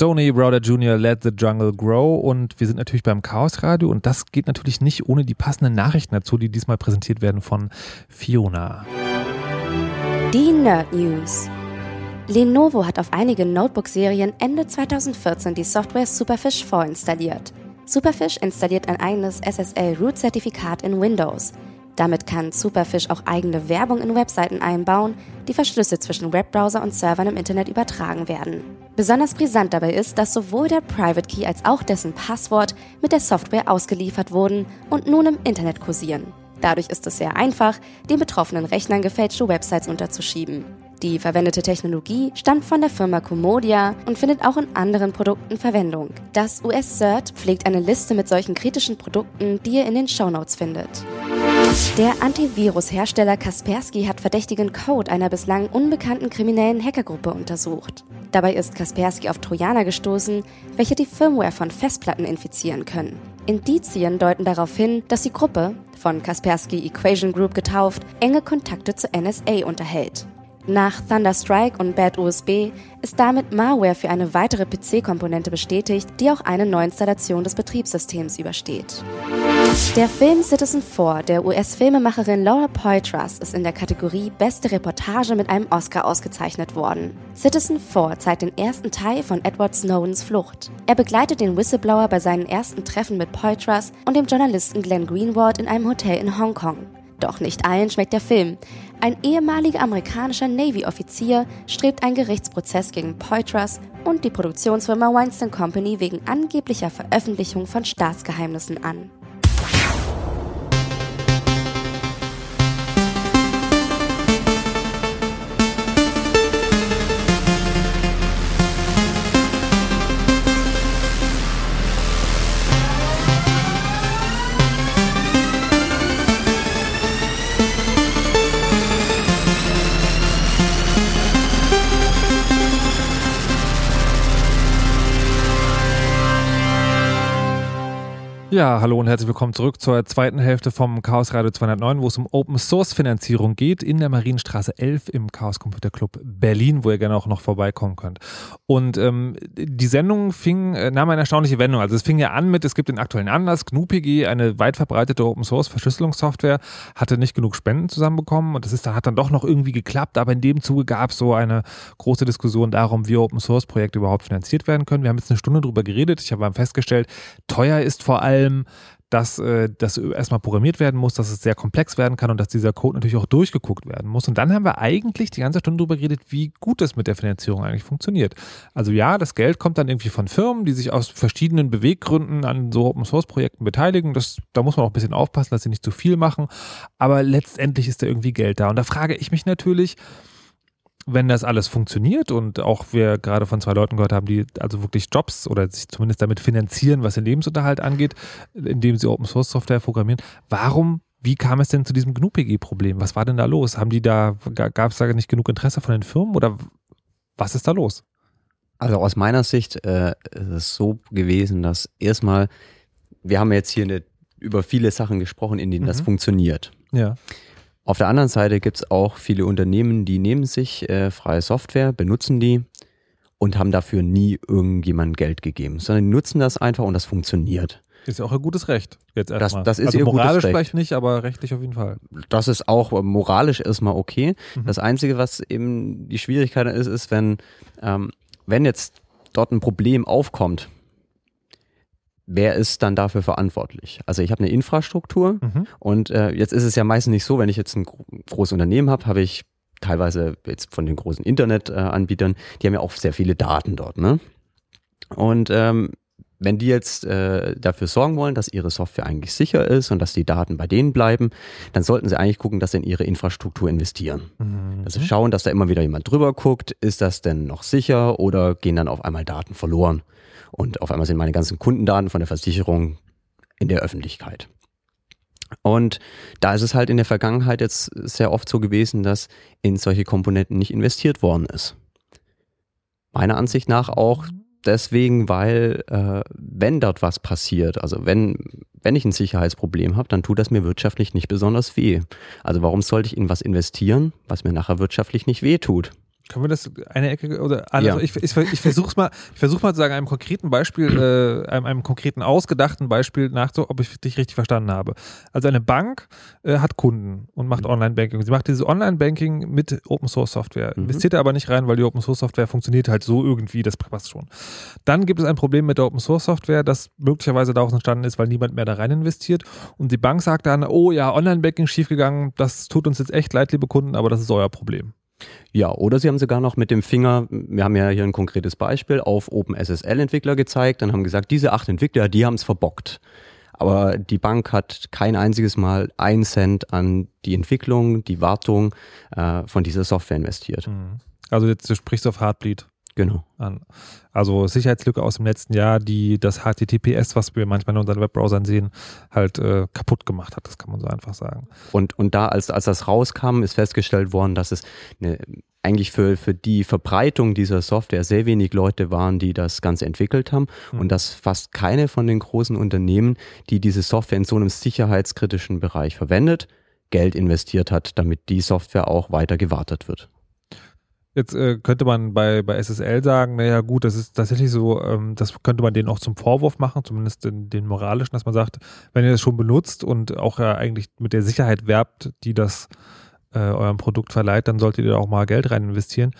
Stoney Browder Jr. Let the Jungle Grow und wir sind natürlich beim Chaos Radio und das geht natürlich nicht ohne die passenden Nachrichten dazu, die diesmal präsentiert werden von Fiona. Die Nerd News. Lenovo hat auf einigen Notebook-Serien Ende 2014 die Software Superfish vorinstalliert. Superfish installiert ein eigenes SSL-Root-Zertifikat in Windows. Damit kann Superfish auch eigene Werbung in Webseiten einbauen, die verschlüsselt zwischen Webbrowser und Servern im Internet übertragen werden. Besonders brisant dabei ist, dass sowohl der Private Key als auch dessen Passwort mit der Software ausgeliefert wurden und nun im Internet kursieren. Dadurch ist es sehr einfach, den betroffenen Rechnern gefälschte Websites unterzuschieben. Die verwendete Technologie stammt von der Firma Comodia und findet auch in anderen Produkten Verwendung. Das US-CERT pflegt eine Liste mit solchen kritischen Produkten, die ihr in den Shownotes findet. Der Antivirus-Hersteller Kaspersky hat verdächtigen Code einer bislang unbekannten kriminellen Hackergruppe untersucht. Dabei ist Kaspersky auf Trojaner gestoßen, welche die Firmware von Festplatten infizieren können. Indizien deuten darauf hin, dass die Gruppe, von Kaspersky Equation Group getauft, enge Kontakte zur NSA unterhält. Nach Thunderstrike und Bad USB ist damit Malware für eine weitere PC-Komponente bestätigt, die auch eine Neuinstallation des Betriebssystems übersteht. Der Film Citizen 4 der US-Filmemacherin Laura Poitras ist in der Kategorie Beste Reportage mit einem Oscar ausgezeichnet worden. Citizen 4 zeigt den ersten Teil von Edward Snowdens Flucht. Er begleitet den Whistleblower bei seinen ersten Treffen mit Poitras und dem Journalisten Glenn Greenwald in einem Hotel in Hongkong. Doch nicht allen schmeckt der Film. Ein ehemaliger amerikanischer Navy-Offizier strebt einen Gerichtsprozess gegen Poitras und die Produktionsfirma Weinstein Company wegen angeblicher Veröffentlichung von Staatsgeheimnissen an. Ja, hallo und herzlich willkommen zurück zur zweiten Hälfte vom Chaos Radio 209, wo es um Open Source Finanzierung geht in der Marienstraße 11 im Chaos Computer Club Berlin, wo ihr gerne auch noch vorbeikommen könnt. Und ähm, die Sendung fing, äh, nahm eine erstaunliche Wendung. Also es fing ja an mit, es gibt den aktuellen Anlass, GNU-PG, eine weit verbreitete Open Source Verschlüsselungssoftware, hatte nicht genug Spenden zusammenbekommen und das ist hat dann doch noch irgendwie geklappt, aber in dem Zuge gab es so eine große Diskussion darum, wie Open Source Projekte überhaupt finanziert werden können. Wir haben jetzt eine Stunde drüber geredet. Ich habe festgestellt, teuer ist vor allem allem, dass äh, das erstmal programmiert werden muss, dass es sehr komplex werden kann und dass dieser Code natürlich auch durchgeguckt werden muss. Und dann haben wir eigentlich die ganze Stunde darüber geredet, wie gut das mit der Finanzierung eigentlich funktioniert. Also ja, das Geld kommt dann irgendwie von Firmen, die sich aus verschiedenen Beweggründen an so Open-Source-Projekten beteiligen. Das, da muss man auch ein bisschen aufpassen, dass sie nicht zu viel machen. Aber letztendlich ist da irgendwie Geld da. Und da frage ich mich natürlich, wenn das alles funktioniert und auch wir gerade von zwei Leuten gehört haben, die also wirklich Jobs oder sich zumindest damit finanzieren, was den Lebensunterhalt angeht, indem sie Open Source Software programmieren, warum wie kam es denn zu diesem GNU-PG-Problem? Was war denn da los? Haben die da, gab es da nicht genug Interesse von den Firmen oder was ist da los? Also aus meiner Sicht äh, ist es so gewesen, dass erstmal, wir haben jetzt hier eine, über viele Sachen gesprochen, in denen mhm. das funktioniert. Ja. Auf der anderen Seite gibt es auch viele Unternehmen, die nehmen sich äh, freie Software, benutzen die und haben dafür nie irgendjemandem Geld gegeben, sondern die nutzen das einfach und das funktioniert. Ist ja auch ein gutes Recht. Jetzt erstmal. Das, das ist also ihr moralisch vielleicht nicht, aber rechtlich auf jeden Fall. Das ist auch moralisch erstmal okay. Mhm. Das Einzige, was eben die Schwierigkeit ist, ist, wenn, ähm, wenn jetzt dort ein Problem aufkommt, wer ist dann dafür verantwortlich? Also ich habe eine Infrastruktur mhm. und äh, jetzt ist es ja meistens nicht so, wenn ich jetzt ein großes Unternehmen habe, habe ich teilweise jetzt von den großen Internetanbietern, die haben ja auch sehr viele Daten dort. Ne? Und ähm, wenn die jetzt äh, dafür sorgen wollen, dass ihre Software eigentlich sicher ist und dass die Daten bei denen bleiben, dann sollten sie eigentlich gucken, dass sie in ihre Infrastruktur investieren. Mhm. Also schauen, dass da immer wieder jemand drüber guckt, ist das denn noch sicher oder gehen dann auf einmal Daten verloren? Und auf einmal sind meine ganzen Kundendaten von der Versicherung in der Öffentlichkeit. Und da ist es halt in der Vergangenheit jetzt sehr oft so gewesen, dass in solche Komponenten nicht investiert worden ist. Meiner Ansicht nach auch deswegen, weil äh, wenn dort was passiert, also wenn, wenn ich ein Sicherheitsproblem habe, dann tut das mir wirtschaftlich nicht besonders weh. Also warum sollte ich in was investieren, was mir nachher wirtschaftlich nicht weh tut? Können wir das eine Ecke oder also ja. ich, ich, ich versuche mal, ich versuche mal zu sagen, einem konkreten Beispiel, äh, einem, einem, konkreten ausgedachten Beispiel nachzu, ob ich dich richtig verstanden habe. Also eine Bank äh, hat Kunden und macht mhm. Online-Banking. Sie macht dieses Online-Banking mit Open Source Software, mhm. investiert aber nicht rein, weil die Open Source Software funktioniert halt so irgendwie, das passt schon. Dann gibt es ein Problem mit der Open Source Software, das möglicherweise daraus entstanden ist, weil niemand mehr da rein investiert. Und die Bank sagt dann, oh ja, Online-Banking schiefgegangen, das tut uns jetzt echt leid, liebe Kunden, aber das ist euer Problem. Ja, oder sie haben sogar noch mit dem Finger, wir haben ja hier ein konkretes Beispiel, auf OpenSSL-Entwickler gezeigt und haben gesagt, diese acht Entwickler, die haben es verbockt. Aber die Bank hat kein einziges Mal einen Cent an die Entwicklung, die Wartung äh, von dieser Software investiert. Mhm. Also jetzt du sprichst auf Heartbleed. Genau. An. Also Sicherheitslücke aus dem letzten Jahr, die das HTTPS, was wir manchmal in unseren Webbrowsern sehen, halt äh, kaputt gemacht hat, das kann man so einfach sagen. Und, und da, als, als das rauskam, ist festgestellt worden, dass es eine, eigentlich für, für die Verbreitung dieser Software sehr wenig Leute waren, die das Ganze entwickelt haben mhm. und dass fast keine von den großen Unternehmen, die diese Software in so einem sicherheitskritischen Bereich verwendet, Geld investiert hat, damit die Software auch weiter gewartet wird. Jetzt äh, könnte man bei, bei SSL sagen, naja gut, das ist tatsächlich so, ähm, das könnte man denen auch zum Vorwurf machen, zumindest den, den, moralischen, dass man sagt, wenn ihr das schon benutzt und auch ja eigentlich mit der Sicherheit werbt, die das äh, eurem Produkt verleiht, dann solltet ihr auch mal Geld rein investieren.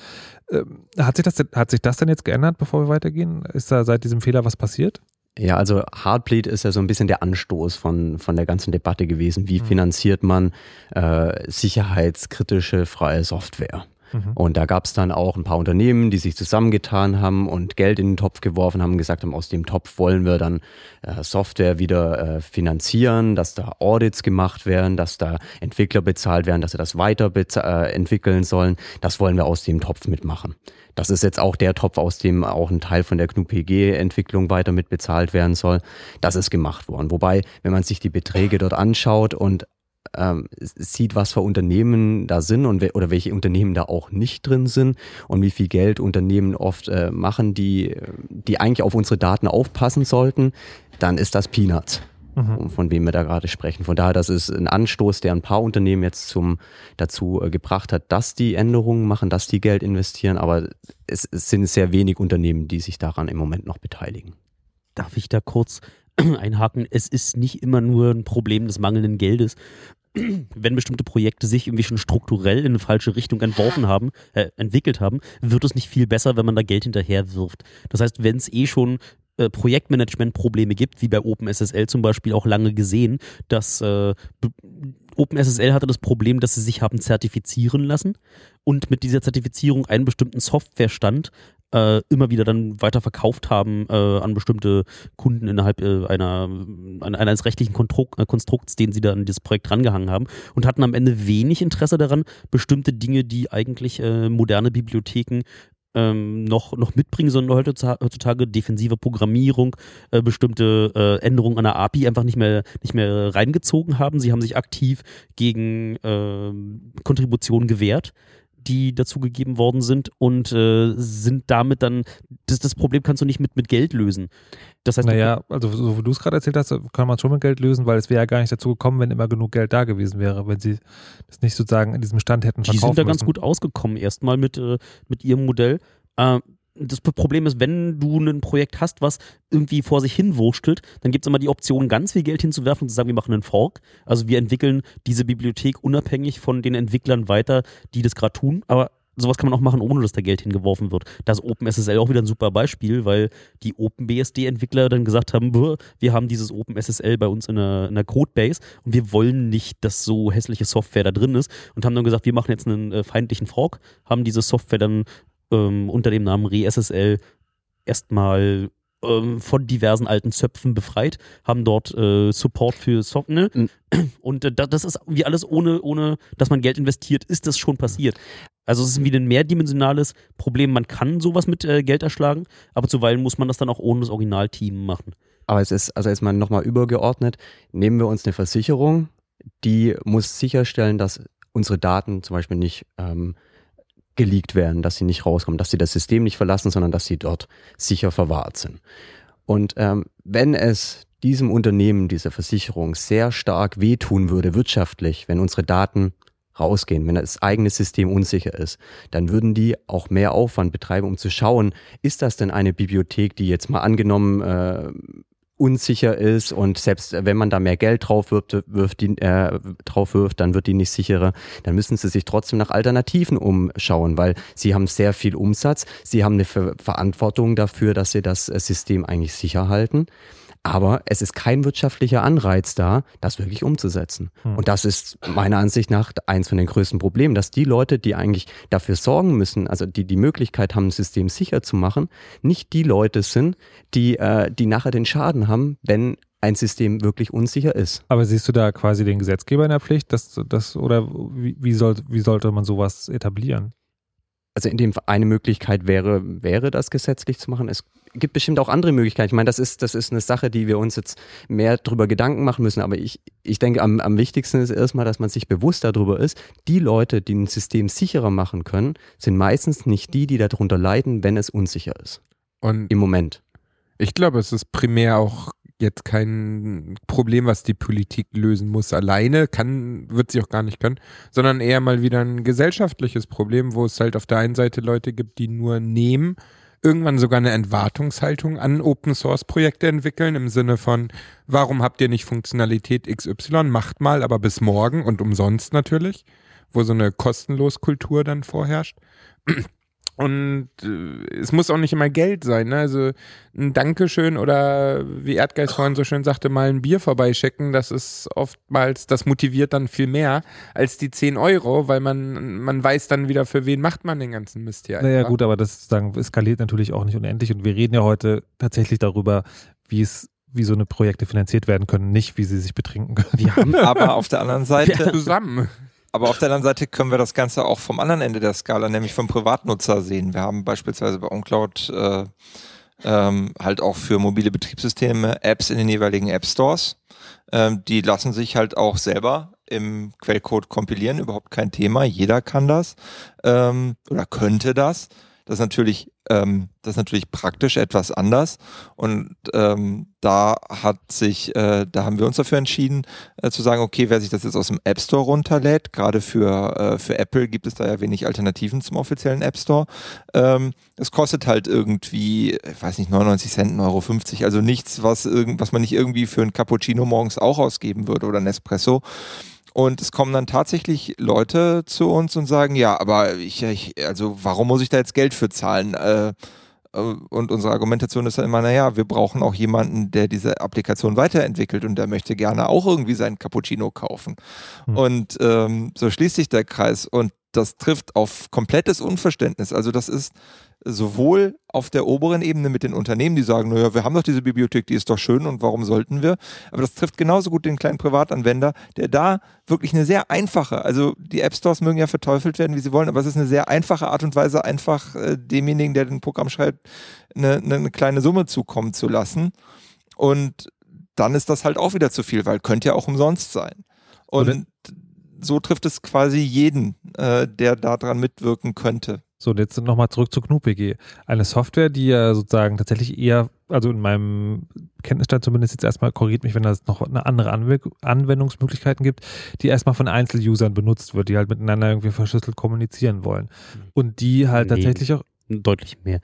Ähm, hat, sich das, hat sich das denn jetzt geändert, bevor wir weitergehen? Ist da seit diesem Fehler was passiert? Ja, also Heartbleed ist ja so ein bisschen der Anstoß von, von der ganzen Debatte gewesen. Wie mhm. finanziert man äh, sicherheitskritische freie Software? Mhm. Und da gab es dann auch ein paar Unternehmen, die sich zusammengetan haben und Geld in den Topf geworfen haben, gesagt haben, aus dem Topf wollen wir dann äh, Software wieder äh, finanzieren, dass da Audits gemacht werden, dass da Entwickler bezahlt werden, dass sie das weiter äh, entwickeln sollen. Das wollen wir aus dem Topf mitmachen. Das ist jetzt auch der Topf, aus dem auch ein Teil von der GNU-PG-Entwicklung weiter mit bezahlt werden soll. Das ist gemacht worden. Wobei, wenn man sich die Beträge dort anschaut und ähm, sieht, was für Unternehmen da sind und we oder welche Unternehmen da auch nicht drin sind und wie viel Geld Unternehmen oft äh, machen, die, die eigentlich auf unsere Daten aufpassen sollten, dann ist das Peanuts. Mhm. Von wem wir da gerade sprechen. Von daher, das ist ein Anstoß, der ein paar Unternehmen jetzt zum, dazu äh, gebracht hat, dass die Änderungen machen, dass die Geld investieren, aber es, es sind sehr wenig Unternehmen, die sich daran im Moment noch beteiligen. Darf ich da kurz einhaken? Es ist nicht immer nur ein Problem des mangelnden Geldes, wenn bestimmte Projekte sich irgendwie schon strukturell in eine falsche Richtung entworfen haben, äh, entwickelt haben, wird es nicht viel besser, wenn man da Geld hinterher wirft. Das heißt, wenn es eh schon äh, Projektmanagement-Probleme gibt, wie bei OpenSSL zum Beispiel auch lange gesehen, dass äh, OpenSSL hatte das Problem, dass sie sich haben zertifizieren lassen und mit dieser Zertifizierung einen bestimmten Softwarestand äh, immer wieder dann weiter verkauft haben äh, an bestimmte Kunden innerhalb äh, einer, eines rechtlichen äh, Konstrukts, den sie da an dieses Projekt drangehangen haben und hatten am Ende wenig Interesse daran, bestimmte Dinge, die eigentlich äh, moderne Bibliotheken ähm, noch, noch mitbringen, sondern heutzutage defensive Programmierung, äh, bestimmte äh, Änderungen an der API einfach nicht mehr, nicht mehr reingezogen haben. Sie haben sich aktiv gegen äh, Kontributionen gewehrt die dazugegeben worden sind und äh, sind damit dann, das, das Problem kannst du nicht mit, mit Geld lösen. Das heißt, naja, also so wie du es gerade erzählt hast, kann man es schon mit Geld lösen, weil es wäre ja gar nicht dazu gekommen, wenn immer genug Geld da gewesen wäre, wenn sie das nicht sozusagen in diesem Stand hätten verkaufen Die sind da müssen. ganz gut ausgekommen erstmal mit, äh, mit ihrem Modell. Äh, das Problem ist, wenn du ein Projekt hast, was irgendwie vor sich hin wurstelt, dann gibt es immer die Option, ganz viel Geld hinzuwerfen und zu sagen, wir machen einen Fork. Also wir entwickeln diese Bibliothek unabhängig von den Entwicklern weiter, die das gerade tun. Aber sowas kann man auch machen, ohne dass da Geld hingeworfen wird. Da ist OpenSSL auch wieder ein super Beispiel, weil die OpenBSD-Entwickler dann gesagt haben, wir haben dieses OpenSSL bei uns in einer, in einer Codebase und wir wollen nicht, dass so hässliche Software da drin ist und haben dann gesagt, wir machen jetzt einen äh, feindlichen Fork, haben diese Software dann ähm, unter dem Namen ReSSL erstmal ähm, von diversen alten Zöpfen befreit, haben dort äh, Support für Software. Ne? Mhm. Und äh, das ist wie alles ohne, ohne, dass man Geld investiert, ist das schon passiert. Also es ist wieder ein mehrdimensionales Problem. Man kann sowas mit äh, Geld erschlagen, aber zuweilen muss man das dann auch ohne das Originalteam machen. Aber es ist, also jetzt mal nochmal übergeordnet, nehmen wir uns eine Versicherung, die muss sicherstellen, dass unsere Daten zum Beispiel nicht ähm, geleakt werden, dass sie nicht rauskommen, dass sie das System nicht verlassen, sondern dass sie dort sicher verwahrt sind. Und ähm, wenn es diesem Unternehmen, dieser Versicherung sehr stark wehtun würde wirtschaftlich, wenn unsere Daten rausgehen, wenn das eigene System unsicher ist, dann würden die auch mehr Aufwand betreiben, um zu schauen, ist das denn eine Bibliothek, die jetzt mal angenommen äh, unsicher ist und selbst wenn man da mehr Geld drauf wirft, wirft die, äh, drauf wirft, dann wird die nicht sicherer. Dann müssen sie sich trotzdem nach Alternativen umschauen, weil sie haben sehr viel Umsatz, sie haben eine Ver Verantwortung dafür, dass sie das äh, System eigentlich sicher halten. Aber es ist kein wirtschaftlicher Anreiz da, das wirklich umzusetzen. Hm. Und das ist meiner Ansicht nach eins von den größten Problemen, dass die Leute, die eigentlich dafür sorgen müssen, also die die Möglichkeit haben, ein System sicher zu machen, nicht die Leute sind, die, äh, die nachher den Schaden haben, wenn ein System wirklich unsicher ist. Aber siehst du da quasi den Gesetzgeber in der Pflicht, dass das oder wie, wie, soll, wie sollte man sowas etablieren? Also in dem eine Möglichkeit wäre, wäre das gesetzlich zu machen. Es gibt bestimmt auch andere Möglichkeiten. Ich meine, das ist, das ist eine Sache, die wir uns jetzt mehr drüber Gedanken machen müssen. Aber ich, ich denke, am, am wichtigsten ist erstmal, dass man sich bewusst darüber ist, die Leute, die ein System sicherer machen können, sind meistens nicht die, die darunter leiden, wenn es unsicher ist. Und im Moment. Ich glaube, es ist primär auch jetzt kein Problem, was die Politik lösen muss alleine, kann, wird sie auch gar nicht können, sondern eher mal wieder ein gesellschaftliches Problem, wo es halt auf der einen Seite Leute gibt, die nur nehmen irgendwann sogar eine Entwartungshaltung an Open Source Projekte entwickeln im Sinne von, warum habt ihr nicht Funktionalität XY? Macht mal, aber bis morgen und umsonst natürlich, wo so eine kostenlos Kultur dann vorherrscht. Und äh, es muss auch nicht immer Geld sein. Ne? Also ein Dankeschön oder wie Erdgeist vorhin so schön sagte, mal ein Bier vorbeischicken, das ist oftmals, das motiviert dann viel mehr als die 10 Euro, weil man, man weiß dann wieder, für wen macht man den ganzen Mist hier. Naja gut, aber das sagen, skaliert natürlich auch nicht unendlich und wir reden ja heute tatsächlich darüber, wie es wie so eine Projekte finanziert werden können, nicht wie sie sich betrinken können. Wir haben aber auf der anderen Seite zusammen. Aber auf der anderen Seite können wir das Ganze auch vom anderen Ende der Skala, nämlich vom Privatnutzer sehen. Wir haben beispielsweise bei OnCloud äh, ähm, halt auch für mobile Betriebssysteme Apps in den jeweiligen App Stores. Ähm, die lassen sich halt auch selber im Quellcode kompilieren, überhaupt kein Thema. Jeder kann das ähm, oder könnte das. Das ist natürlich, ähm, das ist natürlich praktisch etwas anders. Und ähm, da hat sich, äh, da haben wir uns dafür entschieden, äh, zu sagen, okay, wer sich das jetzt aus dem App Store runterlädt, gerade für, äh, für Apple gibt es da ja wenig Alternativen zum offiziellen App Store. Ähm, es kostet halt irgendwie, ich weiß nicht, 99 Cent, 1,50 Euro, also nichts, was, irgend, was man nicht irgendwie für ein Cappuccino morgens auch ausgeben würde oder ein Espresso. Und es kommen dann tatsächlich Leute zu uns und sagen, ja, aber ich, ich also warum muss ich da jetzt Geld für zahlen? Äh, äh, und unsere Argumentation ist dann immer, naja, wir brauchen auch jemanden, der diese Applikation weiterentwickelt und der möchte gerne auch irgendwie seinen Cappuccino kaufen. Hm. Und ähm, so schließt sich der Kreis und das trifft auf komplettes Unverständnis. Also das ist sowohl auf der oberen Ebene mit den Unternehmen, die sagen, naja, wir haben doch diese Bibliothek, die ist doch schön und warum sollten wir? Aber das trifft genauso gut den kleinen Privatanwender, der da wirklich eine sehr einfache, also die App Stores mögen ja verteufelt werden, wie sie wollen, aber es ist eine sehr einfache Art und Weise, einfach äh, demjenigen, der den Programm schreibt, eine, eine kleine Summe zukommen zu lassen. Und dann ist das halt auch wieder zu viel, weil könnte ja auch umsonst sein. Und so trifft es quasi jeden, äh, der daran mitwirken könnte. So, und jetzt nochmal zurück zu GNU-PG. Eine Software, die ja sozusagen tatsächlich eher, also in meinem Kenntnisstand zumindest jetzt erstmal korrigiert mich, wenn es noch eine andere Anwendungsmöglichkeiten gibt, die erstmal von Einzelusern benutzt wird, die halt miteinander irgendwie verschlüsselt kommunizieren wollen. Hm. Und die halt nee, tatsächlich auch. Deutlich mehr.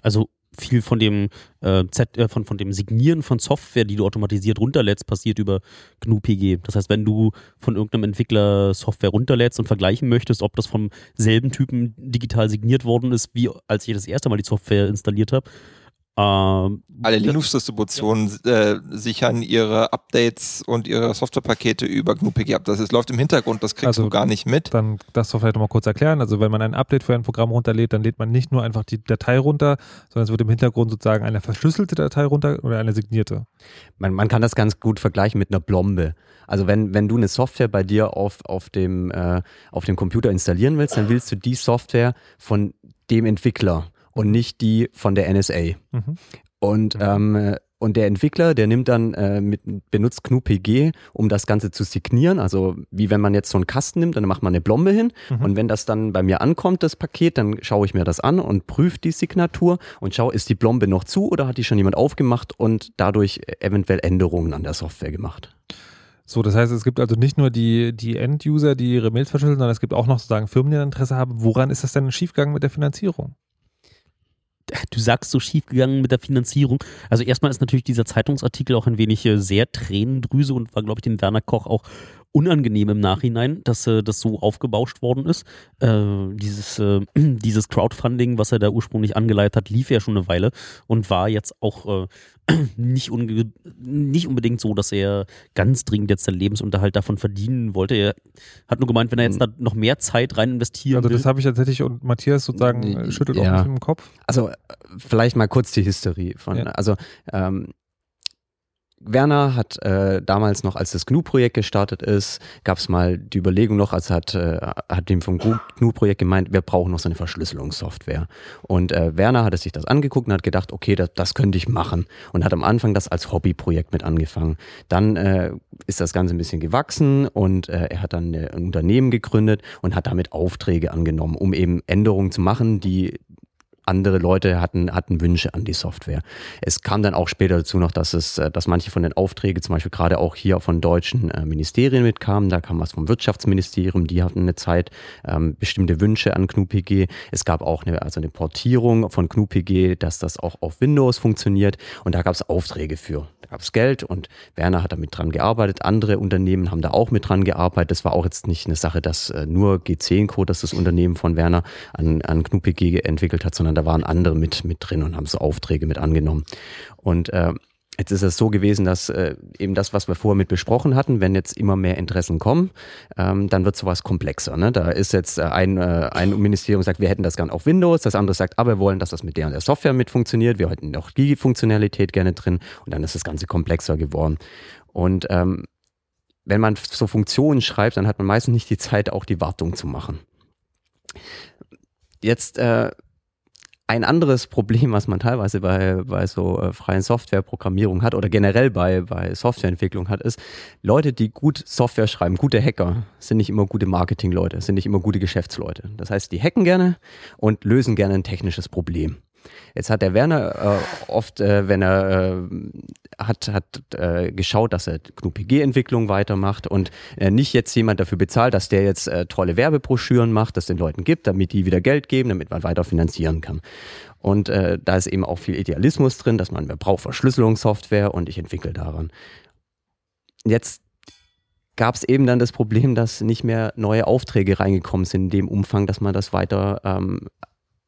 Also viel von dem äh, Z, äh, von, von dem Signieren von Software, die du automatisiert runterlädst, passiert über GNU-PG. Das heißt, wenn du von irgendeinem Entwickler Software runterlädst und vergleichen möchtest, ob das vom selben Typen digital signiert worden ist, wie als ich das erste Mal die Software installiert habe, ähm, Alle Linux-Distributionen äh, sichern ihre Updates und ihre Softwarepakete über GNU-PG ab. Das ist, läuft im Hintergrund, das kriegst also, du gar nicht mit. Dann das doch vielleicht nochmal kurz erklären. Also wenn man ein Update für ein Programm runterlädt, dann lädt man nicht nur einfach die Datei runter, sondern es wird im Hintergrund sozusagen eine verschlüsselte Datei runter oder eine signierte. Man, man kann das ganz gut vergleichen mit einer Blombe. Also wenn, wenn du eine Software bei dir auf, auf, dem, äh, auf dem Computer installieren willst, dann willst du die Software von dem Entwickler und nicht die von der NSA. Mhm. Und, mhm. ähm, und der Entwickler, der nimmt dann äh, mit, benutzt GNU-PG, um das Ganze zu signieren. Also wie wenn man jetzt so einen Kasten nimmt, dann macht man eine Blombe hin. Mhm. Und wenn das dann bei mir ankommt, das Paket, dann schaue ich mir das an und prüfe die Signatur und schaue, ist die Blombe noch zu oder hat die schon jemand aufgemacht und dadurch eventuell Änderungen an der Software gemacht. So, das heißt, es gibt also nicht nur die, die End-User, die ihre Mails verschlüsseln, sondern es gibt auch noch sozusagen Firmen, die ein Interesse haben. Woran ist das denn schiefgegangen mit der Finanzierung? Du sagst so schief gegangen mit der Finanzierung. Also erstmal ist natürlich dieser Zeitungsartikel auch ein wenig äh, sehr Tränendrüse und war, glaube ich, dem Werner Koch auch unangenehm im Nachhinein, dass äh, das so aufgebauscht worden ist. Äh, dieses, äh, dieses Crowdfunding, was er da ursprünglich angeleitet hat, lief ja schon eine Weile und war jetzt auch äh, nicht, nicht unbedingt so, dass er ganz dringend jetzt seinen Lebensunterhalt davon verdienen wollte. Er hat nur gemeint, wenn er jetzt hm. da noch mehr Zeit rein investieren also. Also das habe ich tatsächlich und Matthias sozusagen äh, schüttelt ja. auch nicht im Kopf. Also äh, vielleicht mal kurz die Historie von, ja. also ähm, Werner hat äh, damals noch, als das GNU-Projekt gestartet ist, gab es mal die Überlegung noch, also hat, äh, hat dem vom GNU-Projekt gemeint, wir brauchen noch so eine Verschlüsselungssoftware. Und äh, Werner hatte sich das angeguckt und hat gedacht, okay, das, das könnte ich machen. Und hat am Anfang das als Hobbyprojekt mit angefangen. Dann äh, ist das Ganze ein bisschen gewachsen und äh, er hat dann ein Unternehmen gegründet und hat damit Aufträge angenommen, um eben Änderungen zu machen, die andere Leute hatten, hatten Wünsche an die Software. Es kam dann auch später dazu noch, dass es, äh, dass manche von den Aufträgen, zum Beispiel gerade auch hier von deutschen äh, Ministerien mitkamen. Da kam was vom Wirtschaftsministerium, die hatten eine Zeit ähm, bestimmte Wünsche an GNU-PG. Es gab auch eine, also eine Portierung von GNU-PG, dass das auch auf Windows funktioniert. Und da gab es Aufträge für. Da gab es Geld und Werner hat damit dran gearbeitet. Andere Unternehmen haben da auch mit dran gearbeitet. Das war auch jetzt nicht eine Sache, dass äh, nur G10-Code, dass das Unternehmen von Werner an, an GNU-PG entwickelt hat, sondern da waren andere mit, mit drin und haben so Aufträge mit angenommen. Und äh, Jetzt ist es so gewesen, dass äh, eben das, was wir vorher mit besprochen hatten, wenn jetzt immer mehr Interessen kommen, ähm, dann wird sowas komplexer. Ne? Da ist jetzt äh, ein, äh, ein Ministerium sagt, wir hätten das gern auf Windows, das andere sagt, aber wir wollen, dass das mit der und der Software mit funktioniert, wir hätten auch die Funktionalität gerne drin und dann ist das Ganze komplexer geworden. Und ähm, wenn man so Funktionen schreibt, dann hat man meistens nicht die Zeit, auch die Wartung zu machen. Jetzt äh, ein anderes Problem, was man teilweise bei, bei so äh, freien Softwareprogrammierung hat oder generell bei, bei Softwareentwicklung hat, ist, Leute, die gut Software schreiben, gute Hacker, sind nicht immer gute Marketingleute, sind nicht immer gute Geschäftsleute. Das heißt, die hacken gerne und lösen gerne ein technisches Problem. Jetzt hat der Werner äh, oft, äh, wenn er äh, hat, hat äh, geschaut, dass er GNU-PG-Entwicklung weitermacht und äh, nicht jetzt jemand dafür bezahlt, dass der jetzt äh, tolle Werbebroschüren macht, das den Leuten gibt, damit die wieder Geld geben, damit man weiter finanzieren kann. Und da ist eben auch viel Idealismus drin, dass man, man braucht Verschlüsselungssoftware und ich entwickle daran. Jetzt gab es eben dann das Problem, dass nicht mehr neue Aufträge reingekommen sind in dem Umfang, dass man das weiter ähm,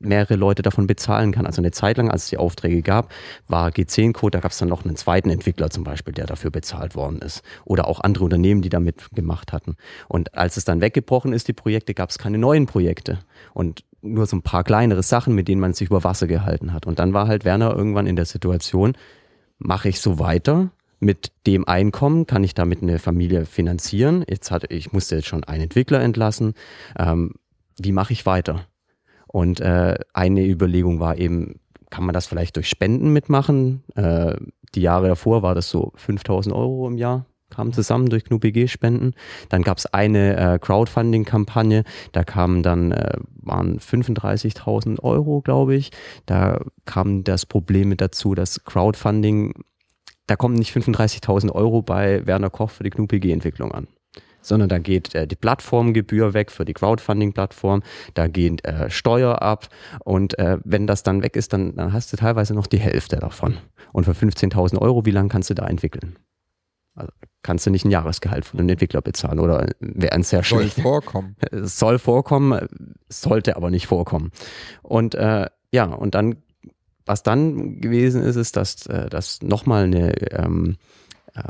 mehrere Leute davon bezahlen kann. Also eine Zeit lang, als es die Aufträge gab, war G10-Code, da gab es dann noch einen zweiten Entwickler zum Beispiel, der dafür bezahlt worden ist. Oder auch andere Unternehmen, die damit gemacht hatten. Und als es dann weggebrochen ist, die Projekte, gab es keine neuen Projekte. Und nur so ein paar kleinere Sachen, mit denen man sich über Wasser gehalten hat. Und dann war halt Werner irgendwann in der Situation, mache ich so weiter? Mit dem Einkommen kann ich damit eine Familie finanzieren. Jetzt hatte ich musste jetzt schon einen Entwickler entlassen. Ähm, wie mache ich weiter? Und äh, eine Überlegung war eben, kann man das vielleicht durch Spenden mitmachen? Äh, die Jahre davor war das so 5000 Euro im Jahr, kamen zusammen durch GNU-PG-Spenden. Dann gab es eine äh, Crowdfunding-Kampagne, da kamen dann, äh, waren 35.000 Euro, glaube ich. Da kam das Problem mit dazu, dass Crowdfunding, da kommen nicht 35.000 Euro bei Werner Koch für die GNU-PG-Entwicklung an sondern da geht äh, die Plattformgebühr weg für die Crowdfunding-Plattform, da geht äh, Steuer ab und äh, wenn das dann weg ist, dann, dann hast du teilweise noch die Hälfte davon. Und für 15.000 Euro, wie lange kannst du da entwickeln? Also kannst du nicht ein Jahresgehalt von einem Entwickler bezahlen oder wäre ein sehr schlecht. Soll vorkommen. Soll vorkommen, sollte aber nicht vorkommen. Und äh, ja, und dann, was dann gewesen ist, ist, dass, äh, dass nochmal eine ähm, äh,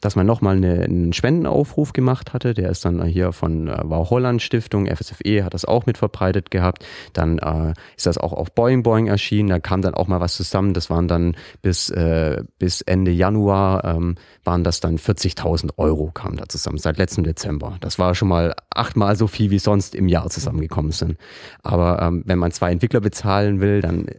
dass man nochmal eine, einen Spendenaufruf gemacht hatte. Der ist dann hier von äh, war Holland Stiftung, FSFE hat das auch mit verbreitet gehabt. Dann äh, ist das auch auf Boing Boing erschienen. Da kam dann auch mal was zusammen. Das waren dann bis, äh, bis Ende Januar ähm, waren das dann 40.000 Euro kamen da zusammen, seit letztem Dezember. Das war schon mal achtmal so viel, wie sonst im Jahr zusammengekommen sind. Aber ähm, wenn man zwei Entwickler bezahlen will, dann äh,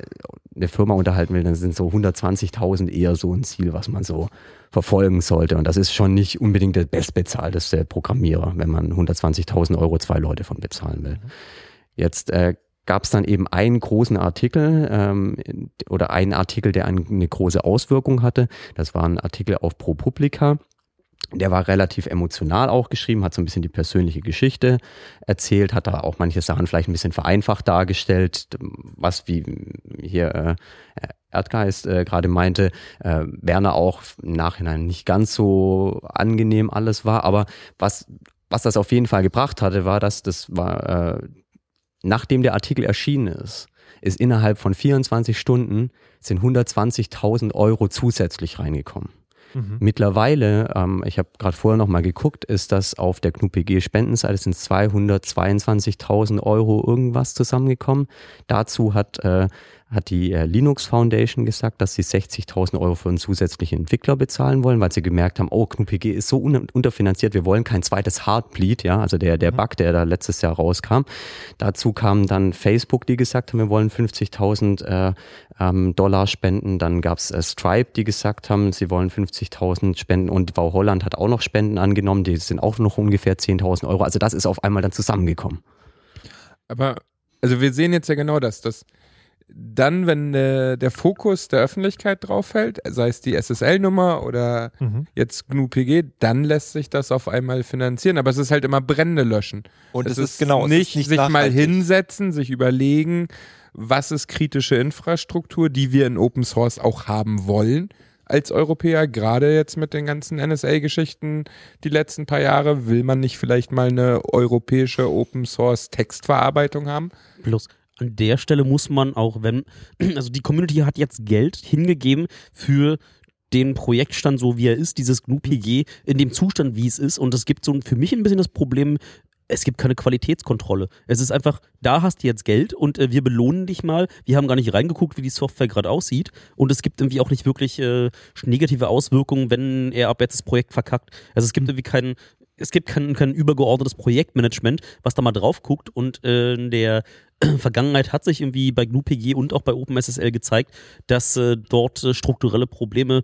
eine Firma unterhalten will, dann sind so 120.000 eher so ein Ziel, was man so verfolgen sollte. Und das ist schon nicht unbedingt der bestbezahlteste Programmierer, wenn man 120.000 Euro zwei Leute von bezahlen will. Jetzt äh, gab es dann eben einen großen Artikel ähm, oder einen Artikel, der eine große Auswirkung hatte. Das war ein Artikel auf ProPublica. Der war relativ emotional auch geschrieben, hat so ein bisschen die persönliche Geschichte erzählt, hat da auch manche Sachen vielleicht ein bisschen vereinfacht dargestellt, was wie hier äh, Erdgeist äh, gerade meinte, äh, Werner auch im Nachhinein nicht ganz so angenehm alles war, aber was, was das auf jeden Fall gebracht hatte, war, dass das war, äh, nachdem der Artikel erschienen ist, ist innerhalb von 24 Stunden sind 120.000 Euro zusätzlich reingekommen. Mhm. Mittlerweile, ähm, ich habe gerade vorher noch mal geguckt, ist das auf der GNU-PG Spendenseite sind 222.000 Euro irgendwas zusammengekommen. Dazu hat äh, hat die äh, Linux Foundation gesagt, dass sie 60.000 Euro für einen zusätzlichen Entwickler bezahlen wollen, weil sie gemerkt haben, oh, GNU-PG ist so un unterfinanziert, wir wollen kein zweites Heartbleed, ja, also der, der mhm. Bug, der da letztes Jahr rauskam. Dazu kamen dann Facebook, die gesagt haben, wir wollen 50.000 äh, ähm, Dollar spenden. Dann gab's äh, Stripe, die gesagt haben, sie wollen 50.000 spenden und Bau Holland hat auch noch Spenden angenommen, die sind auch noch ungefähr 10.000 Euro. Also das ist auf einmal dann zusammengekommen. Aber also wir sehen jetzt ja genau das, dass dann, wenn äh, der Fokus der Öffentlichkeit drauf fällt, sei es die SSL-Nummer oder mhm. jetzt GNU-PG, dann lässt sich das auf einmal finanzieren. Aber es ist halt immer Brände löschen. Und es, es ist genau nicht, ist nicht sich nachhaltig. mal hinsetzen, sich überlegen, was ist kritische Infrastruktur, die wir in Open Source auch haben wollen als Europäer, gerade jetzt mit den ganzen NSA-Geschichten die letzten paar Jahre, will man nicht vielleicht mal eine europäische Open Source Textverarbeitung haben? Plus, an der Stelle muss man auch, wenn, also die Community hat jetzt Geld hingegeben für den Projektstand so wie er ist, dieses GNU-PG in dem Zustand wie es ist und es gibt so für mich ein bisschen das Problem, es gibt keine Qualitätskontrolle. Es ist einfach, da hast du jetzt Geld und äh, wir belohnen dich mal. Wir haben gar nicht reingeguckt, wie die Software gerade aussieht. Und es gibt irgendwie auch nicht wirklich äh, negative Auswirkungen, wenn er ab jetzt das Projekt verkackt. Also es gibt irgendwie keinen, es gibt kein, kein übergeordnetes Projektmanagement, was da mal drauf guckt. Und äh, in der Vergangenheit hat sich irgendwie bei GNU-PG und auch bei OpenSSL gezeigt, dass äh, dort äh, strukturelle Probleme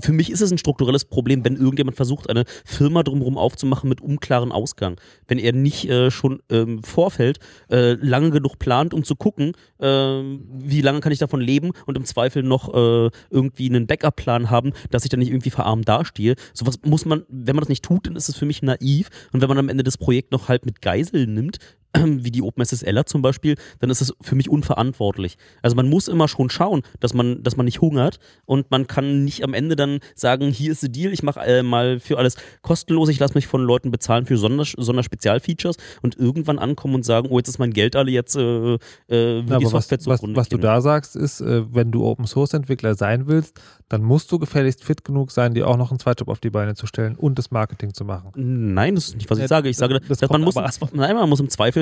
für mich ist es ein strukturelles Problem, wenn irgendjemand versucht, eine Firma drumherum aufzumachen mit unklaren Ausgang. Wenn er nicht äh, schon im ähm, Vorfeld äh, lange genug plant, um zu gucken, äh, wie lange kann ich davon leben und im Zweifel noch äh, irgendwie einen Backup-Plan haben, dass ich dann nicht irgendwie verarmt dastehe. Sowas muss man, wenn man das nicht tut, dann ist es für mich naiv. Und wenn man am Ende das Projekt noch halt mit Geiseln nimmt, wie die OpenSSLer zum Beispiel, dann ist das für mich unverantwortlich. Also man muss immer schon schauen, dass man, dass man nicht hungert und man kann nicht am Ende dann sagen, hier ist der Deal, ich mache äh, mal für alles kostenlos, ich lasse mich von Leuten bezahlen für Sonders Sonderspezialfeatures und irgendwann ankommen und sagen, oh, jetzt ist mein Geld alle jetzt äh, äh, wie ja, die Software was, was, was du da sagst, ist, äh, wenn du Open Source Entwickler sein willst, dann musst du gefälligst fit genug sein, dir auch noch einen Zweitjob auf die Beine zu stellen und das Marketing zu machen. Nein, das ist nicht, was ich sage. Ich sage, das man muss, nein, man muss im Zweifel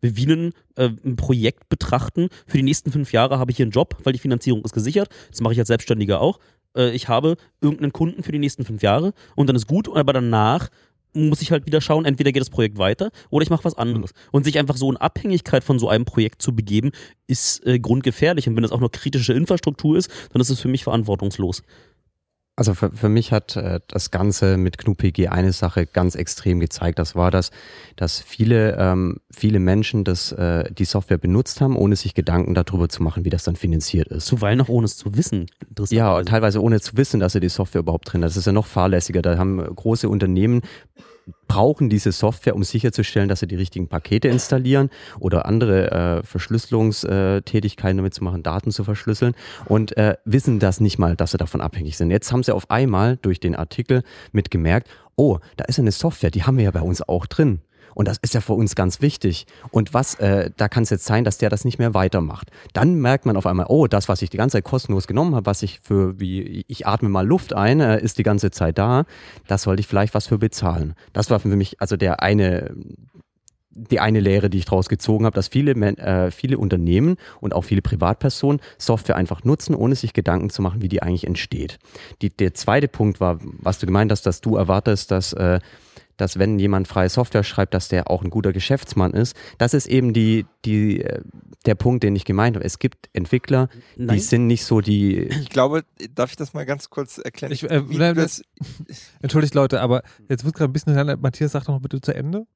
wie ein, äh, ein Projekt betrachten. Für die nächsten fünf Jahre habe ich hier einen Job, weil die Finanzierung ist gesichert. Das mache ich als Selbstständiger auch. Äh, ich habe irgendeinen Kunden für die nächsten fünf Jahre und dann ist gut, aber danach muss ich halt wieder schauen, entweder geht das Projekt weiter oder ich mache was anderes. Und sich einfach so in Abhängigkeit von so einem Projekt zu begeben, ist äh, grundgefährlich. Und wenn das auch noch kritische Infrastruktur ist, dann ist es für mich verantwortungslos. Also für, für mich hat äh, das Ganze mit GNU-PG eine Sache ganz extrem gezeigt. Das war das, dass viele, ähm, viele Menschen das, äh, die Software benutzt haben, ohne sich Gedanken darüber zu machen, wie das dann finanziert ist. Zuweilen auch ohne es zu wissen. Ja, teilweise ohne zu wissen, dass er die Software überhaupt drin hat. Das ist ja noch fahrlässiger. Da haben große Unternehmen brauchen diese Software, um sicherzustellen, dass sie die richtigen Pakete installieren oder andere äh, Verschlüsselungstätigkeiten damit zu machen, Daten zu verschlüsseln und äh, wissen das nicht mal, dass sie davon abhängig sind. Jetzt haben sie auf einmal durch den Artikel mitgemerkt, oh, da ist eine Software, die haben wir ja bei uns auch drin. Und das ist ja für uns ganz wichtig. Und was, äh, da kann es jetzt sein, dass der das nicht mehr weitermacht. Dann merkt man auf einmal, oh, das, was ich die ganze Zeit kostenlos genommen habe, was ich für, wie, ich atme mal Luft ein, äh, ist die ganze Zeit da. Das sollte ich vielleicht was für bezahlen. Das war für mich also der eine, die eine Lehre, die ich daraus gezogen habe, dass viele, äh, viele Unternehmen und auch viele Privatpersonen Software einfach nutzen, ohne sich Gedanken zu machen, wie die eigentlich entsteht. Die, der zweite Punkt war, was du gemeint hast, dass du erwartest, dass äh, dass wenn jemand freie Software schreibt, dass der auch ein guter Geschäftsmann ist. Das ist eben die, die, äh, der Punkt, den ich gemeint habe. Es gibt Entwickler, Nein. die sind nicht so die. Ich glaube, darf ich das mal ganz kurz erklären? Ich, äh, das, entschuldigt Leute, aber jetzt wird gerade ein bisschen, Matthias, sag doch mal bitte zu Ende.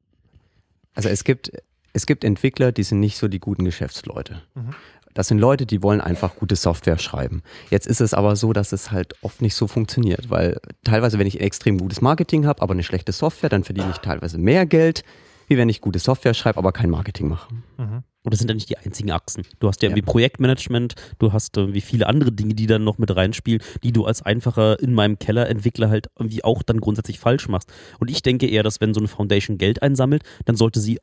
Also es gibt, es gibt Entwickler, die sind nicht so die guten Geschäftsleute. Mhm. Das sind Leute, die wollen einfach gute Software schreiben. Jetzt ist es aber so, dass es halt oft nicht so funktioniert, weil teilweise, wenn ich extrem gutes Marketing habe, aber eine schlechte Software, dann verdiene ich teilweise mehr Geld, wie wenn ich gute Software schreibe, aber kein Marketing mache. Mhm. Und das sind ja nicht die einzigen Achsen. Du hast ja irgendwie ja. Projektmanagement, du hast irgendwie viele andere Dinge, die dann noch mit reinspielen, die du als einfacher in meinem Keller Entwickler halt irgendwie auch dann grundsätzlich falsch machst. Und ich denke eher, dass wenn so eine Foundation Geld einsammelt, dann sollte sie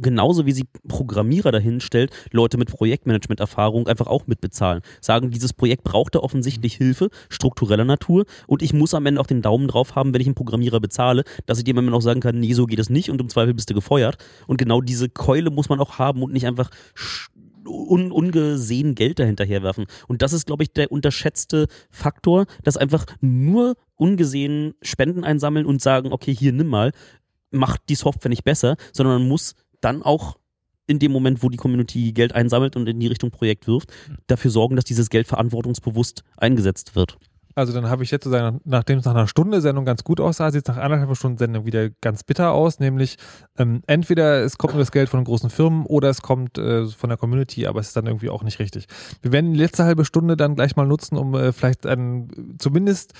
genauso wie sie Programmierer dahin stellt, Leute mit Projektmanagement-Erfahrung einfach auch mitbezahlen. Sagen, dieses Projekt braucht da offensichtlich Hilfe, struktureller Natur und ich muss am Ende auch den Daumen drauf haben, wenn ich einen Programmierer bezahle, dass ich dem am Ende auch sagen kann, nee, so geht es nicht und im Zweifel bist du gefeuert. Und genau diese Keule muss man auch haben und nicht einfach un ungesehen Geld dahinterher werfen. Und das ist, glaube ich, der unterschätzte Faktor, dass einfach nur ungesehen Spenden einsammeln und sagen, okay, hier nimm mal, macht die Software nicht besser, sondern man muss dann auch in dem Moment, wo die Community Geld einsammelt und in die Richtung Projekt wirft, dafür sorgen, dass dieses Geld verantwortungsbewusst eingesetzt wird. Also dann habe ich jetzt nachdem es nach einer Stunde Sendung ganz gut aussah, sieht es nach anderthalb Stunden Sendung wieder ganz bitter aus, nämlich ähm, entweder es kommt nur das Geld von großen Firmen oder es kommt äh, von der Community, aber es ist dann irgendwie auch nicht richtig. Wir werden die letzte halbe Stunde dann gleich mal nutzen, um äh, vielleicht ein, zumindest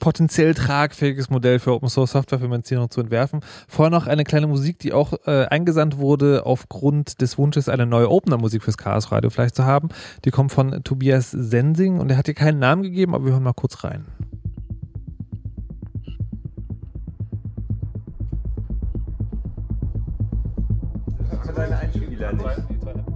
potenziell tragfähiges Modell für Open Source Software Finanzierung zu entwerfen. Vorher noch eine kleine Musik, die auch äh, eingesandt wurde aufgrund des Wunsches, eine neue Opener Musik fürs Chaos Radio vielleicht zu haben. Die kommt von Tobias Sensing und er hat hier keinen Namen gegeben, aber wir hören mal kurz rein. Seine Einspieler nicht.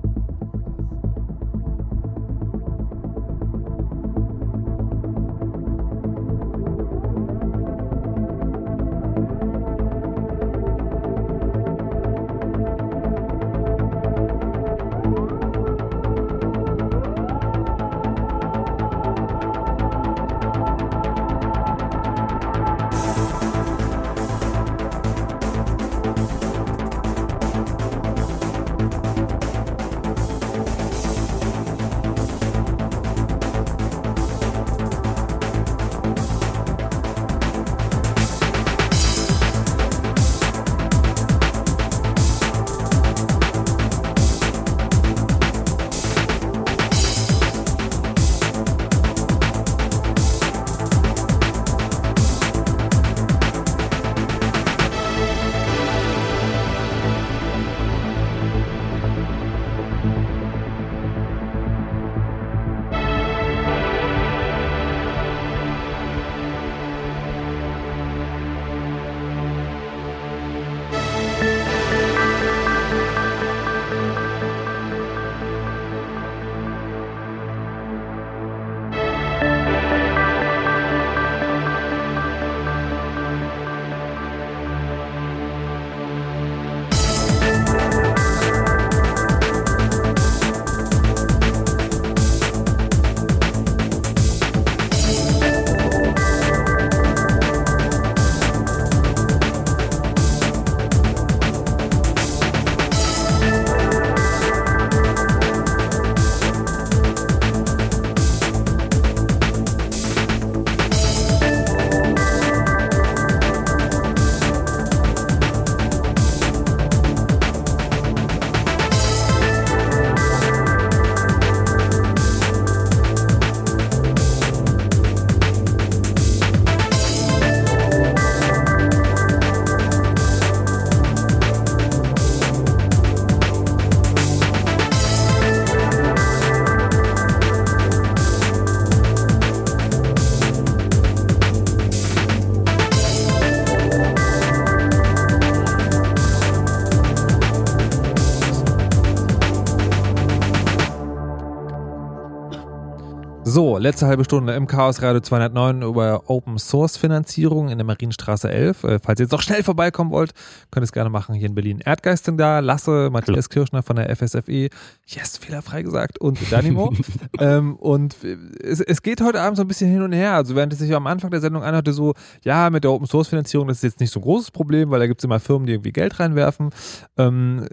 So, letzte halbe Stunde im Chaos Radio 209 über Open Source Finanzierung in der Marienstraße 11. Äh, falls ihr jetzt noch schnell vorbeikommen wollt, könnt ihr es gerne machen hier in Berlin. Erdgeist sind da, Lasse, Matthias Kirschner von der FSFE, yes, fehlerfrei gesagt, und Danimo. ähm, und es, es, geht heute Abend so ein bisschen hin und her. Also während es sich am Anfang der Sendung anhörte, so, ja, mit der Open Source Finanzierung, das ist jetzt nicht so ein großes Problem, weil da gibt es immer Firmen, die irgendwie Geld reinwerfen. Ähm,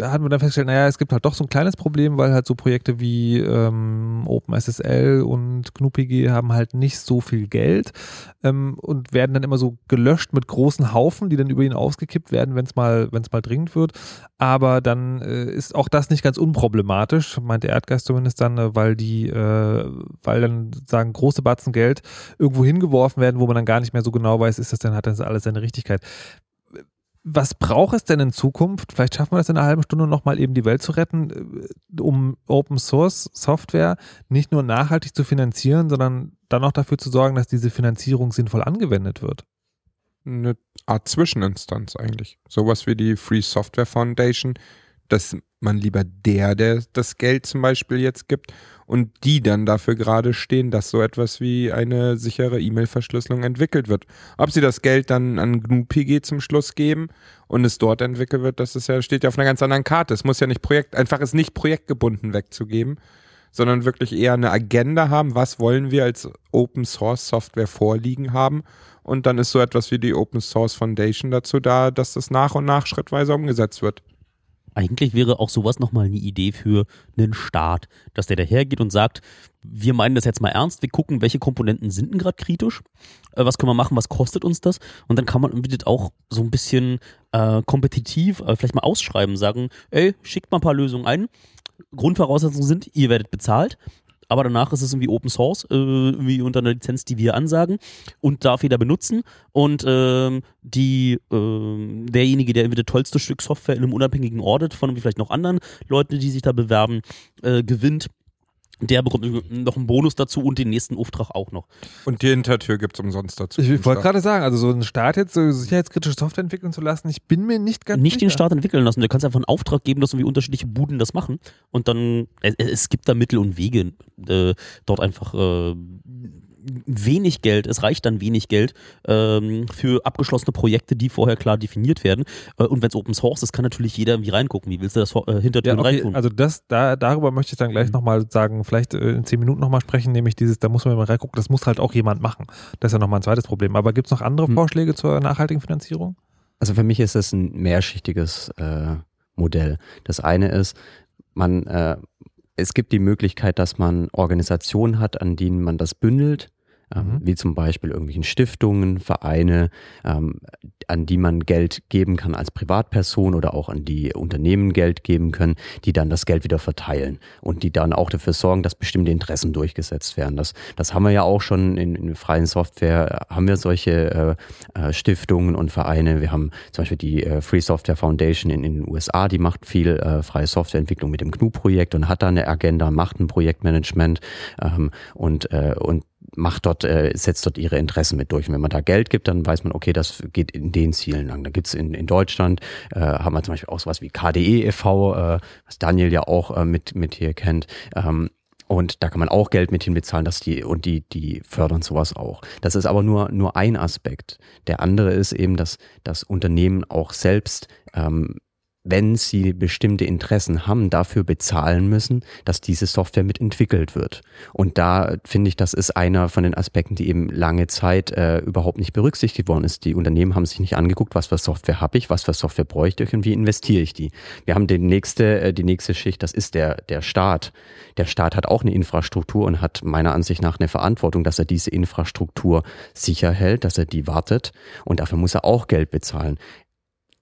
hatten wir dann festgestellt, naja, es gibt halt doch so ein kleines Problem, weil halt so Projekte wie ähm, OpenSSL SSL und GNU-PG haben halt nicht so viel Geld ähm, und werden dann immer so gelöscht mit großen Haufen, die dann über ihn ausgekippt werden, wenn es mal, mal dringend wird. Aber dann äh, ist auch das nicht ganz unproblematisch, meint der Erdgeist zumindest dann, äh, weil die, äh, weil dann sagen große Batzen Geld irgendwo hingeworfen werden, wo man dann gar nicht mehr so genau weiß, ist das denn, hat das alles seine Richtigkeit was braucht es denn in Zukunft? Vielleicht schaffen wir das in einer halben Stunde nochmal eben die Welt zu retten, äh, um Open Source Software nicht nur nachhaltig zu finanzieren, sondern dann auch dafür zu sorgen, dass diese Finanzierung sinnvoll angewendet wird. Eine Art Zwischeninstanz eigentlich. Sowas wie die Free Software Foundation, dass man lieber der, der das Geld zum Beispiel jetzt gibt und die dann dafür gerade stehen, dass so etwas wie eine sichere E-Mail-Verschlüsselung entwickelt wird. Ob sie das Geld dann an GNU-PG zum Schluss geben und es dort entwickelt wird, das ist ja, steht ja auf einer ganz anderen Karte. Es muss ja nicht Projekt, einfach es nicht projektgebunden wegzugeben, sondern wirklich eher eine Agenda haben, was wollen wir als Open Source Software vorliegen haben. Und dann ist so etwas wie die Open Source Foundation dazu da, dass das nach und nach schrittweise umgesetzt wird. Eigentlich wäre auch sowas nochmal eine Idee für einen Staat, dass der dahergeht und sagt, wir meinen das jetzt mal ernst, wir gucken, welche Komponenten sind denn gerade kritisch, äh, was können wir machen, was kostet uns das? Und dann kann man irgendwie auch so ein bisschen äh, kompetitiv äh, vielleicht mal ausschreiben, sagen, ey, schickt mal ein paar Lösungen ein, Grundvoraussetzungen sind, ihr werdet bezahlt, aber danach ist es irgendwie Open Source, äh, irgendwie unter einer Lizenz, die wir ansagen und darf jeder benutzen. Und ähm, die, äh, derjenige, der irgendwie das tollste Stück Software in einem unabhängigen Audit von vielleicht noch anderen Leuten, die sich da bewerben, äh, gewinnt, der bekommt noch einen Bonus dazu und den nächsten Auftrag auch noch. Und die Hintertür gibt es umsonst dazu. Ich wollte gerade sagen, also so einen Start jetzt so sicherheitskritische Software entwickeln zu lassen, ich bin mir nicht ganz Nicht sicher. den Start entwickeln lassen. Du kannst einfach einen Auftrag geben, dass irgendwie unterschiedliche Buden das machen. Und dann, es, es gibt da Mittel und Wege, äh, dort einfach äh, wenig Geld, es reicht dann wenig Geld ähm, für abgeschlossene Projekte, die vorher klar definiert werden. Äh, und wenn es Open Source ist, kann natürlich jeder irgendwie reingucken. Wie willst du das äh, hinter ja, okay, reintun? Also das, da, darüber möchte ich dann gleich mhm. nochmal sagen, vielleicht äh, in zehn Minuten nochmal sprechen, nämlich dieses, da muss man mal reingucken, das muss halt auch jemand machen. Das ist ja nochmal ein zweites Problem. Aber gibt es noch andere mhm. Vorschläge zur nachhaltigen Finanzierung? Also für mich ist das ein mehrschichtiges äh, Modell. Das eine ist, man äh, es gibt die Möglichkeit, dass man Organisationen hat, an denen man das bündelt ähm, mhm. wie zum Beispiel irgendwelchen Stiftungen, Vereine, ähm, an die man Geld geben kann als Privatperson oder auch an die Unternehmen Geld geben können, die dann das Geld wieder verteilen und die dann auch dafür sorgen, dass bestimmte Interessen durchgesetzt werden. Das, das haben wir ja auch schon in, in freien Software, haben wir solche äh, äh, Stiftungen und Vereine. Wir haben zum Beispiel die äh, Free Software Foundation in, in, den USA, die macht viel äh, freie Softwareentwicklung mit dem GNU-Projekt und hat da eine Agenda, macht ein Projektmanagement ähm, und, äh, und macht dort, äh, setzt dort ihre Interessen mit durch. Und wenn man da Geld gibt, dann weiß man, okay, das geht in den Zielen lang. Da gibt's in, in Deutschland, äh, haben wir zum Beispiel auch sowas wie KDE e.V., äh, was Daniel ja auch äh, mit, mit hier kennt. Ähm, und da kann man auch Geld mit hinbezahlen, dass die, und die, die fördern sowas auch. Das ist aber nur, nur ein Aspekt. Der andere ist eben, dass das Unternehmen auch selbst ähm, wenn sie bestimmte Interessen haben, dafür bezahlen müssen, dass diese Software mitentwickelt wird. Und da finde ich, das ist einer von den Aspekten, die eben lange Zeit äh, überhaupt nicht berücksichtigt worden ist. Die Unternehmen haben sich nicht angeguckt, was für Software habe ich, was für Software bräuchte ich und wie investiere ich die. Wir haben die nächste, äh, die nächste Schicht, das ist der, der Staat. Der Staat hat auch eine Infrastruktur und hat meiner Ansicht nach eine Verantwortung, dass er diese Infrastruktur sicher hält, dass er die wartet und dafür muss er auch Geld bezahlen.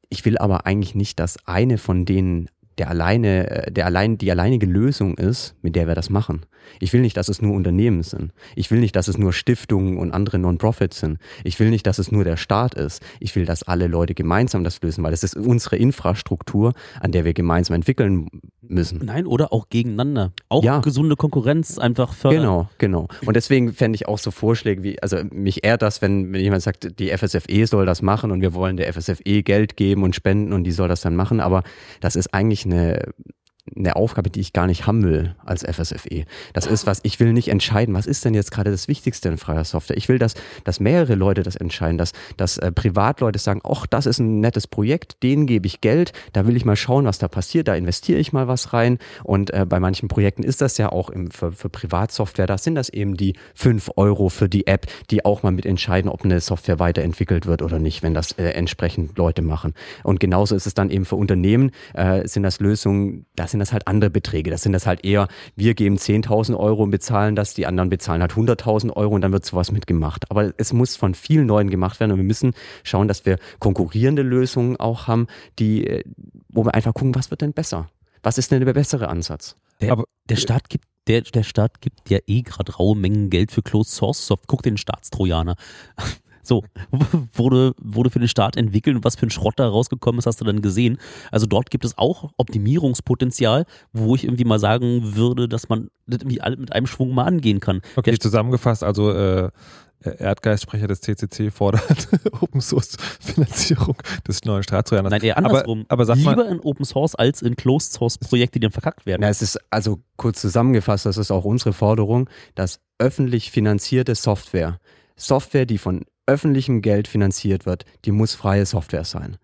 Ich will aber eigentlich nicht, dass eine von denen der alleine, äh, der allein, die alleinige Lösung ist, mit der wir das machen. Ich will nicht, dass es nur Unternehmen sind. Ich will nicht, dass es nur Stiftungen und andere Non-Profits sind. Ich will nicht, dass es nur der Staat ist. Ich will, dass alle Leute gemeinsam das lösen, weil das ist unsere Infrastruktur, an der wir gemeinsam entwickeln müssen. Nein, oder auch gegeneinander. Auch ja. gesunde Konkurrenz einfach fördern. Genau, genau. Und deswegen fände ich auch so Vorschläge wie, also mich ehrt das, wenn, wenn jemand sagt, die FSFE soll das machen und wir wollen der FSFE Geld geben und spenden und die soll das dann machen, aber das ist eigentlich eine, eine Aufgabe, die ich gar nicht haben will als FSFE. Das ist was, ich will nicht entscheiden, was ist denn jetzt gerade das Wichtigste in freier Software. Ich will, dass, dass mehrere Leute das entscheiden, dass, dass äh, Privatleute sagen, ach, das ist ein nettes Projekt, denen gebe ich Geld, da will ich mal schauen, was da passiert, da investiere ich mal was rein. Und äh, bei manchen Projekten ist das ja auch im, für, für Privatsoftware, da sind das eben die fünf Euro für die App, die auch mal mitentscheiden, ob eine Software weiterentwickelt wird oder nicht, wenn das äh, entsprechend Leute machen. Und genauso ist es dann eben für Unternehmen, äh, sind das Lösungen, das sind das halt andere Beträge. Das sind das halt eher, wir geben 10.000 Euro und bezahlen das, die anderen bezahlen halt 100.000 Euro und dann wird sowas mitgemacht. Aber es muss von vielen Leuten gemacht werden und wir müssen schauen, dass wir konkurrierende Lösungen auch haben, die, äh, wo wir einfach gucken, was wird denn besser? Was ist denn der bessere Ansatz? Der, Aber, der Staat gibt der, der Staat gibt ja eh gerade raue Mengen Geld für Closed Source Software. Guck den Staatstrojaner. So, wurde, wurde für den Staat entwickelt und was für ein Schrott da rausgekommen ist, hast du dann gesehen. Also dort gibt es auch Optimierungspotenzial, wo ich irgendwie mal sagen würde, dass man das irgendwie alle mit einem Schwung mal angehen kann. Okay, Der zusammengefasst, also äh, Erdgeist-Sprecher des CCC fordert Open Source Finanzierung des neuen Staatstrojaners. Nein, eher andersrum. Aber, aber Lieber mal, in Open Source als in Closed Source Projekte, die dann verkackt werden. Na, es ist also kurz zusammengefasst, das ist auch unsere Forderung, dass öffentlich finanzierte Software, Software, die von öffentlichem Geld finanziert wird, die muss freie Software sein.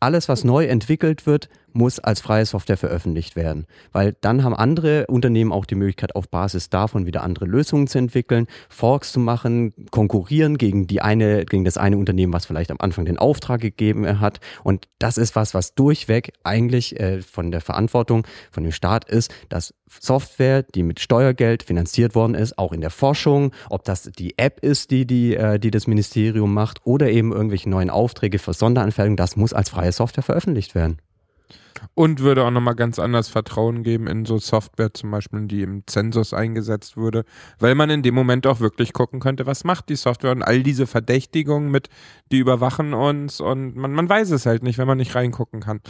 Alles, was neu entwickelt wird, muss als freie Software veröffentlicht werden. Weil dann haben andere Unternehmen auch die Möglichkeit, auf Basis davon wieder andere Lösungen zu entwickeln, Forks zu machen, konkurrieren gegen die eine, gegen das eine Unternehmen, was vielleicht am Anfang den Auftrag gegeben hat. Und das ist was, was durchweg eigentlich äh, von der Verantwortung von dem Staat ist, dass Software, die mit Steuergeld finanziert worden ist, auch in der Forschung, ob das die App ist, die, die, äh, die das Ministerium macht oder eben irgendwelche neuen Aufträge für Sonderanfertigungen, das muss als freie Software veröffentlicht werden. Und würde auch nochmal ganz anders Vertrauen geben in so Software, zum Beispiel, die im Zensus eingesetzt würde, weil man in dem Moment auch wirklich gucken könnte, was macht die Software und all diese Verdächtigungen mit, die überwachen uns und man, man weiß es halt nicht, wenn man nicht reingucken kann.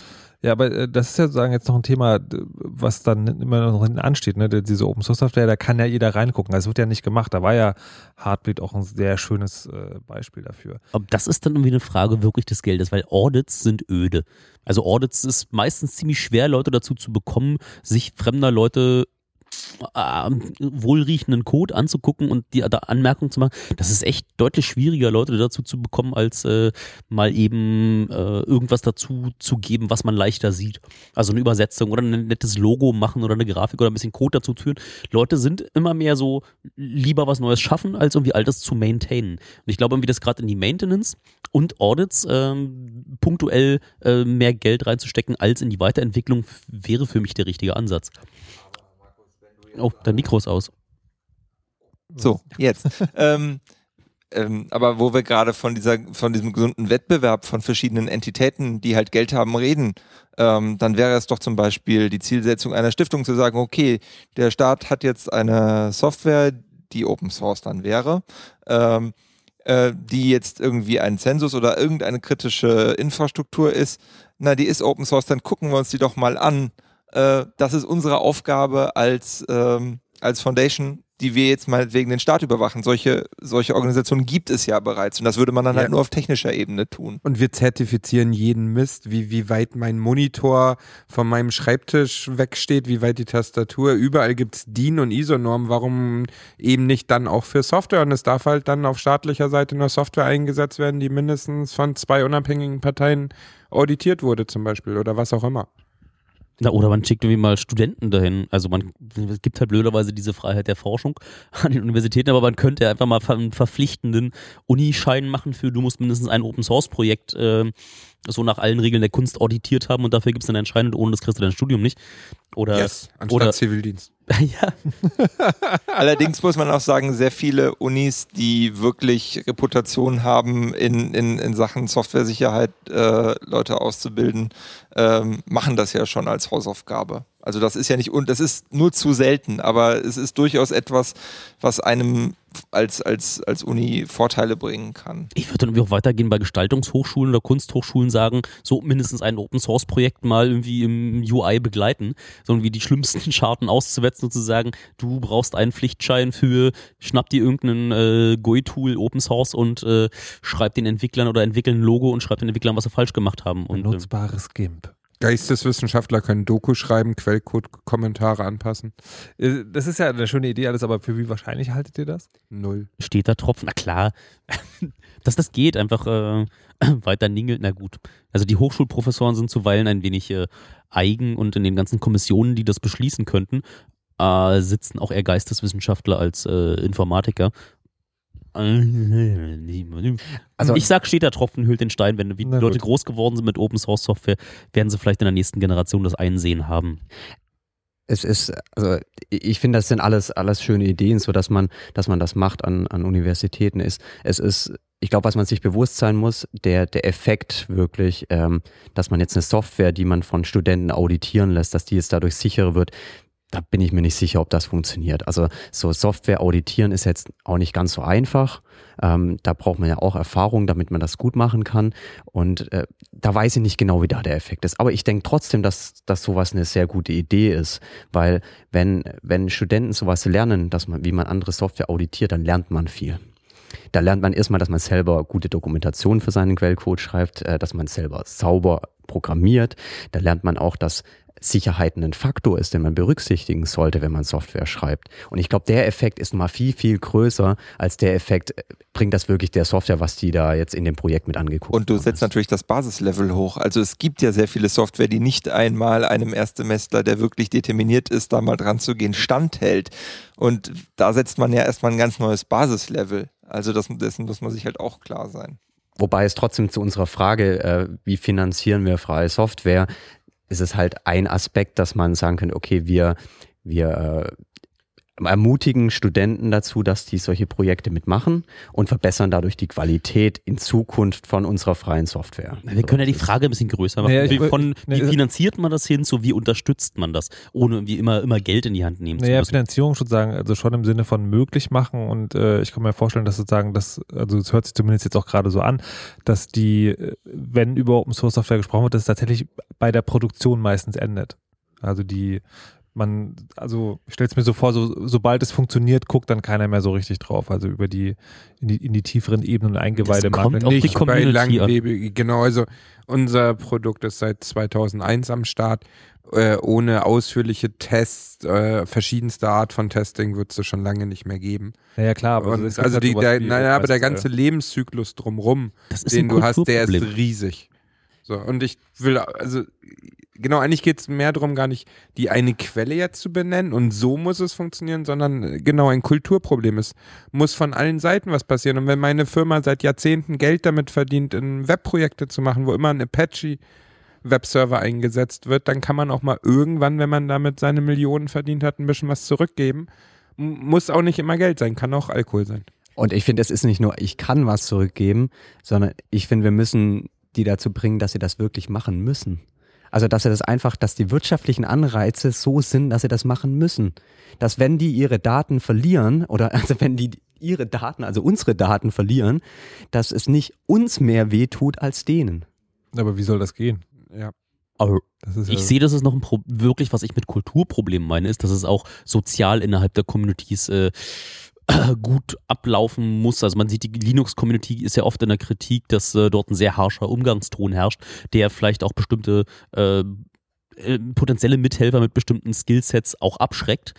Ja, aber äh, das ist ja sozusagen jetzt noch ein Thema, was dann immer noch hinten ansteht, ne? Diese Open Source Software, da kann ja jeder reingucken. Das wird ja nicht gemacht. Da war ja Heartbeat auch ein sehr schönes äh, Beispiel dafür. Aber das ist dann irgendwie eine Frage wirklich des Geldes, weil Audits sind öde. Also Audits ist meistens ziemlich schwer, Leute dazu zu bekommen, sich fremder Leute äh, wohlriechenden Code anzugucken und die da Anmerkungen zu machen, das ist echt deutlich schwieriger, Leute dazu zu bekommen, als äh, mal eben äh, irgendwas dazu zu geben, was man leichter sieht. Also eine Übersetzung oder ein nettes Logo machen oder eine Grafik oder ein bisschen Code dazu führen. Leute sind immer mehr so lieber was Neues schaffen, als irgendwie Altes zu maintainen. Und ich glaube irgendwie, dass gerade in die Maintenance und Audits ähm, punktuell äh, mehr Geld reinzustecken als in die Weiterentwicklung wäre für mich der richtige Ansatz. Oh, dein Mikro ist aus. So, jetzt. ähm, ähm, aber wo wir gerade von dieser, von diesem gesunden Wettbewerb von verschiedenen Entitäten, die halt Geld haben, reden, ähm, dann wäre es doch zum Beispiel die Zielsetzung einer Stiftung zu sagen, okay, der Staat hat jetzt eine Software, die Open Source dann wäre, ähm, äh, die jetzt irgendwie ein Zensus oder irgendeine kritische Infrastruktur ist. Na, die ist Open Source, dann gucken wir uns die doch mal an äh, das ist unsere Aufgabe als, ähm, als Foundation, die wir jetzt mal wegen den Staat überwachen. Solche, solche Organisationen gibt es ja bereits und das würde man dann halt ja. halt nur auf technischer Ebene tun. Und wir zertifizieren jeden Mist, wie, wie weit mein Monitor von meinem Schreibtisch wegsteht, wie weit die Tastatur. Überall gibt es DIN und ISO-Normen. Warum eben nicht dann auch für Software? Und es darf halt dann auf staatlicher Seite nur Software eingesetzt werden, die mindestens von zwei unabhängigen Parteien auditiert wurde zum Beispiel oder was auch immer. Na, oder man schickt irgendwie mal Studenten dahin. Also man es gibt halt blöderweise diese Freiheit der Forschung an den Universitäten, aber man könnte einfach mal einen verpflichtenden Unischein machen für, du musst mindestens ein Open Source Projekt äh, so nach allen Regeln der Kunst auditiert haben und dafür gibt es dann ein Schein und ohne das kriegst du dein Studium nicht. Oder, yes, anstatt oder, Zivildienst. ja. Allerdings muss man auch sagen, sehr viele Unis, die wirklich Reputation haben, in, in, in Sachen Software-Sicherheit äh, Leute auszubilden, ähm, machen das ja schon als Hausaufgabe. Also das ist ja nicht, und das ist nur zu selten, aber es ist durchaus etwas, was einem als, als, als Uni Vorteile bringen kann. Ich würde dann irgendwie auch weitergehen bei Gestaltungshochschulen oder Kunsthochschulen sagen, so mindestens ein Open Source Projekt mal irgendwie im UI begleiten, so irgendwie die schlimmsten Scharten auszuwetzen und zu sagen, du brauchst einen Pflichtschein für, schnapp dir irgendeinen äh, GUI-Tool Open Source und äh, schreib den Entwicklern oder entwickeln ein Logo und schreib den Entwicklern, was sie falsch gemacht haben. Und, Nutzbares GIMP. Geisteswissenschaftler können Doku schreiben, Quellcode-Kommentare anpassen. Äh, das ist ja eine schöne Idee alles, aber für wie wahrscheinlich haltet ihr das? Null. Steht da Tropfen? Na klar, dass das geht, einfach äh, weiter ningelt, na gut. Also die Hochschulprofessoren sind zuweilen ein wenig äh, eigen und in den ganzen Kommissionen, die das beschließen könnten, äh, sitzen auch eher Geisteswissenschaftler als äh, Informatiker. Also ich sag, steht der Tropfen hüllt den Stein. Wenn die Leute groß geworden sind mit Open Source Software, werden sie vielleicht in der nächsten Generation das Einsehen haben es ist, also ich finde, das sind alles, alles schöne Ideen, so dass man, dass man das macht an, an Universitäten ist. Es ist, ich glaube, was man sich bewusst sein muss, der, der Effekt wirklich, ähm, dass man jetzt eine Software, die man von Studenten auditieren lässt, dass die jetzt dadurch sicherer wird, da bin ich mir nicht sicher, ob das funktioniert. Also so Software auditieren ist jetzt auch nicht ganz so einfach. Ähm, da braucht man ja auch Erfahrung, damit man das gut machen kann. Und äh, da weiß ich nicht genau, wie da der Effekt ist. Aber ich denke trotzdem, dass, dass sowas eine sehr gute Idee ist. Weil wenn, wenn Studenten sowas lernen, dass man, wie man andere Software auditiert, dann lernt man viel. Da lernt man erstmal, dass man selber gute Dokumentation für seinen Quellcode schreibt, äh, dass man selber sauber programmiert. Da lernt man auch, dass Sicherheit ein Faktor ist, den man berücksichtigen sollte, wenn man Software schreibt. Und ich glaube, der Effekt ist mal viel, viel größer als der Effekt, äh, bringt das wirklich der Software, was die da jetzt in dem Projekt mit angeguckt haben. Und du setzt natürlich das Basislevel hoch. Also es gibt ja sehr viele Software, die nicht einmal einem Erstsemestler, der wirklich determiniert ist, da mal dran zu gehen, standhält. Und da setzt man ja erstmal ein ganz neues Basislevel. Also das, dessen muss man sich halt auch klar sein. Wobei es trotzdem zu unserer Frage, äh, wie finanzieren wir freie Software, ist es halt ein Aspekt, dass man sagen könnte, okay, wir, wir äh, ermutigen Studenten dazu, dass die solche Projekte mitmachen und verbessern dadurch die Qualität in Zukunft von unserer freien Software. Wir können ja die Frage ein bisschen größer machen. Naja, wie, von, wie finanziert man das hin zu wie unterstützt man das, ohne wie immer, immer Geld in die Hand nehmen naja, zu müssen? Finanzierung sozusagen, also schon im Sinne von möglich machen und äh, ich kann mir vorstellen, dass sozusagen das, also es hört sich zumindest jetzt auch gerade so an, dass die, wenn über Open Source Software gesprochen wird, dass es tatsächlich bei der Produktion meistens endet. Also die man, also ich stelle es mir so vor, so, sobald es funktioniert, guckt dann keiner mehr so richtig drauf. Also über die in die, in die tieferen Ebenen Eingeweide das kommt nicht die bei langlebig, genau, also unser Produkt ist seit 2001 am Start. Äh, ohne ausführliche Tests, äh, verschiedenste Art von Testing wird es schon lange nicht mehr geben. Ja, ja klar. Aber Und, also halt die, der, naja, aber der ganze Lebenszyklus drumrum, den du hast, der ist riesig. So, und ich will, also genau, eigentlich geht es mehr darum, gar nicht die eine Quelle jetzt zu benennen und so muss es funktionieren, sondern äh, genau ein Kulturproblem. Es muss von allen Seiten was passieren. Und wenn meine Firma seit Jahrzehnten Geld damit verdient, in Webprojekte zu machen, wo immer ein Apache Webserver eingesetzt wird, dann kann man auch mal irgendwann, wenn man damit seine Millionen verdient hat, ein bisschen was zurückgeben. Muss auch nicht immer Geld sein, kann auch Alkohol sein. Und ich finde, es ist nicht nur, ich kann was zurückgeben, sondern ich finde, wir müssen die dazu bringen, dass sie das wirklich machen müssen. Also, dass sie das einfach, dass die wirtschaftlichen Anreize so sind, dass sie das machen müssen. Dass wenn die ihre Daten verlieren oder also wenn die ihre Daten, also unsere Daten verlieren, dass es nicht uns mehr wehtut als denen. Aber wie soll das gehen? Ja. Aber ich ja sehe, dass es noch ein Pro wirklich, was ich mit Kulturproblemen meine, ist, dass es auch sozial innerhalb der Communities äh, gut ablaufen muss. Also man sieht, die Linux-Community ist ja oft in der Kritik, dass äh, dort ein sehr harscher Umgangston herrscht, der vielleicht auch bestimmte äh, äh potenzielle Mithelfer mit bestimmten Skillsets auch abschreckt.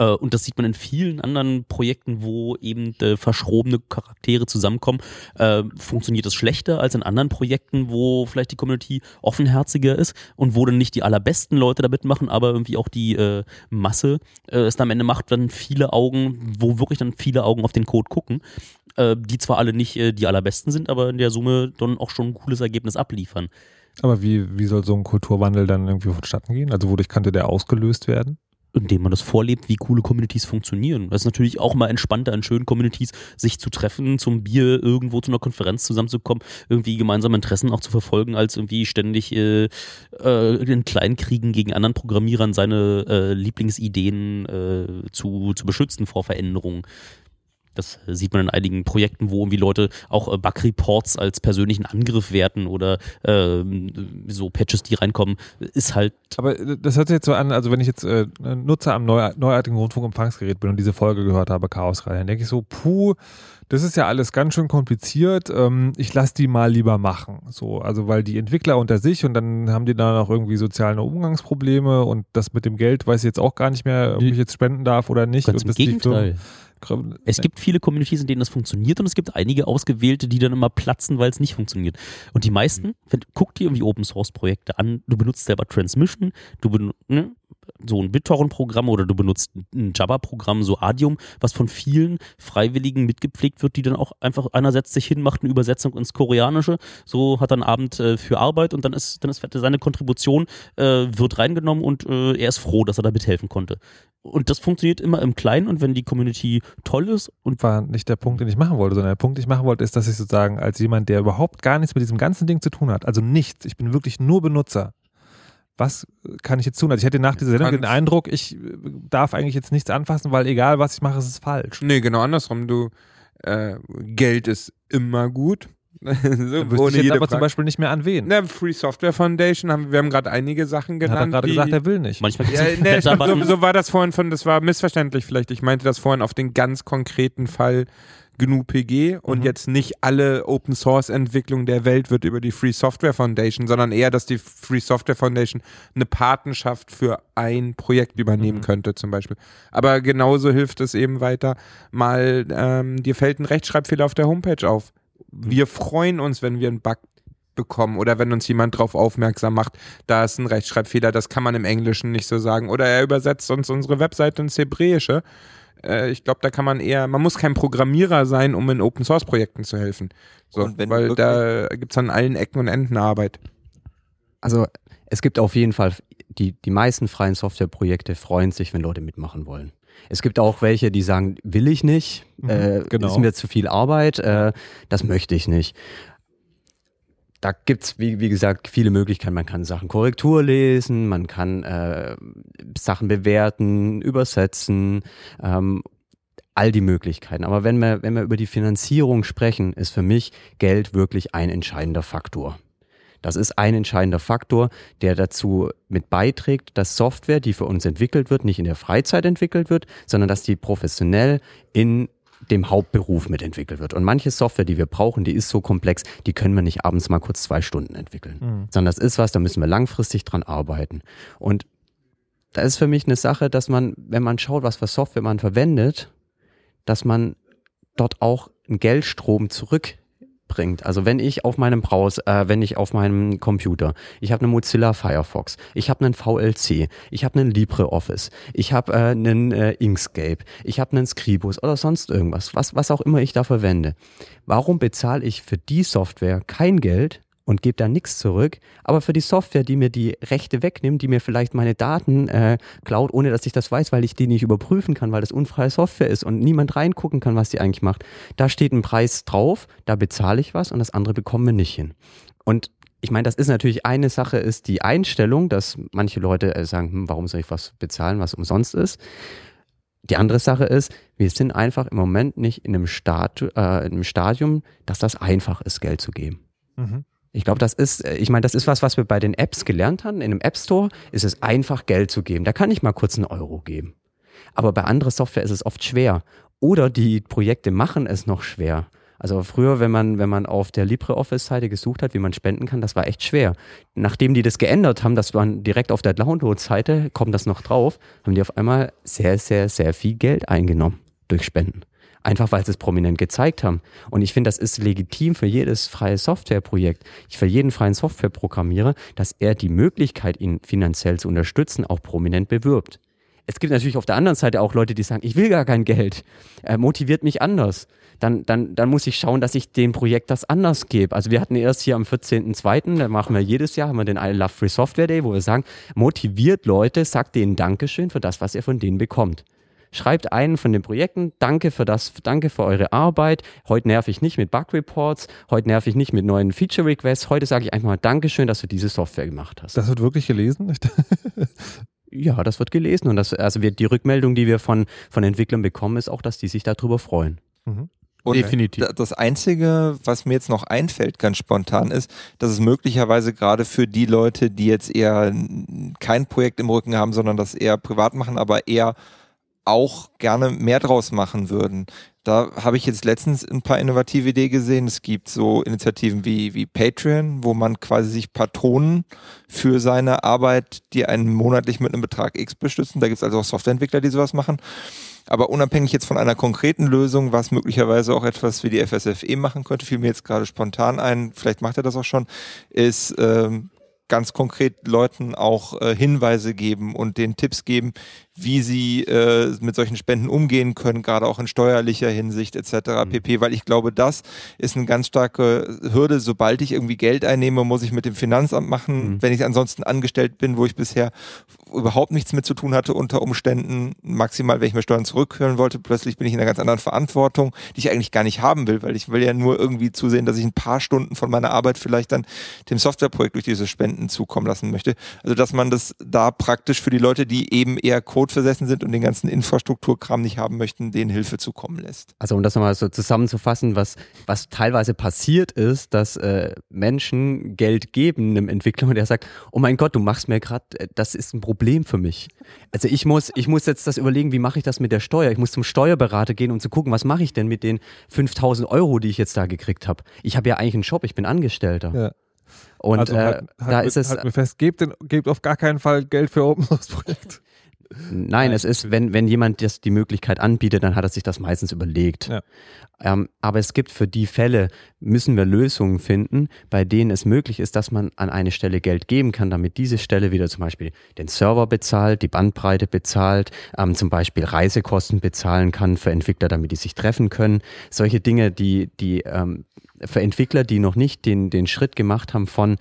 Äh, und das sieht man in vielen anderen Projekten, wo eben äh, verschrobene Charaktere zusammenkommen. Äh, funktioniert das schlechter als in anderen Projekten, wo vielleicht die Community offenherziger ist und wo dann nicht die allerbesten Leute damit machen, aber irgendwie auch die äh, Masse äh, es am Ende macht, dann viele Augen, wo wirklich dann viele Augen auf den Code gucken äh, die zwar alle nicht die allerbesten sind, aber in der Summe dann auch schon ein cooles Ergebnis abliefern. Aber wie, wie soll so ein Kulturwandel dann irgendwie vonstatten gehen? Also wodurch könnte der ausgelöst werden? Indem man das vorlebt, wie coole Communities funktionieren. Es ist natürlich auch mal entspannter in schönen Communities, sich zu treffen, zum Bier irgendwo zu einer Konferenz zusammenzukommen, irgendwie gemeinsame Interessen auch zu verfolgen, als irgendwie ständig äh, äh, in Kleinkriegen gegen anderen Programmierern seine äh, Lieblingsideen äh, zu, zu beschützen vor Veränderungen. Das sieht man in einigen Projekten, wo irgendwie Leute auch äh, Bug-Reports als persönlichen Angriff werten oder äh, so Patches, die reinkommen, ist halt. Aber äh, das hört sich jetzt so an, also wenn ich jetzt äh, Nutzer am neu, neuartigen Rundfunkempfangsgerät bin und diese Folge gehört habe, Chaosreihe, dann denke ich so, puh, das ist ja alles ganz schön kompliziert. Ähm, ich lasse die mal lieber machen. So, also weil die Entwickler unter sich und dann haben die dann auch irgendwie soziale Umgangsprobleme und das mit dem Geld weiß ich jetzt auch gar nicht mehr, ob ich jetzt spenden darf oder nicht. Ganz im Gegenteil. Es gibt viele Communities, in denen das funktioniert und es gibt einige ausgewählte, die dann immer platzen, weil es nicht funktioniert. Und die meisten, wenn, guck dir irgendwie Open Source Projekte an, du benutzt selber Transmission, du benutzt, ne? So ein BitTorrent-Programm oder du benutzt ein Java-Programm, so Adium, was von vielen Freiwilligen mitgepflegt wird, die dann auch einfach, einer setzt sich hin, macht eine Übersetzung ins Koreanische, so hat er einen Abend äh, für Arbeit und dann ist, dann ist seine Kontribution, äh, wird reingenommen und äh, er ist froh, dass er da mithelfen konnte. Und das funktioniert immer im Kleinen und wenn die Community toll ist und. War nicht der Punkt, den ich machen wollte, sondern der Punkt, den ich machen wollte, ist, dass ich sozusagen als jemand, der überhaupt gar nichts mit diesem ganzen Ding zu tun hat, also nichts, ich bin wirklich nur Benutzer, was kann ich jetzt tun? Also ich hatte nach dieser Sendung den Eindruck, ich äh, darf eigentlich jetzt nichts anfassen, weil egal was ich mache, ist es falsch. Nee, genau andersrum. Du, äh, Geld ist immer gut. so, ohne ich jetzt aber Frage. zum Beispiel nicht mehr an wen. Na, Free Software Foundation, haben, wir haben gerade einige Sachen genannt. Hat er gerade gesagt, er will nicht. Manchmal ja, nee, so, so war das vorhin von, das war missverständlich vielleicht. Ich meinte das vorhin auf den ganz konkreten Fall GNU PG und mhm. jetzt nicht alle Open Source Entwicklung der Welt wird über die Free Software Foundation, sondern eher, dass die Free Software Foundation eine Patenschaft für ein Projekt übernehmen mhm. könnte, zum Beispiel. Aber genauso hilft es eben weiter, mal ähm, dir fällt ein Rechtschreibfehler auf der Homepage auf. Wir freuen uns, wenn wir einen Bug bekommen oder wenn uns jemand darauf aufmerksam macht, da ist ein Rechtschreibfehler, das kann man im Englischen nicht so sagen. Oder er übersetzt uns unsere Webseite ins Hebräische äh, ich glaube, da kann man eher, man muss kein Programmierer sein, um in Open Source Projekten zu helfen. So, weil da gibt es an allen Ecken und Enden Arbeit. Also es gibt auf jeden Fall, die, die meisten freien Softwareprojekte freuen sich, wenn Leute mitmachen wollen. Es gibt auch welche, die sagen, will ich nicht, mhm, äh, genau. ist mir zu viel Arbeit, äh, das möchte ich nicht da gibt's wie, wie gesagt, viele Möglichkeiten. Man kann Sachen Korrektur lesen, man kann äh, Sachen bewerten, übersetzen, ähm, all die Möglichkeiten. Aber wenn wir, wenn wir über die Finanzierung sprechen, ist für mich Geld wirklich ein entscheidender Faktor. Das ist ein entscheidender Faktor, der dazu mit beiträgt, dass Software, die für uns entwickelt wird, nicht in der Freizeit entwickelt wird, sondern dass die professionell in dem Hauptberuf mitentwickelt wird. Und manche Software, die wir brauchen, die ist so komplex, die können wir nicht abends mal kurz zwei Stunden entwickeln. Mhm. Sondern das ist was, da müssen wir langfristig dran arbeiten. Und da ist für mich eine Sache, dass man, wenn man schaut, was für Software man verwendet, dass man dort auch einen Geldstrom zurück bringt. Also wenn ich auf meinem Browser, äh, wenn ich auf meinem Computer, ich habe einen Mozilla Firefox, ich habe einen VLC, ich habe einen LibreOffice, ich habe äh, einen äh, Inkscape, ich habe einen Scribus oder sonst irgendwas, was, was auch immer ich da verwende. Warum bezahle ich für die Software kein Geld, und gebe da nichts zurück. Aber für die Software, die mir die Rechte wegnimmt, die mir vielleicht meine Daten äh, klaut, ohne dass ich das weiß, weil ich die nicht überprüfen kann, weil das unfreie Software ist und niemand reingucken kann, was die eigentlich macht. Da steht ein Preis drauf, da bezahle ich was und das andere bekommen wir nicht hin. Und ich meine, das ist natürlich eine Sache, ist die Einstellung, dass manche Leute äh, sagen, hm, warum soll ich was bezahlen, was umsonst ist. Die andere Sache ist, wir sind einfach im Moment nicht in einem, Statu äh, in einem Stadium, dass das einfach ist, Geld zu geben. Mhm. Ich glaube, das ist, äh, ich meine, das ist was, was wir bei den Apps gelernt haben. In einem App Store ist es einfach, Geld zu geben. Da kann ich mal kurz einen Euro geben. Aber bei anderer Software ist es oft schwer. Oder die Projekte machen es noch schwer. Also früher, wenn man, wenn man auf der LibreOffice-Seite gesucht hat, wie man spenden kann, das war echt schwer. Nachdem die das geändert haben, dass man direkt auf der Download-Seite, kommt das noch drauf, haben die auf einmal sehr, sehr, sehr viel Geld eingenommen durch Spenden. Einfach weil sie es prominent gezeigt haben. Und ich finde, das ist legitim für jedes freie Softwareprojekt, für jeden freien Softwareprogrammierer, dass er die Möglichkeit, ihn finanziell zu unterstützen, auch prominent bewirbt. Es gibt natürlich auf der anderen Seite auch Leute, die sagen, ich will gar kein Geld, er motiviert mich anders. Dann, dann, dann muss ich schauen, dass ich dem Projekt das anders gebe. Also wir hatten erst hier am 14.02., da machen wir jedes Jahr, haben wir den I Love Free Software Day, wo wir sagen, motiviert Leute, sagt denen Dankeschön für das, was ihr von denen bekommt schreibt einen von den Projekten, danke für das, danke für eure Arbeit. Heute nerv ich nicht mit Bug Reports, heute nerv ich nicht mit neuen Feature Requests. Heute sage ich einfach mal Dankeschön, dass du diese Software gemacht hast. Das wird wirklich gelesen? ja, das wird gelesen und das, also wir, die Rückmeldung, die wir von, von Entwicklern bekommen, ist auch, dass die sich darüber freuen. Mhm. Und Definitiv. Das Einzige, was mir jetzt noch einfällt, ganz spontan ist, dass es möglicherweise gerade für die Leute, die jetzt eher kein Projekt im Rücken haben, sondern das eher privat machen, aber eher auch gerne mehr draus machen würden. Da habe ich jetzt letztens ein paar innovative Ideen gesehen. Es gibt so Initiativen wie, wie Patreon, wo man quasi sich Patronen für seine Arbeit, die einen monatlich mit einem Betrag X bestützen. Da gibt es also auch Softwareentwickler, die sowas machen. Aber unabhängig jetzt von einer konkreten Lösung, was möglicherweise auch etwas wie die FSFE machen könnte, fiel mir jetzt gerade spontan ein, vielleicht macht er das auch schon, ist ähm, ganz konkret Leuten auch äh, Hinweise geben und den Tipps geben, wie sie äh, mit solchen Spenden umgehen können, gerade auch in steuerlicher Hinsicht etc. Mhm. pp. Weil ich glaube, das ist eine ganz starke Hürde. Sobald ich irgendwie Geld einnehme, muss ich mit dem Finanzamt machen. Mhm. Wenn ich ansonsten angestellt bin, wo ich bisher überhaupt nichts mit zu tun hatte unter Umständen, maximal, wenn ich mir Steuern zurückhören wollte, plötzlich bin ich in einer ganz anderen Verantwortung, die ich eigentlich gar nicht haben will, weil ich will ja nur irgendwie zusehen, dass ich ein paar Stunden von meiner Arbeit vielleicht dann dem Softwareprojekt durch diese Spenden zukommen lassen möchte. Also dass man das da praktisch für die Leute, die eben eher codeversessen sind und den ganzen Infrastrukturkram nicht haben möchten, denen Hilfe zukommen lässt. Also um das nochmal so zusammenzufassen, was, was teilweise passiert ist, dass äh, Menschen Geld geben einem Entwickler und der sagt, oh mein Gott, du machst mir gerade, äh, das ist ein Problem für mich. Also ich muss, ich muss jetzt das überlegen, wie mache ich das mit der Steuer? Ich muss zum Steuerberater gehen, um zu gucken, was mache ich denn mit den 5000 Euro, die ich jetzt da gekriegt habe. Ich habe ja eigentlich einen Job, ich bin Angestellter. Ja. Und also halt, halt, da ist es. Halt mir fest, gebt, den, gebt auf gar keinen Fall Geld für Open Source Projekt. Nein, es ist, wenn, wenn jemand das die Möglichkeit anbietet, dann hat er sich das meistens überlegt. Ja. Ähm, aber es gibt für die Fälle, müssen wir Lösungen finden, bei denen es möglich ist, dass man an eine Stelle Geld geben kann, damit diese Stelle wieder zum Beispiel den Server bezahlt, die Bandbreite bezahlt, ähm, zum Beispiel Reisekosten bezahlen kann für Entwickler, damit die sich treffen können. Solche Dinge, die, die ähm, für Entwickler, die noch nicht den, den Schritt gemacht haben von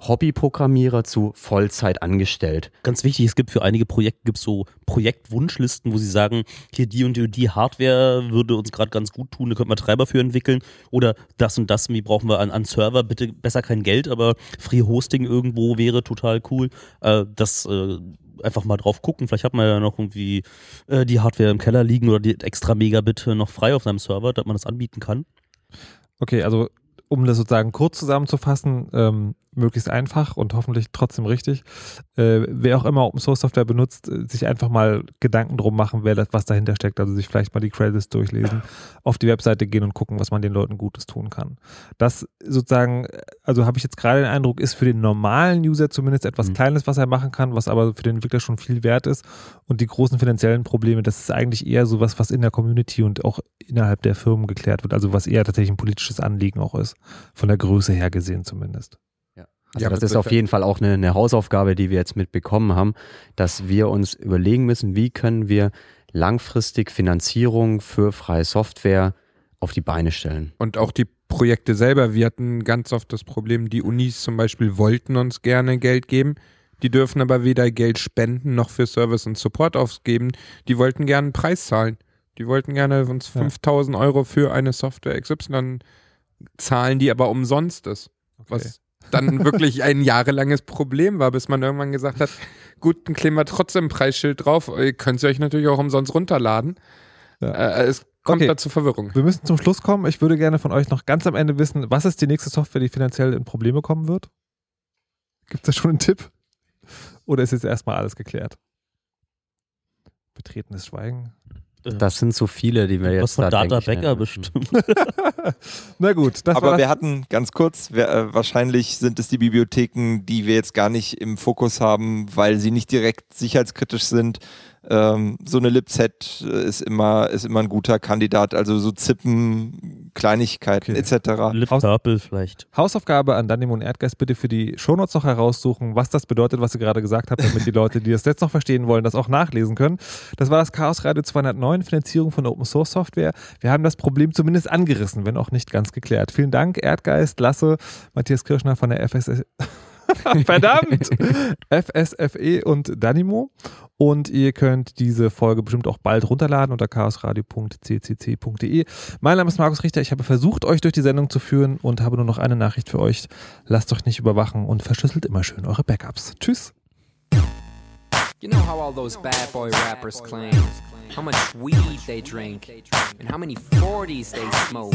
Hobbyprogrammierer zu Vollzeit angestellt. Ganz wichtig, es gibt für einige Projekte gibt's so Projektwunschlisten, wo sie sagen, hier die und die, die Hardware würde uns gerade ganz gut tun, da könnten wir Treiber für entwickeln oder das und das, wie brauchen wir an, an Server, bitte besser kein Geld, aber Free Hosting irgendwo wäre total cool. Äh, das äh, einfach mal drauf gucken. Vielleicht hat man ja noch irgendwie äh, die Hardware im Keller liegen oder die extra Megabit noch frei auf seinem Server, dass man das anbieten kann. Okay, also um das sozusagen kurz zusammenzufassen, ähm, möglichst einfach und hoffentlich trotzdem richtig. Äh, wer auch immer Open Source Software benutzt, äh, sich einfach mal Gedanken drum machen, wer das, was dahinter steckt. Also sich vielleicht mal die Credits durchlesen, auf die Webseite gehen und gucken, was man den Leuten Gutes tun kann. Das sozusagen, also habe ich jetzt gerade den Eindruck, ist für den normalen User zumindest etwas mhm. Kleines, was er machen kann, was aber für den Entwickler schon viel wert ist. Und die großen finanziellen Probleme, das ist eigentlich eher so was, was in der Community und auch innerhalb der Firmen geklärt wird. Also was eher tatsächlich ein politisches Anliegen auch ist. Von der Größe her gesehen zumindest. Also ja, das ist auf jeden Fall auch eine, eine, Hausaufgabe, die wir jetzt mitbekommen haben, dass wir uns überlegen müssen, wie können wir langfristig Finanzierung für freie Software auf die Beine stellen. Und auch die Projekte selber. Wir hatten ganz oft das Problem, die Unis zum Beispiel wollten uns gerne Geld geben. Die dürfen aber weder Geld spenden noch für Service und Support ausgeben. Die wollten gerne einen Preis zahlen. Die wollten gerne uns 5000 Euro für eine Software XY zahlen, die aber umsonst ist. Okay. Was dann wirklich ein jahrelanges Problem war, bis man irgendwann gesagt hat, gut, dann kleben wir trotzdem ein Preisschild drauf, ihr könnt euch natürlich auch umsonst runterladen. Ja. Äh, es kommt okay. da zu Verwirrung. Wir müssen zum Schluss kommen. Ich würde gerne von euch noch ganz am Ende wissen, was ist die nächste Software, die finanziell in Probleme kommen wird? Gibt es da schon einen Tipp? Oder ist jetzt erstmal alles geklärt? Betretenes Schweigen. Das sind so viele, die wir jetzt Was von da Data Becker bestimmt. Na gut. Aber wir hatten ganz kurz, wir, äh, wahrscheinlich sind es die Bibliotheken, die wir jetzt gar nicht im Fokus haben, weil sie nicht direkt sicherheitskritisch sind, ähm, so eine LibZ ist immer, ist immer ein guter Kandidat. Also so Zippen, Kleinigkeiten okay. etc. LibPurple vielleicht. Hausaufgabe an Danimo und Erdgeist bitte für die Shownotes noch heraussuchen, was das bedeutet, was ihr gerade gesagt habt, damit die Leute, die das jetzt noch verstehen wollen, das auch nachlesen können. Das war das Chaos Radio 209, Finanzierung von Open Source Software. Wir haben das Problem zumindest angerissen, wenn auch nicht ganz geklärt. Vielen Dank, Erdgeist, Lasse, Matthias Kirschner von der FSS. Verdammt! FSFE und Danimo. Und ihr könnt diese Folge bestimmt auch bald runterladen unter chaosradio.ccc.de. Mein Name ist Markus Richter. Ich habe versucht, euch durch die Sendung zu führen und habe nur noch eine Nachricht für euch. Lasst euch nicht überwachen und verschlüsselt immer schön eure Backups. Tschüss. You know how all those bad boy rappers claim how much weed they drink and how many 40s they smoke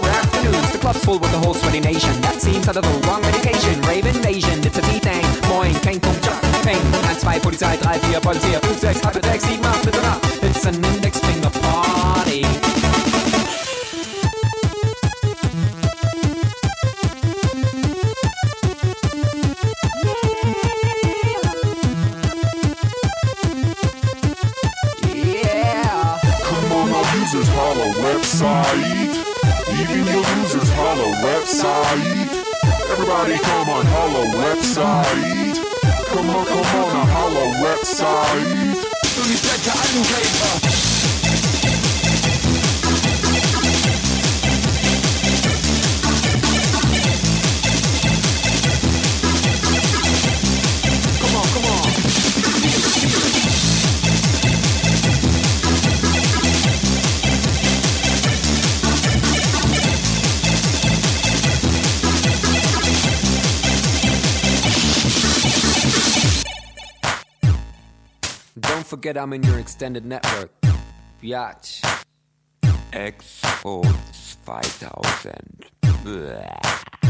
afternoons. The club's full with the whole sweaty nation. That seems out of the wrong medication. Rave invasion, it's a V-Thing. Moin, kein Jock, Peng. 1, 2, Polizei, 3, 4, Polizei, 5, 6, 8, 6, 7, 8, bitte nach. It's an index finger party. Yeah. Come on, our users holla website. Even the losers holla website. Everybody come on holla website. Come on, come on, holla website. Do you check the paper? Forget I'm in your extended network. Biatch. Expo 2000. Blah.